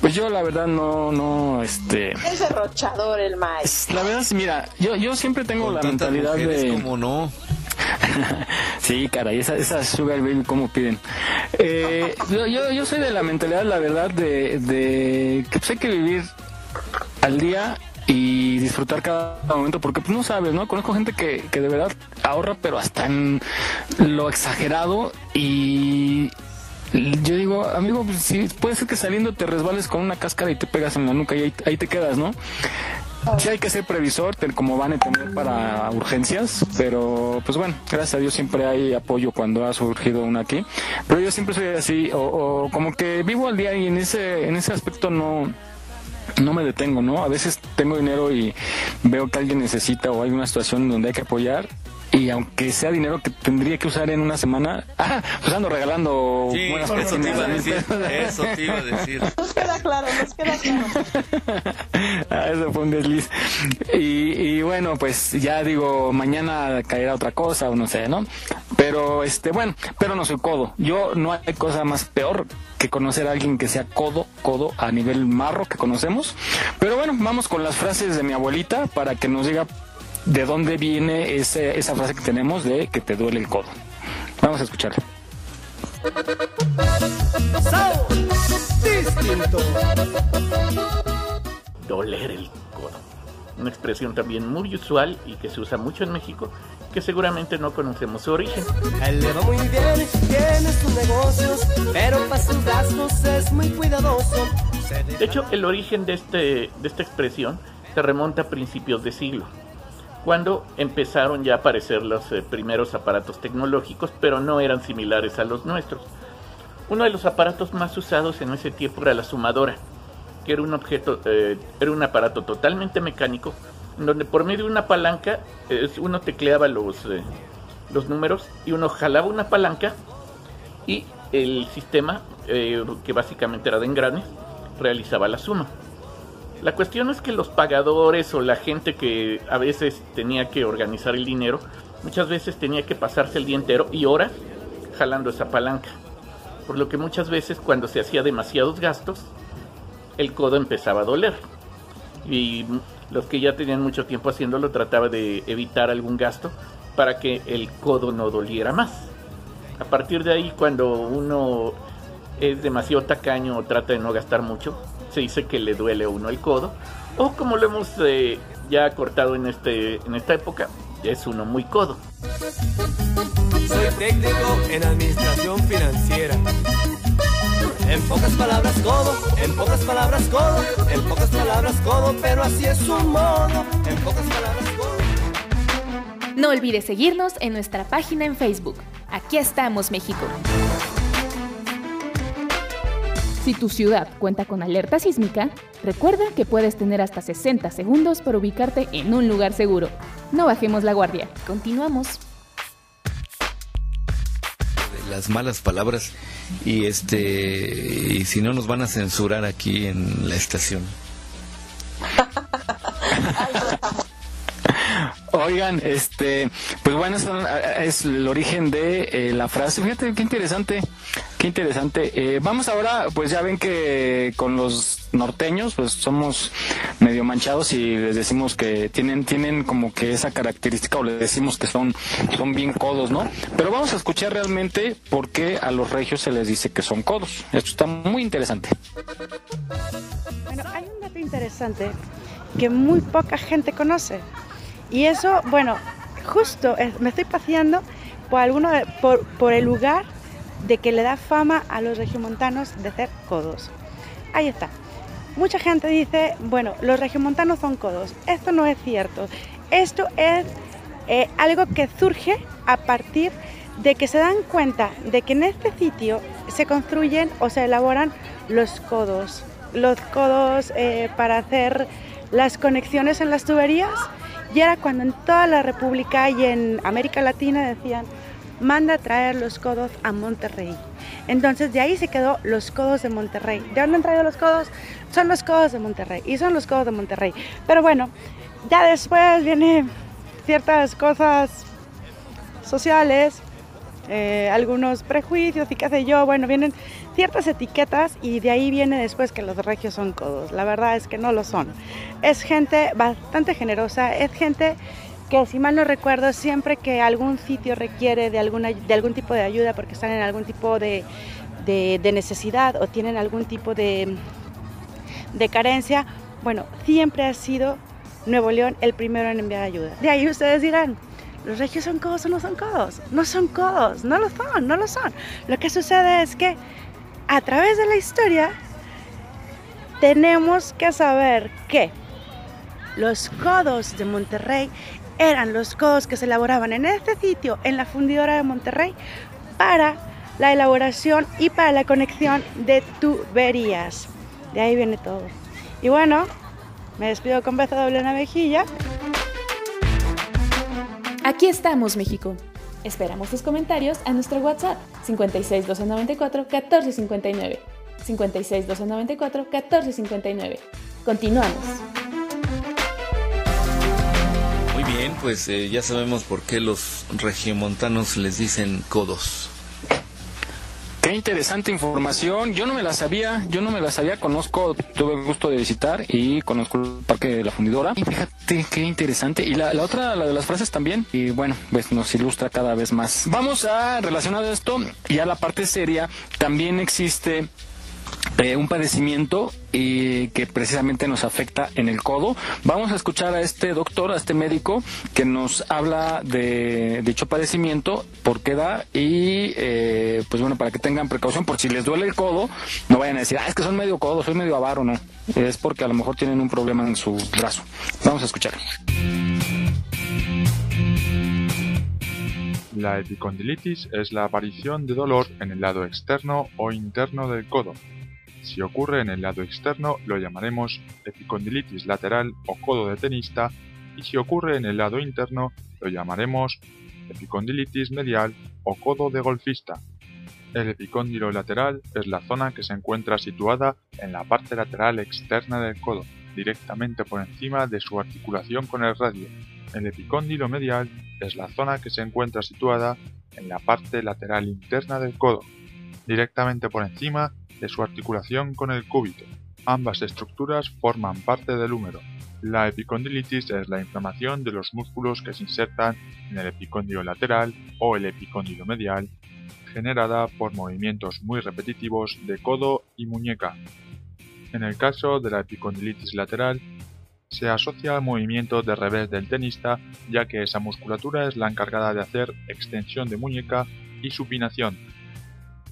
pues yo la verdad no, no, este... Es derrochador el maestro. La verdad, mira, yo, yo siempre tengo Con la mentalidad mujeres, de... ¿cómo no? sí, caray, esa, esa Sugar Baby, ¿cómo piden? Eh, yo, yo, yo soy de la mentalidad, la verdad, de, de que pues hay que vivir al día y disfrutar cada momento, porque pues no sabes, ¿no? Conozco gente que, que de verdad ahorra, pero hasta en lo exagerado y... Yo digo, amigo, pues sí, puede ser que saliendo te resbales con una cáscara y te pegas en la nuca y ahí, ahí te quedas, ¿no? Sí hay que ser previsor, ten- como van a tener para urgencias, pero pues bueno, gracias a Dios siempre hay apoyo cuando ha surgido una aquí. Pero yo siempre soy así, o, o como que vivo al día y en ese, en ese aspecto no, no me detengo, ¿no? A veces tengo dinero y veo que alguien necesita o hay una situación donde hay que apoyar. Y aunque sea dinero que tendría que usar en una semana, ah, pues ando regalando Sí, buenas eso te iba a decir, eso te iba a decir. Nos queda claro, nos queda claro. Ah, eso fue un desliz. Y, y bueno, pues ya digo, mañana caerá otra cosa o no sé, ¿no? Pero este, bueno, pero no soy codo. Yo no hay cosa más peor que conocer a alguien que sea codo, codo a nivel marro que conocemos. Pero bueno, vamos con las frases de mi abuelita para que nos diga de dónde viene ese, esa frase que tenemos de que te duele el codo. Vamos a escucharla. Doler el codo. Una expresión también muy usual y que se usa mucho en México, que seguramente no conocemos su origen. A él le va muy bien, tiene sus negocios, pero para sus gastos es muy cuidadoso. Se De hecho, el origen de, este, de esta expresión se remonta a principios de siglo, cuando empezaron ya a aparecer los eh, primeros aparatos tecnológicos, pero no eran similares a los nuestros. Uno de los aparatos más usados en ese tiempo era la sumadora, que era un objeto, eh, era un aparato totalmente mecánico, en donde por medio de una palanca eh, uno tecleaba los, los números y uno jalaba una palanca y el sistema, que básicamente era de engranes, realizaba la suma. La cuestión es que los pagadores o la gente que a veces tenía que organizar el dinero, muchas veces tenía que pasarse el día entero y horas jalando esa palanca. Por lo que muchas veces cuando se hacía demasiados gastos, el codo empezaba a doler. Y los que ya tenían mucho tiempo haciéndolo trataba de evitar algún gasto para que el codo no doliera más. A partir de ahí, cuando uno es demasiado tacaño o trata de no gastar mucho, se dice que le duele a uno el codo. O como lo hemos eh, ya cortado en, este, en esta época, es uno muy codo. Soy técnico en administración financiera. En pocas palabras codo, en pocas palabras codo, en pocas palabras codo, pero así es su modo. En pocas palabras codo. No olvides seguirnos en nuestra página en Facebook. Aquí estamos, México. Si tu ciudad cuenta con alerta sísmica, recuerda que puedes tener hasta 60 segundos para ubicarte en un lugar seguro. No bajemos la guardia. Continuamos. las malas palabras y este y si no nos van a censurar aquí en la estación. Oigan, este, pues bueno, eso es el origen de eh, la frase. Fíjate qué interesante, qué interesante. Eh, vamos ahora, pues ya ven que con los norteños, pues somos medio manchados y les decimos que tienen, tienen como que esa característica o les decimos que son, son bien codos, ¿no? Pero vamos a escuchar realmente por qué a los regios se les dice que son codos. Esto está muy interesante. Bueno, hay un dato interesante que muy poca gente conoce. Y eso, bueno, justo eh, me estoy paseando por, el lugar de que le da fama a los regiomontanos de ser codos. Ahí está. Mucha gente dice, bueno, los regiomontanos son codos. Esto no es cierto. Esto es eh, algo que surge a partir de que se dan cuenta de que en este sitio se construyen o se elaboran los codos. Los codos eh, para hacer las conexiones en las tuberías. Y era cuando en toda la República y en América Latina decían, manda a traer los codos a Monterrey. Entonces de ahí se quedó los codos de Monterrey. ¿De dónde han traído los codos? Son los codos de Monterrey. Y son los codos de Monterrey. Pero bueno, ya después vienen ciertas cosas sociales, eh, algunos prejuicios y qué sé yo. Bueno, vienen ciertas etiquetas y de ahí viene después que los regios son codos. La verdad es que no lo son. Es gente bastante generosa, es gente que si mal no recuerdo, siempre que algún sitio requiere de, alguna, de algún tipo de ayuda porque están en algún tipo de, de- necesidad o tienen algún tipo de, de carencia, bueno, siempre ha sido Nuevo León el primero en enviar ayuda. De ahí ustedes dirán, ¿los regios son codos o no son codos? No son codos, no lo son, no lo son. Lo que sucede es que a través de la historia tenemos que saber que los codos de Monterrey eran los codos que se elaboraban en este sitio, en la fundidora de Monterrey, para la elaboración y para la conexión de tuberías. De ahí viene todo. Y bueno, me despido con beso doble en la mejilla. Aquí estamos, México. Esperamos tus comentarios a nuestro WhatsApp 56 294 1459. 56 294 1459. Continuamos. Muy bien, pues eh, ya sabemos por qué los regiomontanos les dicen codos. Interesante información. Yo no me la sabía, yo no me la sabía. Conozco, tuve el gusto de visitar y conozco el Parque de la Fundidora. Y fíjate qué interesante. Y la, la otra, la de las frases también. Y bueno, pues nos ilustra cada vez más. Vamos a relacionar esto y a la parte seria. También existe eh, un padecimiento eh, que precisamente nos afecta en el codo. Vamos a escuchar a este doctor, a este médico, que nos habla de dicho padecimiento, por qué da y eh, pues bueno, para que tengan precaución, por si les duele el codo, no vayan a decir, ah, es que son medio codo, soy medio avaro, no. Es porque a lo mejor tienen un problema en su brazo. Vamos a escuchar. La epicondilitis es la aparición de dolor en el lado externo o interno del codo. Si ocurre en el lado externo lo llamaremos epicondilitis lateral o codo de tenista y si ocurre en el lado interno lo llamaremos epicondilitis medial o codo de golfista. El epicóndilo lateral es la zona que se encuentra situada en la parte lateral externa del codo, directamente por encima de su articulación con el radio. El epicóndilo medial es la zona que se encuentra situada en la parte lateral interna del codo, directamente por encima de su articulación con el cúbito. Ambas estructuras forman parte del húmero. La epicondilitis es la inflamación de los músculos que se insertan en el epicóndilo lateral o el epicóndilo medial, generada por movimientos muy repetitivos de codo y muñeca. En el caso de la epicondilitis lateral, se asocia al movimiento de revés del tenista, ya que esa musculatura es la encargada de hacer extensión de muñeca y supinación.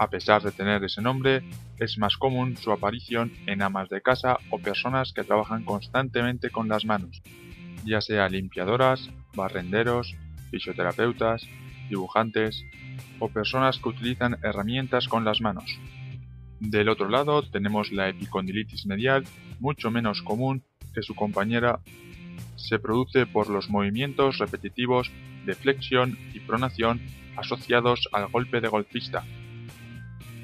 A pesar de tener ese nombre, es más común su aparición en amas de casa o personas que trabajan constantemente con las manos, ya sea limpiadoras, barrenderos, fisioterapeutas, dibujantes o personas que utilizan herramientas con las manos. Del otro lado tenemos la epicondilitis medial, mucho menos común que su compañera se produce por los movimientos repetitivos de flexión y pronación asociados al golpe de golfista.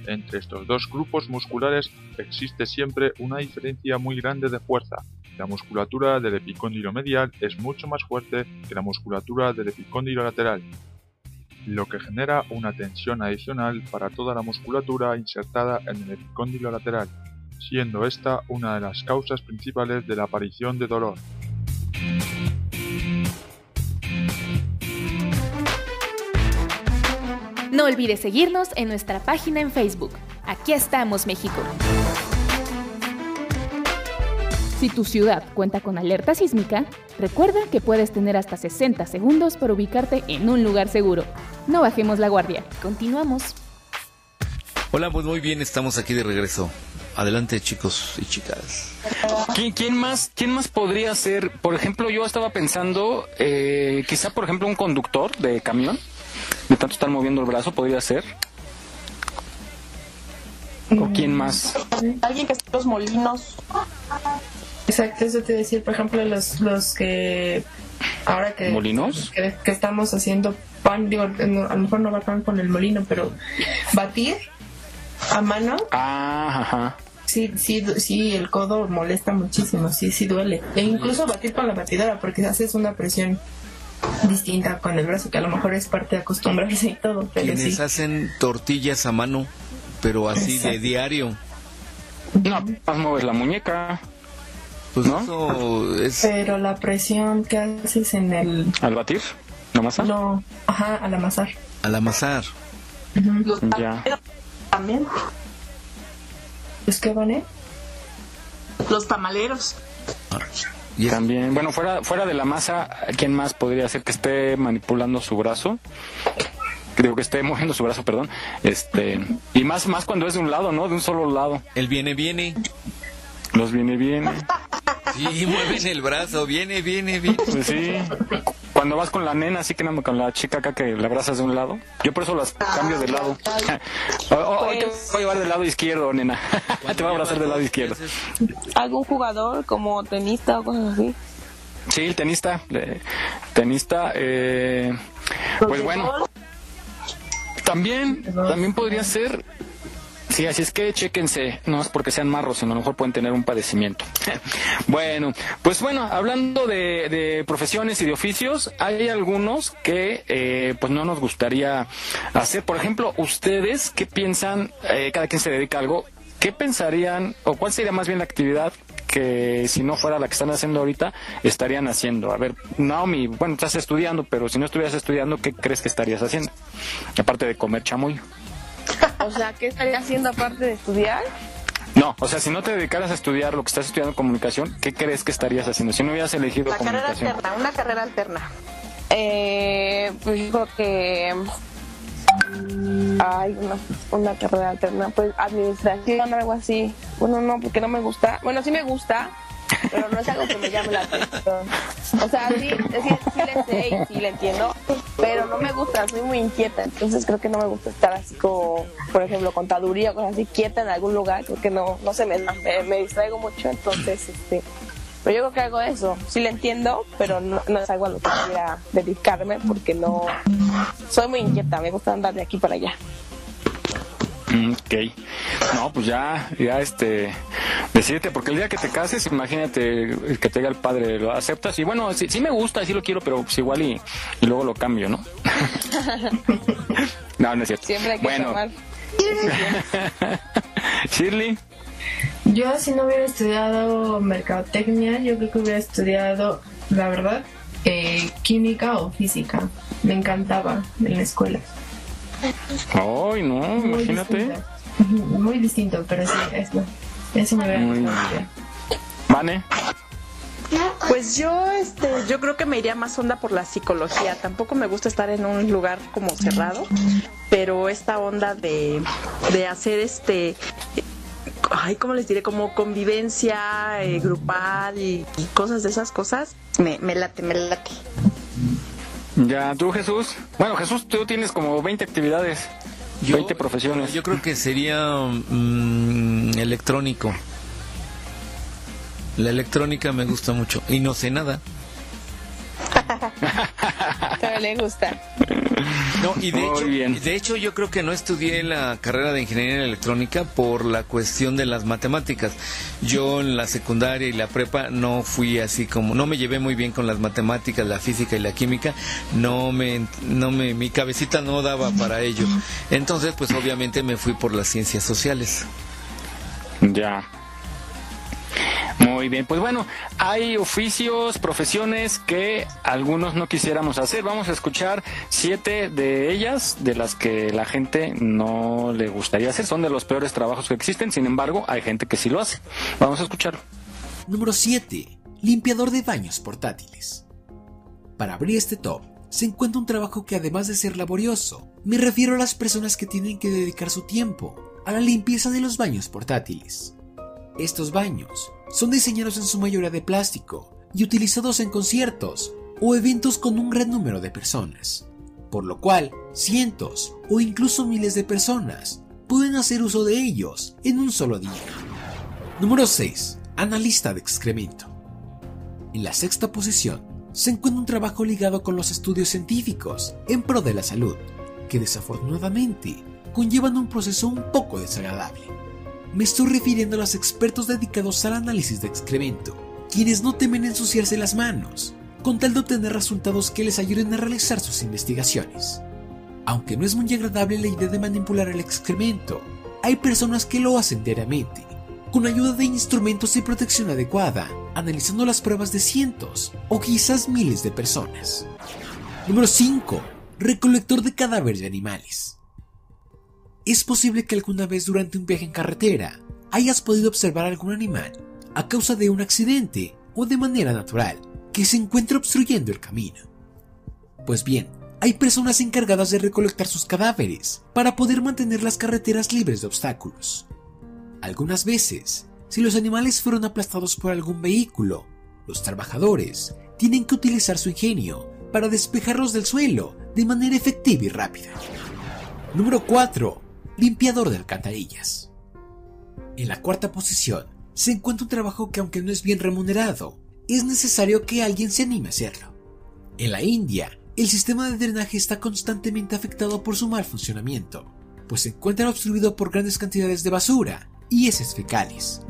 Entre estos dos grupos musculares existe siempre una diferencia muy grande de fuerza. La musculatura del epicóndilo medial es mucho más fuerte que la musculatura del epicóndilo lateral, lo que genera una tensión adicional para toda la musculatura insertada en el epicóndilo lateral siendo esta una de las causas principales de la aparición de dolor. No olvides seguirnos en nuestra página en Facebook. Aquí estamos, México. Si tu ciudad cuenta con alerta sísmica, recuerda que puedes tener hasta 60 segundos para ubicarte en un lugar seguro. No bajemos la guardia. Continuamos. Hola, pues muy bien, estamos aquí de regreso. Adelante, chicos y chicas. ¿Quién, más, ¿Quién más podría ser? Por ejemplo, yo estaba pensando, eh, quizá, por ejemplo, un conductor de camión, de tanto estar moviendo el brazo, podría ser. ¿O quién más? Alguien que esté en los molinos. Exacto, eso te decir, por ejemplo, los, los que ahora que, ¿Molinos? que, que estamos haciendo pan, digo, no, a lo mejor no va pan con el molino, pero batir a mano. Ah, ajá. Sí, sí, sí, el codo molesta muchísimo, sí, sí duele. E incluso batir con la batidora, porque haces una presión distinta con el brazo, que a lo mejor es parte de acostumbrarse y todo. Pero Quienes sí. hacen tortillas a mano, pero así de diario. No, más mueves la muñeca. Pues ¿No? eso es... Pero la presión que haces en el... ¿Al batir? ¿La masa? No, ajá, al amasar. Al amasar. Ya. También. ¿Es que van, eh? Los tamaleros. También, bueno, fuera, fuera de la masa, ¿quién más podría ser que esté manipulando su brazo? Creo que esté moviendo su brazo, perdón. Este, y más, más cuando es de un lado, ¿no? De un solo lado. El viene, viene. Los viene bien. Sí, mueven el brazo, viene, viene, viene. Pues sí. Cuando vas con la nena, así que no, con la chica acá que la abrazas de un lado. Yo por eso las cambio de lado. Hoy te voy a llevar del lado izquierdo, nena. Te voy a abrazar del lado izquierdo. ¿Algún jugador como tenista o cosas así? Sí, el tenista. eh, tenista, eh, pues bueno. También, también podría ser. Sí, así es que chéquense, no es porque sean marros, sino a lo mejor pueden tener un padecimiento. bueno, pues bueno, hablando de, de profesiones y de oficios, hay algunos que eh, pues no nos gustaría hacer. Por ejemplo, ustedes, ¿qué piensan? Eh, cada quien se dedica a algo. ¿Qué pensarían, o cuál sería más bien la actividad que si no fuera la que están haciendo ahorita, estarían haciendo? A ver, Naomi, bueno, estás estudiando, pero si no estuvieras estudiando, ¿qué crees que estarías haciendo? Aparte de comer chamoy. O sea, ¿qué estaría haciendo aparte de estudiar? No, o sea, si no te dedicaras a estudiar lo que estás estudiando comunicación, ¿qué crees que estarías haciendo? Si no hubieras elegido La carrera alterna, una carrera alterna. Eh, pues yo creo que hay una, una carrera alterna, pues administración, algo así. Bueno, no, porque no me gusta. Bueno, sí me gusta, pero no es algo que me llame la atención. O sea, sí, sí, sí le sé y sí le entiendo, pero no me gusta, soy muy inquieta, entonces creo que no me gusta estar así como, por ejemplo, contaduría o cosas así, quieta en algún lugar, creo que no, no se me, distraigo mucho, entonces, este, pero yo creo que hago eso, sí le entiendo, pero no, no es algo a lo que quiera dedicarme porque no, soy muy inquieta, me gusta andar de aquí para allá. Mm, Ok. No, pues ya, ya este, decídete, porque el día que te cases, imagínate que te diga el padre, lo aceptas y bueno, sí, sí me gusta, sí lo quiero, pero pues igual y, y luego lo cambio, ¿no? No, no es cierto. Siempre hay que bueno, tomar. Shirley, Yo si no hubiera estudiado mercadotecnia, yo creo que hubiera estudiado, la verdad, eh, química o física. Me encantaba en la escuela. Ay, no, Muy imagínate. distinto. Muy distinto, pero sí, eso, eso me bien. Vane. Pues yo, este, yo creo que me iría más onda por la psicología. Tampoco me gusta estar en un lugar como cerrado, pero esta onda de, de hacer este, ay, ¿cómo les diré? Como convivencia eh, grupal y, y cosas de esas cosas, me, me late, me late. Ya, tú Jesús. Bueno, Jesús, tú tienes como 20 actividades, 20 profesiones. Yo creo que sería mm, electrónico. La electrónica me gusta mucho y no sé nada. Pero le gusta. No, y de Muy hecho, bien. de hecho yo creo que no estudié la carrera de ingeniería electrónica por la cuestión de las matemáticas. Yo en la secundaria y la prepa no fui así como, no me llevé muy bien con las matemáticas, la física y la química. No me, no me, mi cabecita no daba para ello. Entonces, pues obviamente me fui por las ciencias sociales. Ya. Bien, pues bueno, hay oficios, profesiones que algunos no quisiéramos hacer. Vamos a escuchar siete de ellas, de las que la gente no le gustaría hacer. Son de los peores trabajos que existen, sin embargo, hay gente que sí lo hace. Vamos a escucharlo. Número 7. Limpiador de baños portátiles. Para abrir este top, se encuentra un trabajo que además de ser laborioso, me refiero a las personas que tienen que dedicar su tiempo a la limpieza de los baños portátiles. Estos baños son diseñados en su mayoría de plástico y utilizados en conciertos o eventos con un gran número de personas, por lo cual cientos o incluso miles de personas pueden hacer uso de ellos en un solo día. Número 6. Analista de excremento. En la sexta posición se encuentra un trabajo ligado con los estudios científicos en pro de la salud, que desafortunadamente conllevan un proceso un poco desagradable. Me estoy refiriendo a los expertos dedicados al análisis de excremento, quienes no temen ensuciarse las manos, con tal de obtener resultados que les ayuden a realizar sus investigaciones. Aunque no es muy agradable la idea de manipular el excremento, hay personas que lo hacen diariamente, con ayuda de instrumentos de protección adecuada, analizando las pruebas de cientos o quizás miles de personas. Número 5. Recolector de cadáveres de animales. Es posible que alguna vez durante un viaje en carretera hayas podido observar algún animal a causa de un accidente o de manera natural que se encuentra obstruyendo el camino. Pues bien, hay personas encargadas de recolectar sus cadáveres para poder mantener las carreteras libres de obstáculos. Algunas veces, si los animales fueron aplastados por algún vehículo, los trabajadores tienen que utilizar su ingenio para despejarlos del suelo de manera efectiva y rápida. Número 4. Limpiador de alcantarillas. En la cuarta posición se encuentra un trabajo que aunque no es bien remunerado, es necesario que alguien se anime a hacerlo. En la India, el sistema de drenaje está constantemente afectado por su mal funcionamiento, pues se encuentra obstruido por grandes cantidades de basura y heces fecales.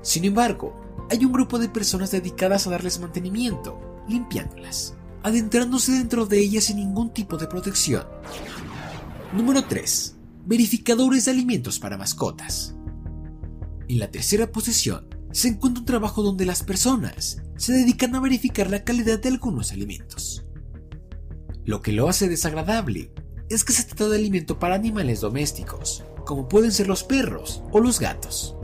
Sin embargo, hay un grupo de personas dedicadas a darles mantenimiento, limpiándolas, adentrándose dentro de ellas sin ningún tipo de protección. Número 3. Verificadores de alimentos para mascotas. En la tercera posición se encuentra un trabajo donde las personas se dedican a verificar la calidad de algunos alimentos. Lo que lo hace desagradable es que se trata de alimento para animales domésticos, como pueden ser los perros o los gatos.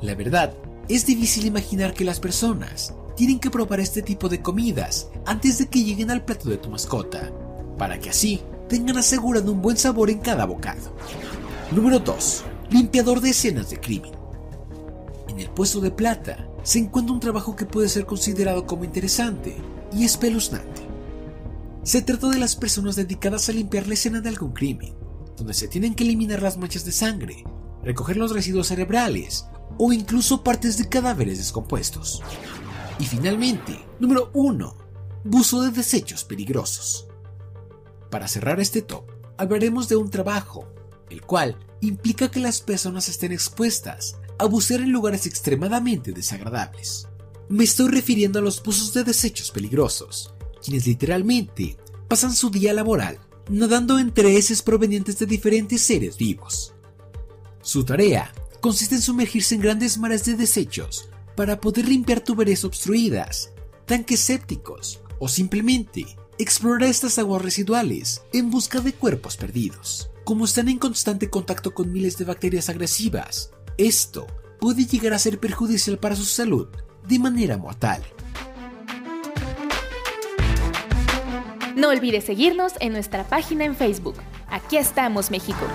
La verdad, es difícil imaginar que las personas tienen que probar este tipo de comidas antes de que lleguen al plato de tu mascota, para que así tengan asegurado un buen sabor en cada bocado. Número 2. Limpiador de escenas de crimen. En el puesto de plata se encuentra un trabajo que puede ser considerado como interesante y espeluznante. Se trata de las personas dedicadas a limpiar la escena de algún crimen, donde se tienen que eliminar las manchas de sangre, recoger los residuos cerebrales o incluso partes de cadáveres descompuestos. Y finalmente, número 1. Buzo de desechos peligrosos. Para cerrar este top, hablaremos de un trabajo, el cual implica que las personas estén expuestas a bucear en lugares extremadamente desagradables. Me estoy refiriendo a los buzos de desechos peligrosos, quienes literalmente pasan su día laboral nadando entre heces provenientes de diferentes seres vivos. Su tarea consiste en sumergirse en grandes mares de desechos para poder limpiar tuberías obstruidas, tanques sépticos o simplemente explorar estas aguas residuales en busca de cuerpos perdidos. Como están en constante contacto con miles de bacterias agresivas, esto puede llegar a ser perjudicial para su salud de manera mortal. No olvides seguirnos en nuestra página en Facebook. Aquí estamos, México.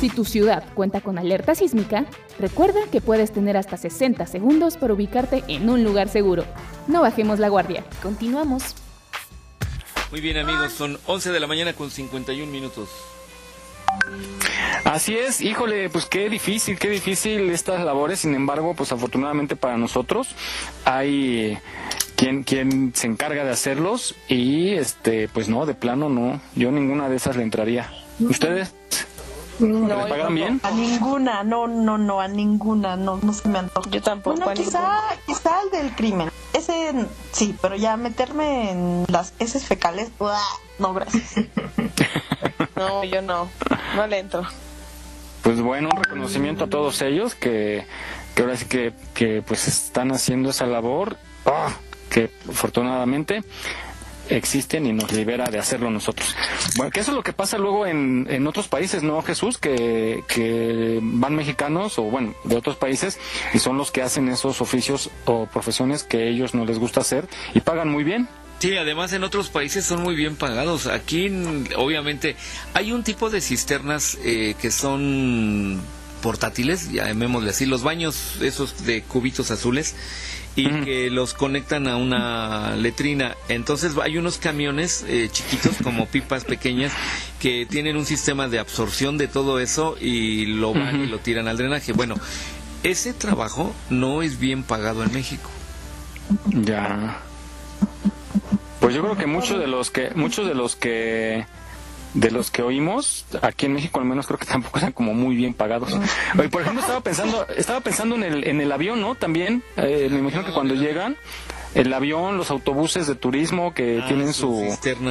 Si tu ciudad cuenta con alerta sísmica, recuerda que puedes tener hasta 60 segundos para ubicarte en un lugar seguro. No bajemos la guardia. Continuamos. Muy bien amigos, son 11 de la mañana con 51 minutos. Así es, híjole, pues qué difícil, qué difícil estas labores. Sin embargo, pues afortunadamente para nosotros hay quien, quien se encarga de hacerlos y este, pues no, de plano no, yo ninguna de esas le entraría. ¿Ustedes? No, ¿Le pagan bien? A ninguna, no, no, no, a ninguna, no, no se me antoja. Yo tampoco, Bueno, a quizá, quizá el del crimen. Ese, sí, pero ya meterme en las heces fecales, ¡buah! no, gracias. No, yo no, no le entro. Pues bueno, un reconocimiento a todos ellos que, que ahora sí que, que pues están haciendo esa labor, ¡ah! que afortunadamente existen y nos libera de hacerlo nosotros. Bueno, que eso es lo que pasa luego en, en otros países, ¿no, Jesús? Que, que van mexicanos o, bueno, de otros países y son los que hacen esos oficios o profesiones que ellos no les gusta hacer y pagan muy bien. Sí, además en otros países son muy bien pagados. Aquí, obviamente, hay un tipo de cisternas eh, que son portátiles, llamémosle así, los baños esos de cubitos azules y que los conectan a una letrina. Entonces hay unos camiones eh, chiquitos como pipas pequeñas que tienen un sistema de absorción de todo eso y lo van y lo tiran al drenaje. Bueno, ese trabajo no es bien pagado en México. Ya. Pues yo creo que muchos de los que muchos de los que de los que oímos aquí en México al menos creo que tampoco están como muy bien pagados. Oye, por ejemplo, estaba pensando estaba pensando en el en el avión, ¿no? También eh, me imagino que cuando llegan el avión, los autobuses de turismo que Ah, tienen su,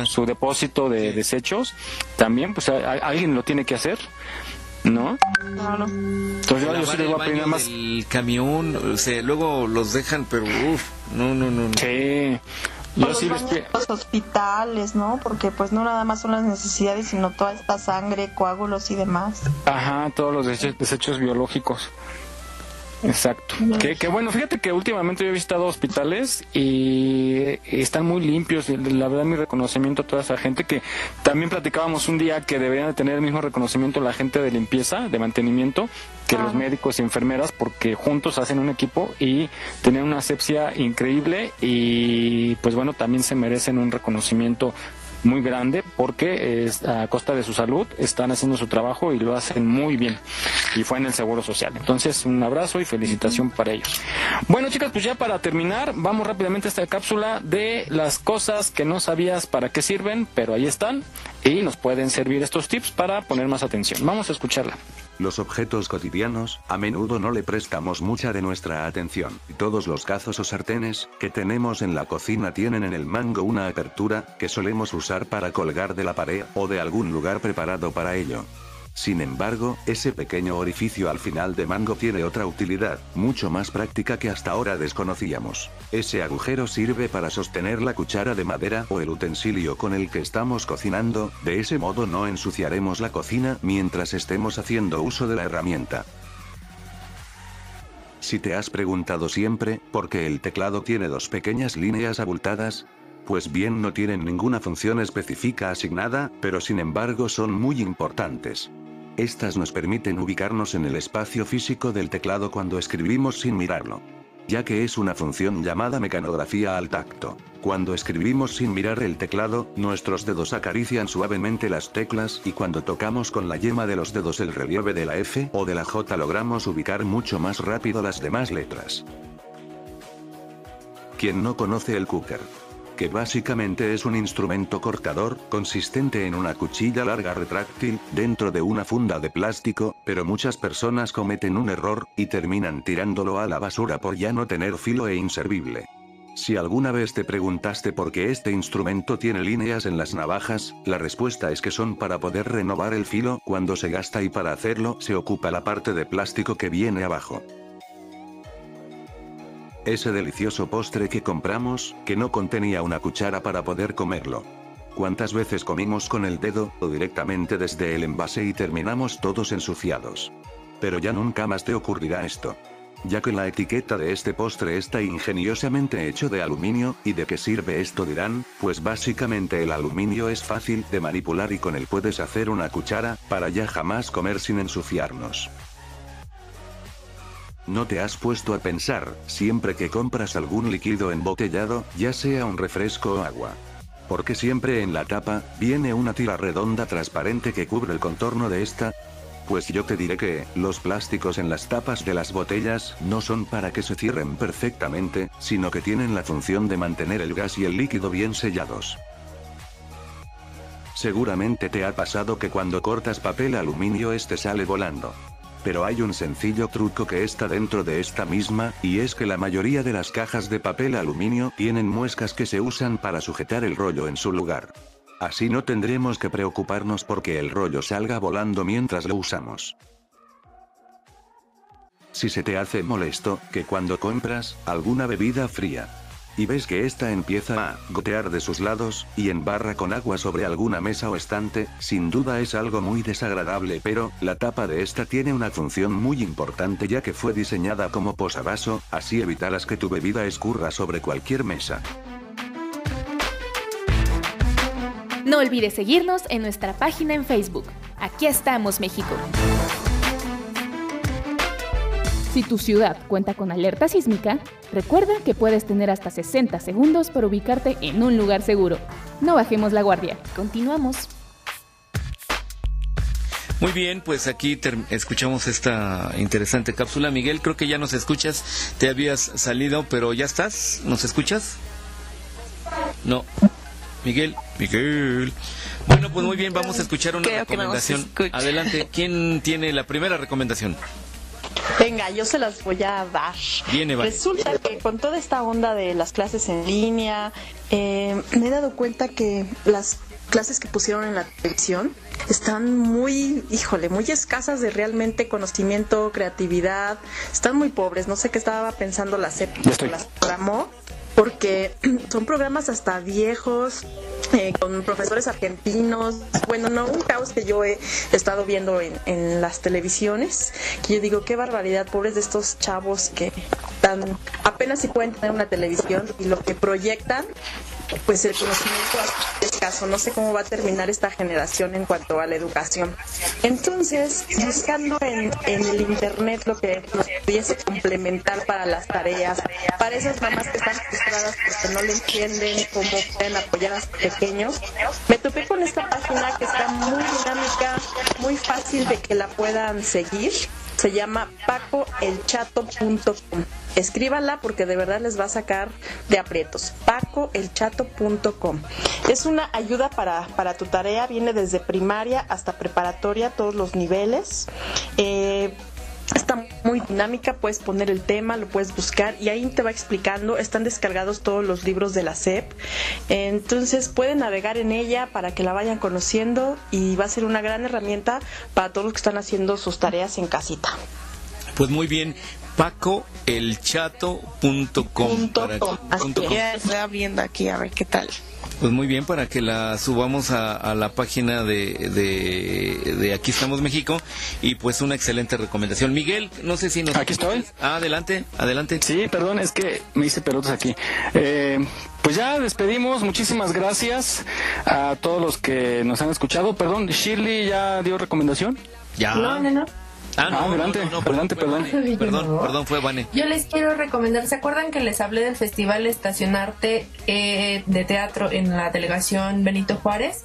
su depósito de desechos, también pues a- a- alguien lo tiene que hacer, ¿no? Claro. Entonces yo, yo sí el voy a pedir más del camión, o sea, luego los dejan, pero uff, no, no, no. no. Sí. Yo los sí baños los hospitales, ¿no? Porque pues no nada más son las necesidades, sino toda esta sangre, coágulos y demás. Ajá, todos los desecho- desechos biológicos. Exacto. Que, que bueno, fíjate que últimamente yo he visitado hospitales y están muy limpios. La verdad, mi reconocimiento a toda esa gente que también platicábamos un día que deberían de tener el mismo reconocimiento la gente de limpieza, de mantenimiento, que los médicos y enfermeras, porque juntos hacen un equipo y tienen una asepsia increíble y pues bueno, también se merecen un reconocimiento muy grande porque a costa de su salud están haciendo su trabajo y lo hacen muy bien. Y fue en el seguro social. Entonces un abrazo y felicitación para ellos. Bueno chicas pues ya para terminar vamos rápidamente a esta cápsula de las cosas que no sabías para qué sirven pero ahí están y nos pueden servir estos tips para poner más atención. Vamos a escucharla Los objetos cotidianos, a menudo no le prestamos mucha de nuestra atención. Todos los cazos o sartenes que tenemos en la cocina tienen en el mango una apertura que solemos usar para colgar de la pared o de algún lugar preparado para ello. Sin embargo, ese pequeño orificio al final de mango tiene otra utilidad, mucho más práctica que hasta ahora desconocíamos. Ese agujero sirve para sostener la cuchara de madera o el utensilio con el que estamos cocinando, de ese modo no ensuciaremos la cocina mientras estemos haciendo uso de la herramienta. Si te has preguntado siempre, ¿por qué el teclado tiene dos pequeñas líneas abultadas? Pues bien no tienen ninguna función específica asignada, pero sin embargo son muy importantes. Estas nos permiten ubicarnos en el espacio físico del teclado cuando escribimos sin mirarlo. Ya que es una función llamada mecanografía al tacto. Cuando escribimos sin mirar el teclado, nuestros dedos acarician suavemente las teclas y cuando tocamos con la yema de los dedos el relieve de la F o de la J logramos ubicar mucho más rápido las demás letras. ¿Quién no conoce el cooker? Que básicamente es un instrumento cortador, consistente en una cuchilla larga retráctil, dentro de una funda de plástico, pero muchas personas cometen un error, y terminan tirándolo a la basura por ya no tener filo e inservible. Si alguna vez te preguntaste por qué este instrumento tiene líneas en las navajas, la respuesta es que son para poder renovar el filo cuando se gasta y para hacerlo se ocupa la parte de plástico que viene abajo. Ese delicioso postre que compramos, que no contenía una cuchara para poder comerlo. ¿Cuántas veces comimos con el dedo, o directamente desde el envase y terminamos todos ensuciados? Pero ya nunca más te ocurrirá esto ya que la etiqueta de este postre está ingeniosamente hecho de aluminio, ¿y de qué sirve esto dirán? Pues básicamente el aluminio es fácil de manipular y con él puedes hacer una cuchara, para ya jamás comer sin ensuciarnos. ¿No te has puesto a pensar, siempre que compras algún líquido embotellado, ya sea un refresco o agua? Porque siempre en la tapa, viene una tira redonda transparente que cubre el contorno de esta, pues yo te diré que, los plásticos en las tapas de las botellas, no son para que se cierren perfectamente, sino que tienen la función de mantener el gas y el líquido bien sellados. Seguramente te ha pasado que cuando cortas papel aluminio este sale volando. Pero hay un sencillo truco que está dentro de esta misma, y es que la mayoría de las cajas de papel aluminio tienen muescas que se usan para sujetar el rollo en su lugar. Así no tendremos que preocuparnos porque el rollo salga volando mientras lo usamos. Si se te hace molesto, que cuando compras alguna bebida fría, y ves que ésta empieza a gotear de sus lados, y embarra con agua sobre alguna mesa o estante, sin duda es algo muy desagradable, pero, la tapa de esta tiene una función muy importante ya que fue diseñada como posavaso, así evitarás que tu bebida escurra sobre cualquier mesa. No olvides seguirnos en nuestra página en Facebook. Aquí estamos, México. Si tu ciudad cuenta con alerta sísmica, recuerda que puedes tener hasta 60 segundos para ubicarte en un lugar seguro. No bajemos la guardia. Continuamos. Muy bien, pues aquí escuchamos esta interesante cápsula. Miguel, creo que ya nos escuchas. Te habías salido, pero ya estás. ¿Nos escuchas? No. Miguel, Miguel. Bueno, pues muy bien, vamos a escuchar una recomendación. Adelante, ¿quién tiene la primera recomendación? Venga, yo se las voy a dar. Viene, Resulta que con toda esta onda de las clases en línea, eh, me he dado cuenta que las clases que pusieron en la televisión están muy, híjole, muy escasas de realmente conocimiento, creatividad, están muy pobres. No sé qué estaba pensando la CEP, las programó porque son programas hasta viejos, eh, con profesores argentinos, bueno, no, un caos que yo he estado viendo en, en, las televisiones, que yo digo, qué barbaridad, pobres de estos chavos que tan, apenas si pueden tener una televisión y lo que proyectan pues el conocimiento es escaso. No sé cómo va a terminar esta generación en cuanto a la educación. Entonces, buscando en, el Internet lo que nos pudiese complementar para las tareas, para esas mamás que están frustradas porque no le entienden cómo pueden apoyar a sus pequeños, me topé con esta página que está muy dinámica, muy fácil de que la puedan seguir. Se llama pacoelchato.com. Escríbanla porque de verdad les va a sacar de aprietos. pacoelchato.com. Es una ayuda para, para tu tarea, viene desde primaria hasta preparatoria, todos los niveles. Eh, Está muy dinámica, puedes poner el tema, lo puedes buscar y ahí te va explicando. Están descargados todos los libros de la SEP. Entonces pueden navegar en ella para que la vayan conociendo y va a ser una gran herramienta para todos los que están haciendo sus tareas en casita. Pues muy bien, pacoelchato.com. Que estoy abriendo aquí a ver qué tal. Pues muy bien, para que la subamos a, la página de, de, Aquí estamos México y pues una excelente recomendación. Miguel, no sé si nos... Aquí estoy. Ah, adelante, adelante. Sí, perdón, es que me hice pelotas aquí. Eh, pues ya despedimos, muchísimas gracias a todos los que nos han escuchado. Perdón, Shirley ya dio recomendación. Ya. No, no, no. Ah, no, adelante, adelante, perdón. Perdón, perdón, fue Vane. Yo les quiero recomendar, ¿se acuerdan que les hablé del Festival Estacionarte eh, de Teatro en la delegación Benito Juárez?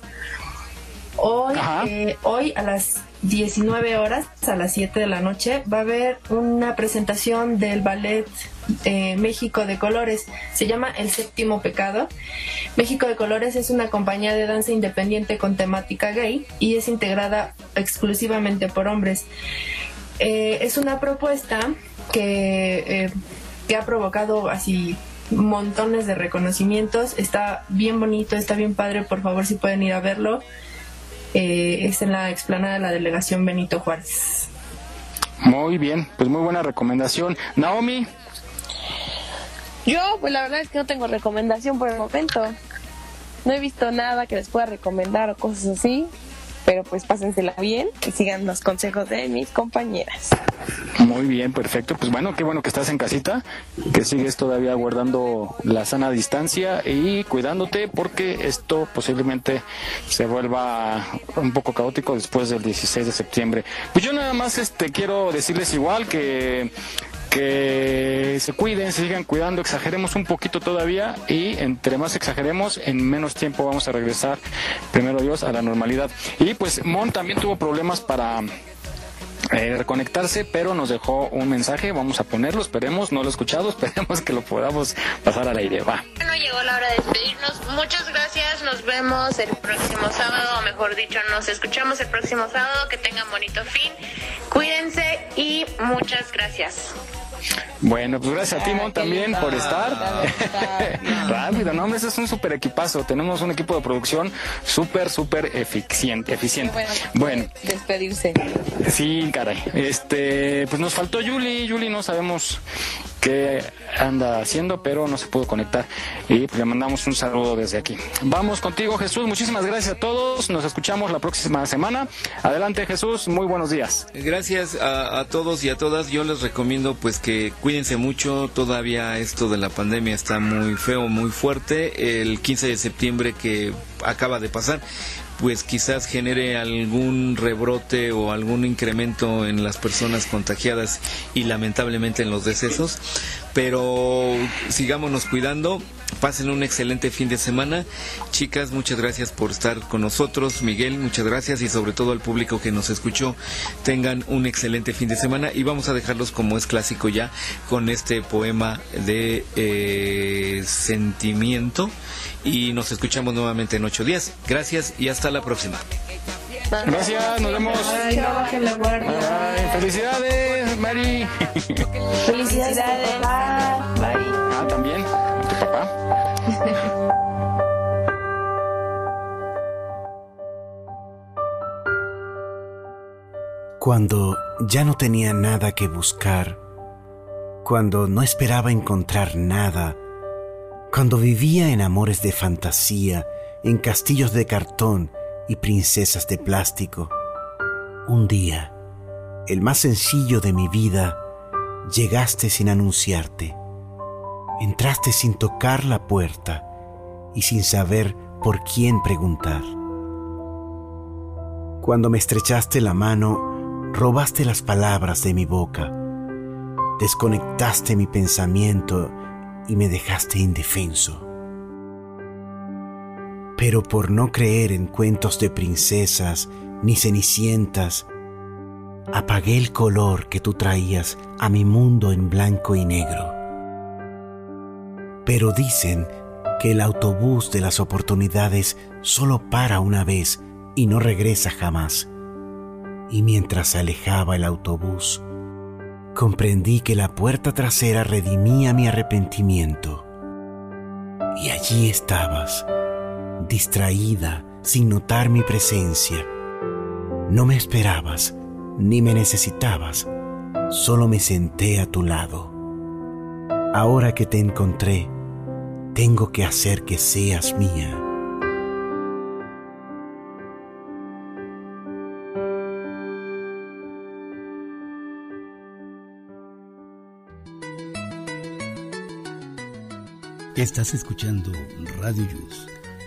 Hoy, eh, hoy a las 19 horas, a las 7 de la noche, va a haber una presentación del ballet eh, México de Colores. Se llama El Séptimo Pecado. México de Colores es una compañía de danza independiente con temática gay y es integrada exclusivamente por hombres. Eh, es una propuesta que, que ha provocado así montones de reconocimientos. Está bien bonito, está bien padre. Por favor, si pueden ir a verlo. Eh, es en la explanada de la delegación Benito Juárez. Muy bien, pues muy buena recomendación. Naomi. Yo, pues la verdad es que no tengo recomendación por el momento. No he visto nada que les pueda recomendar o cosas así pero pues pásensela bien y sigan los consejos de mis compañeras. Muy bien, perfecto. Pues bueno, qué bueno que estás en casita, que sigues todavía guardando la sana distancia y cuidándote porque esto posiblemente se vuelva un poco caótico después del 16 de septiembre. Pues yo nada más este quiero decirles igual que que se cuiden, se sigan cuidando, exageremos un poquito todavía y entre más exageremos, en menos tiempo vamos a regresar, primero Dios, a la normalidad. Y pues Mon también tuvo problemas para eh, reconectarse, pero nos dejó un mensaje, vamos a ponerlo, esperemos, no lo he escuchado, esperemos que lo podamos pasar al aire, va. Bueno, llegó la hora de despedirnos, muchas gracias, nos vemos el próximo sábado, o mejor dicho, nos escuchamos el próximo sábado, que tengan bonito fin, cuídense y muchas gracias. Okay. Bueno, pues gracias a Timón también por estar. Rápido, no, hombre, ese es un súper equipazo. Tenemos un equipo de producción súper, súper eficiente. eficiente. Bueno, despedirse. Sí, caray. Este, pues nos faltó Yuli. Yuli no sabemos qué anda haciendo, pero no se pudo conectar. Y pues le mandamos un saludo desde aquí. Vamos contigo, Jesús. Muchísimas gracias a todos. Nos escuchamos la próxima semana. Adelante, Jesús. Muy buenos días. Gracias a, a todos y a todas. Yo les recomiendo pues que cuídense mucho. Todavía esto de la pandemia está muy feo, muy fuerte. El 15 de septiembre que acaba de pasar pues quizás genere algún rebrote o algún incremento en las personas contagiadas y lamentablemente en los decesos. Pero sigámonos cuidando, pasen un excelente fin de semana. Chicas, muchas gracias por estar con nosotros. Miguel, muchas gracias y sobre todo al público que nos escuchó. Tengan un excelente fin de semana y vamos a dejarlos como es clásico ya con este poema de eh, sentimiento y nos escuchamos nuevamente en ocho días. Gracias y hasta la próxima. Gracias, nos vemos. felicidades, Mari. Felicidades, Mari. Ah, también, tu papá. Cuando ya no tenía nada que buscar, cuando no esperaba encontrar nada, cuando vivía en amores de fantasía, en castillos de cartón y princesas de plástico, un día, el más sencillo de mi vida, llegaste sin anunciarte. Entraste sin tocar la puerta y sin saber por quién preguntar. Cuando me estrechaste la mano, robaste las palabras de mi boca, desconectaste mi pensamiento y me dejaste indefenso. Pero por no creer en cuentos de princesas ni cenicientas, apagué el color que tú traías a mi mundo en blanco y negro. Pero dicen que el autobús de las oportunidades solo para una vez y no regresa jamás. Y mientras se alejaba el autobús, comprendí que la puerta trasera redimía mi arrepentimiento. Y allí estabas, distraída, sin notar mi presencia. No me esperabas, ni me necesitabas, solo me senté a tu lado. Ahora que te encontré, tengo que hacer que seas mía. Estás escuchando Radio Yus,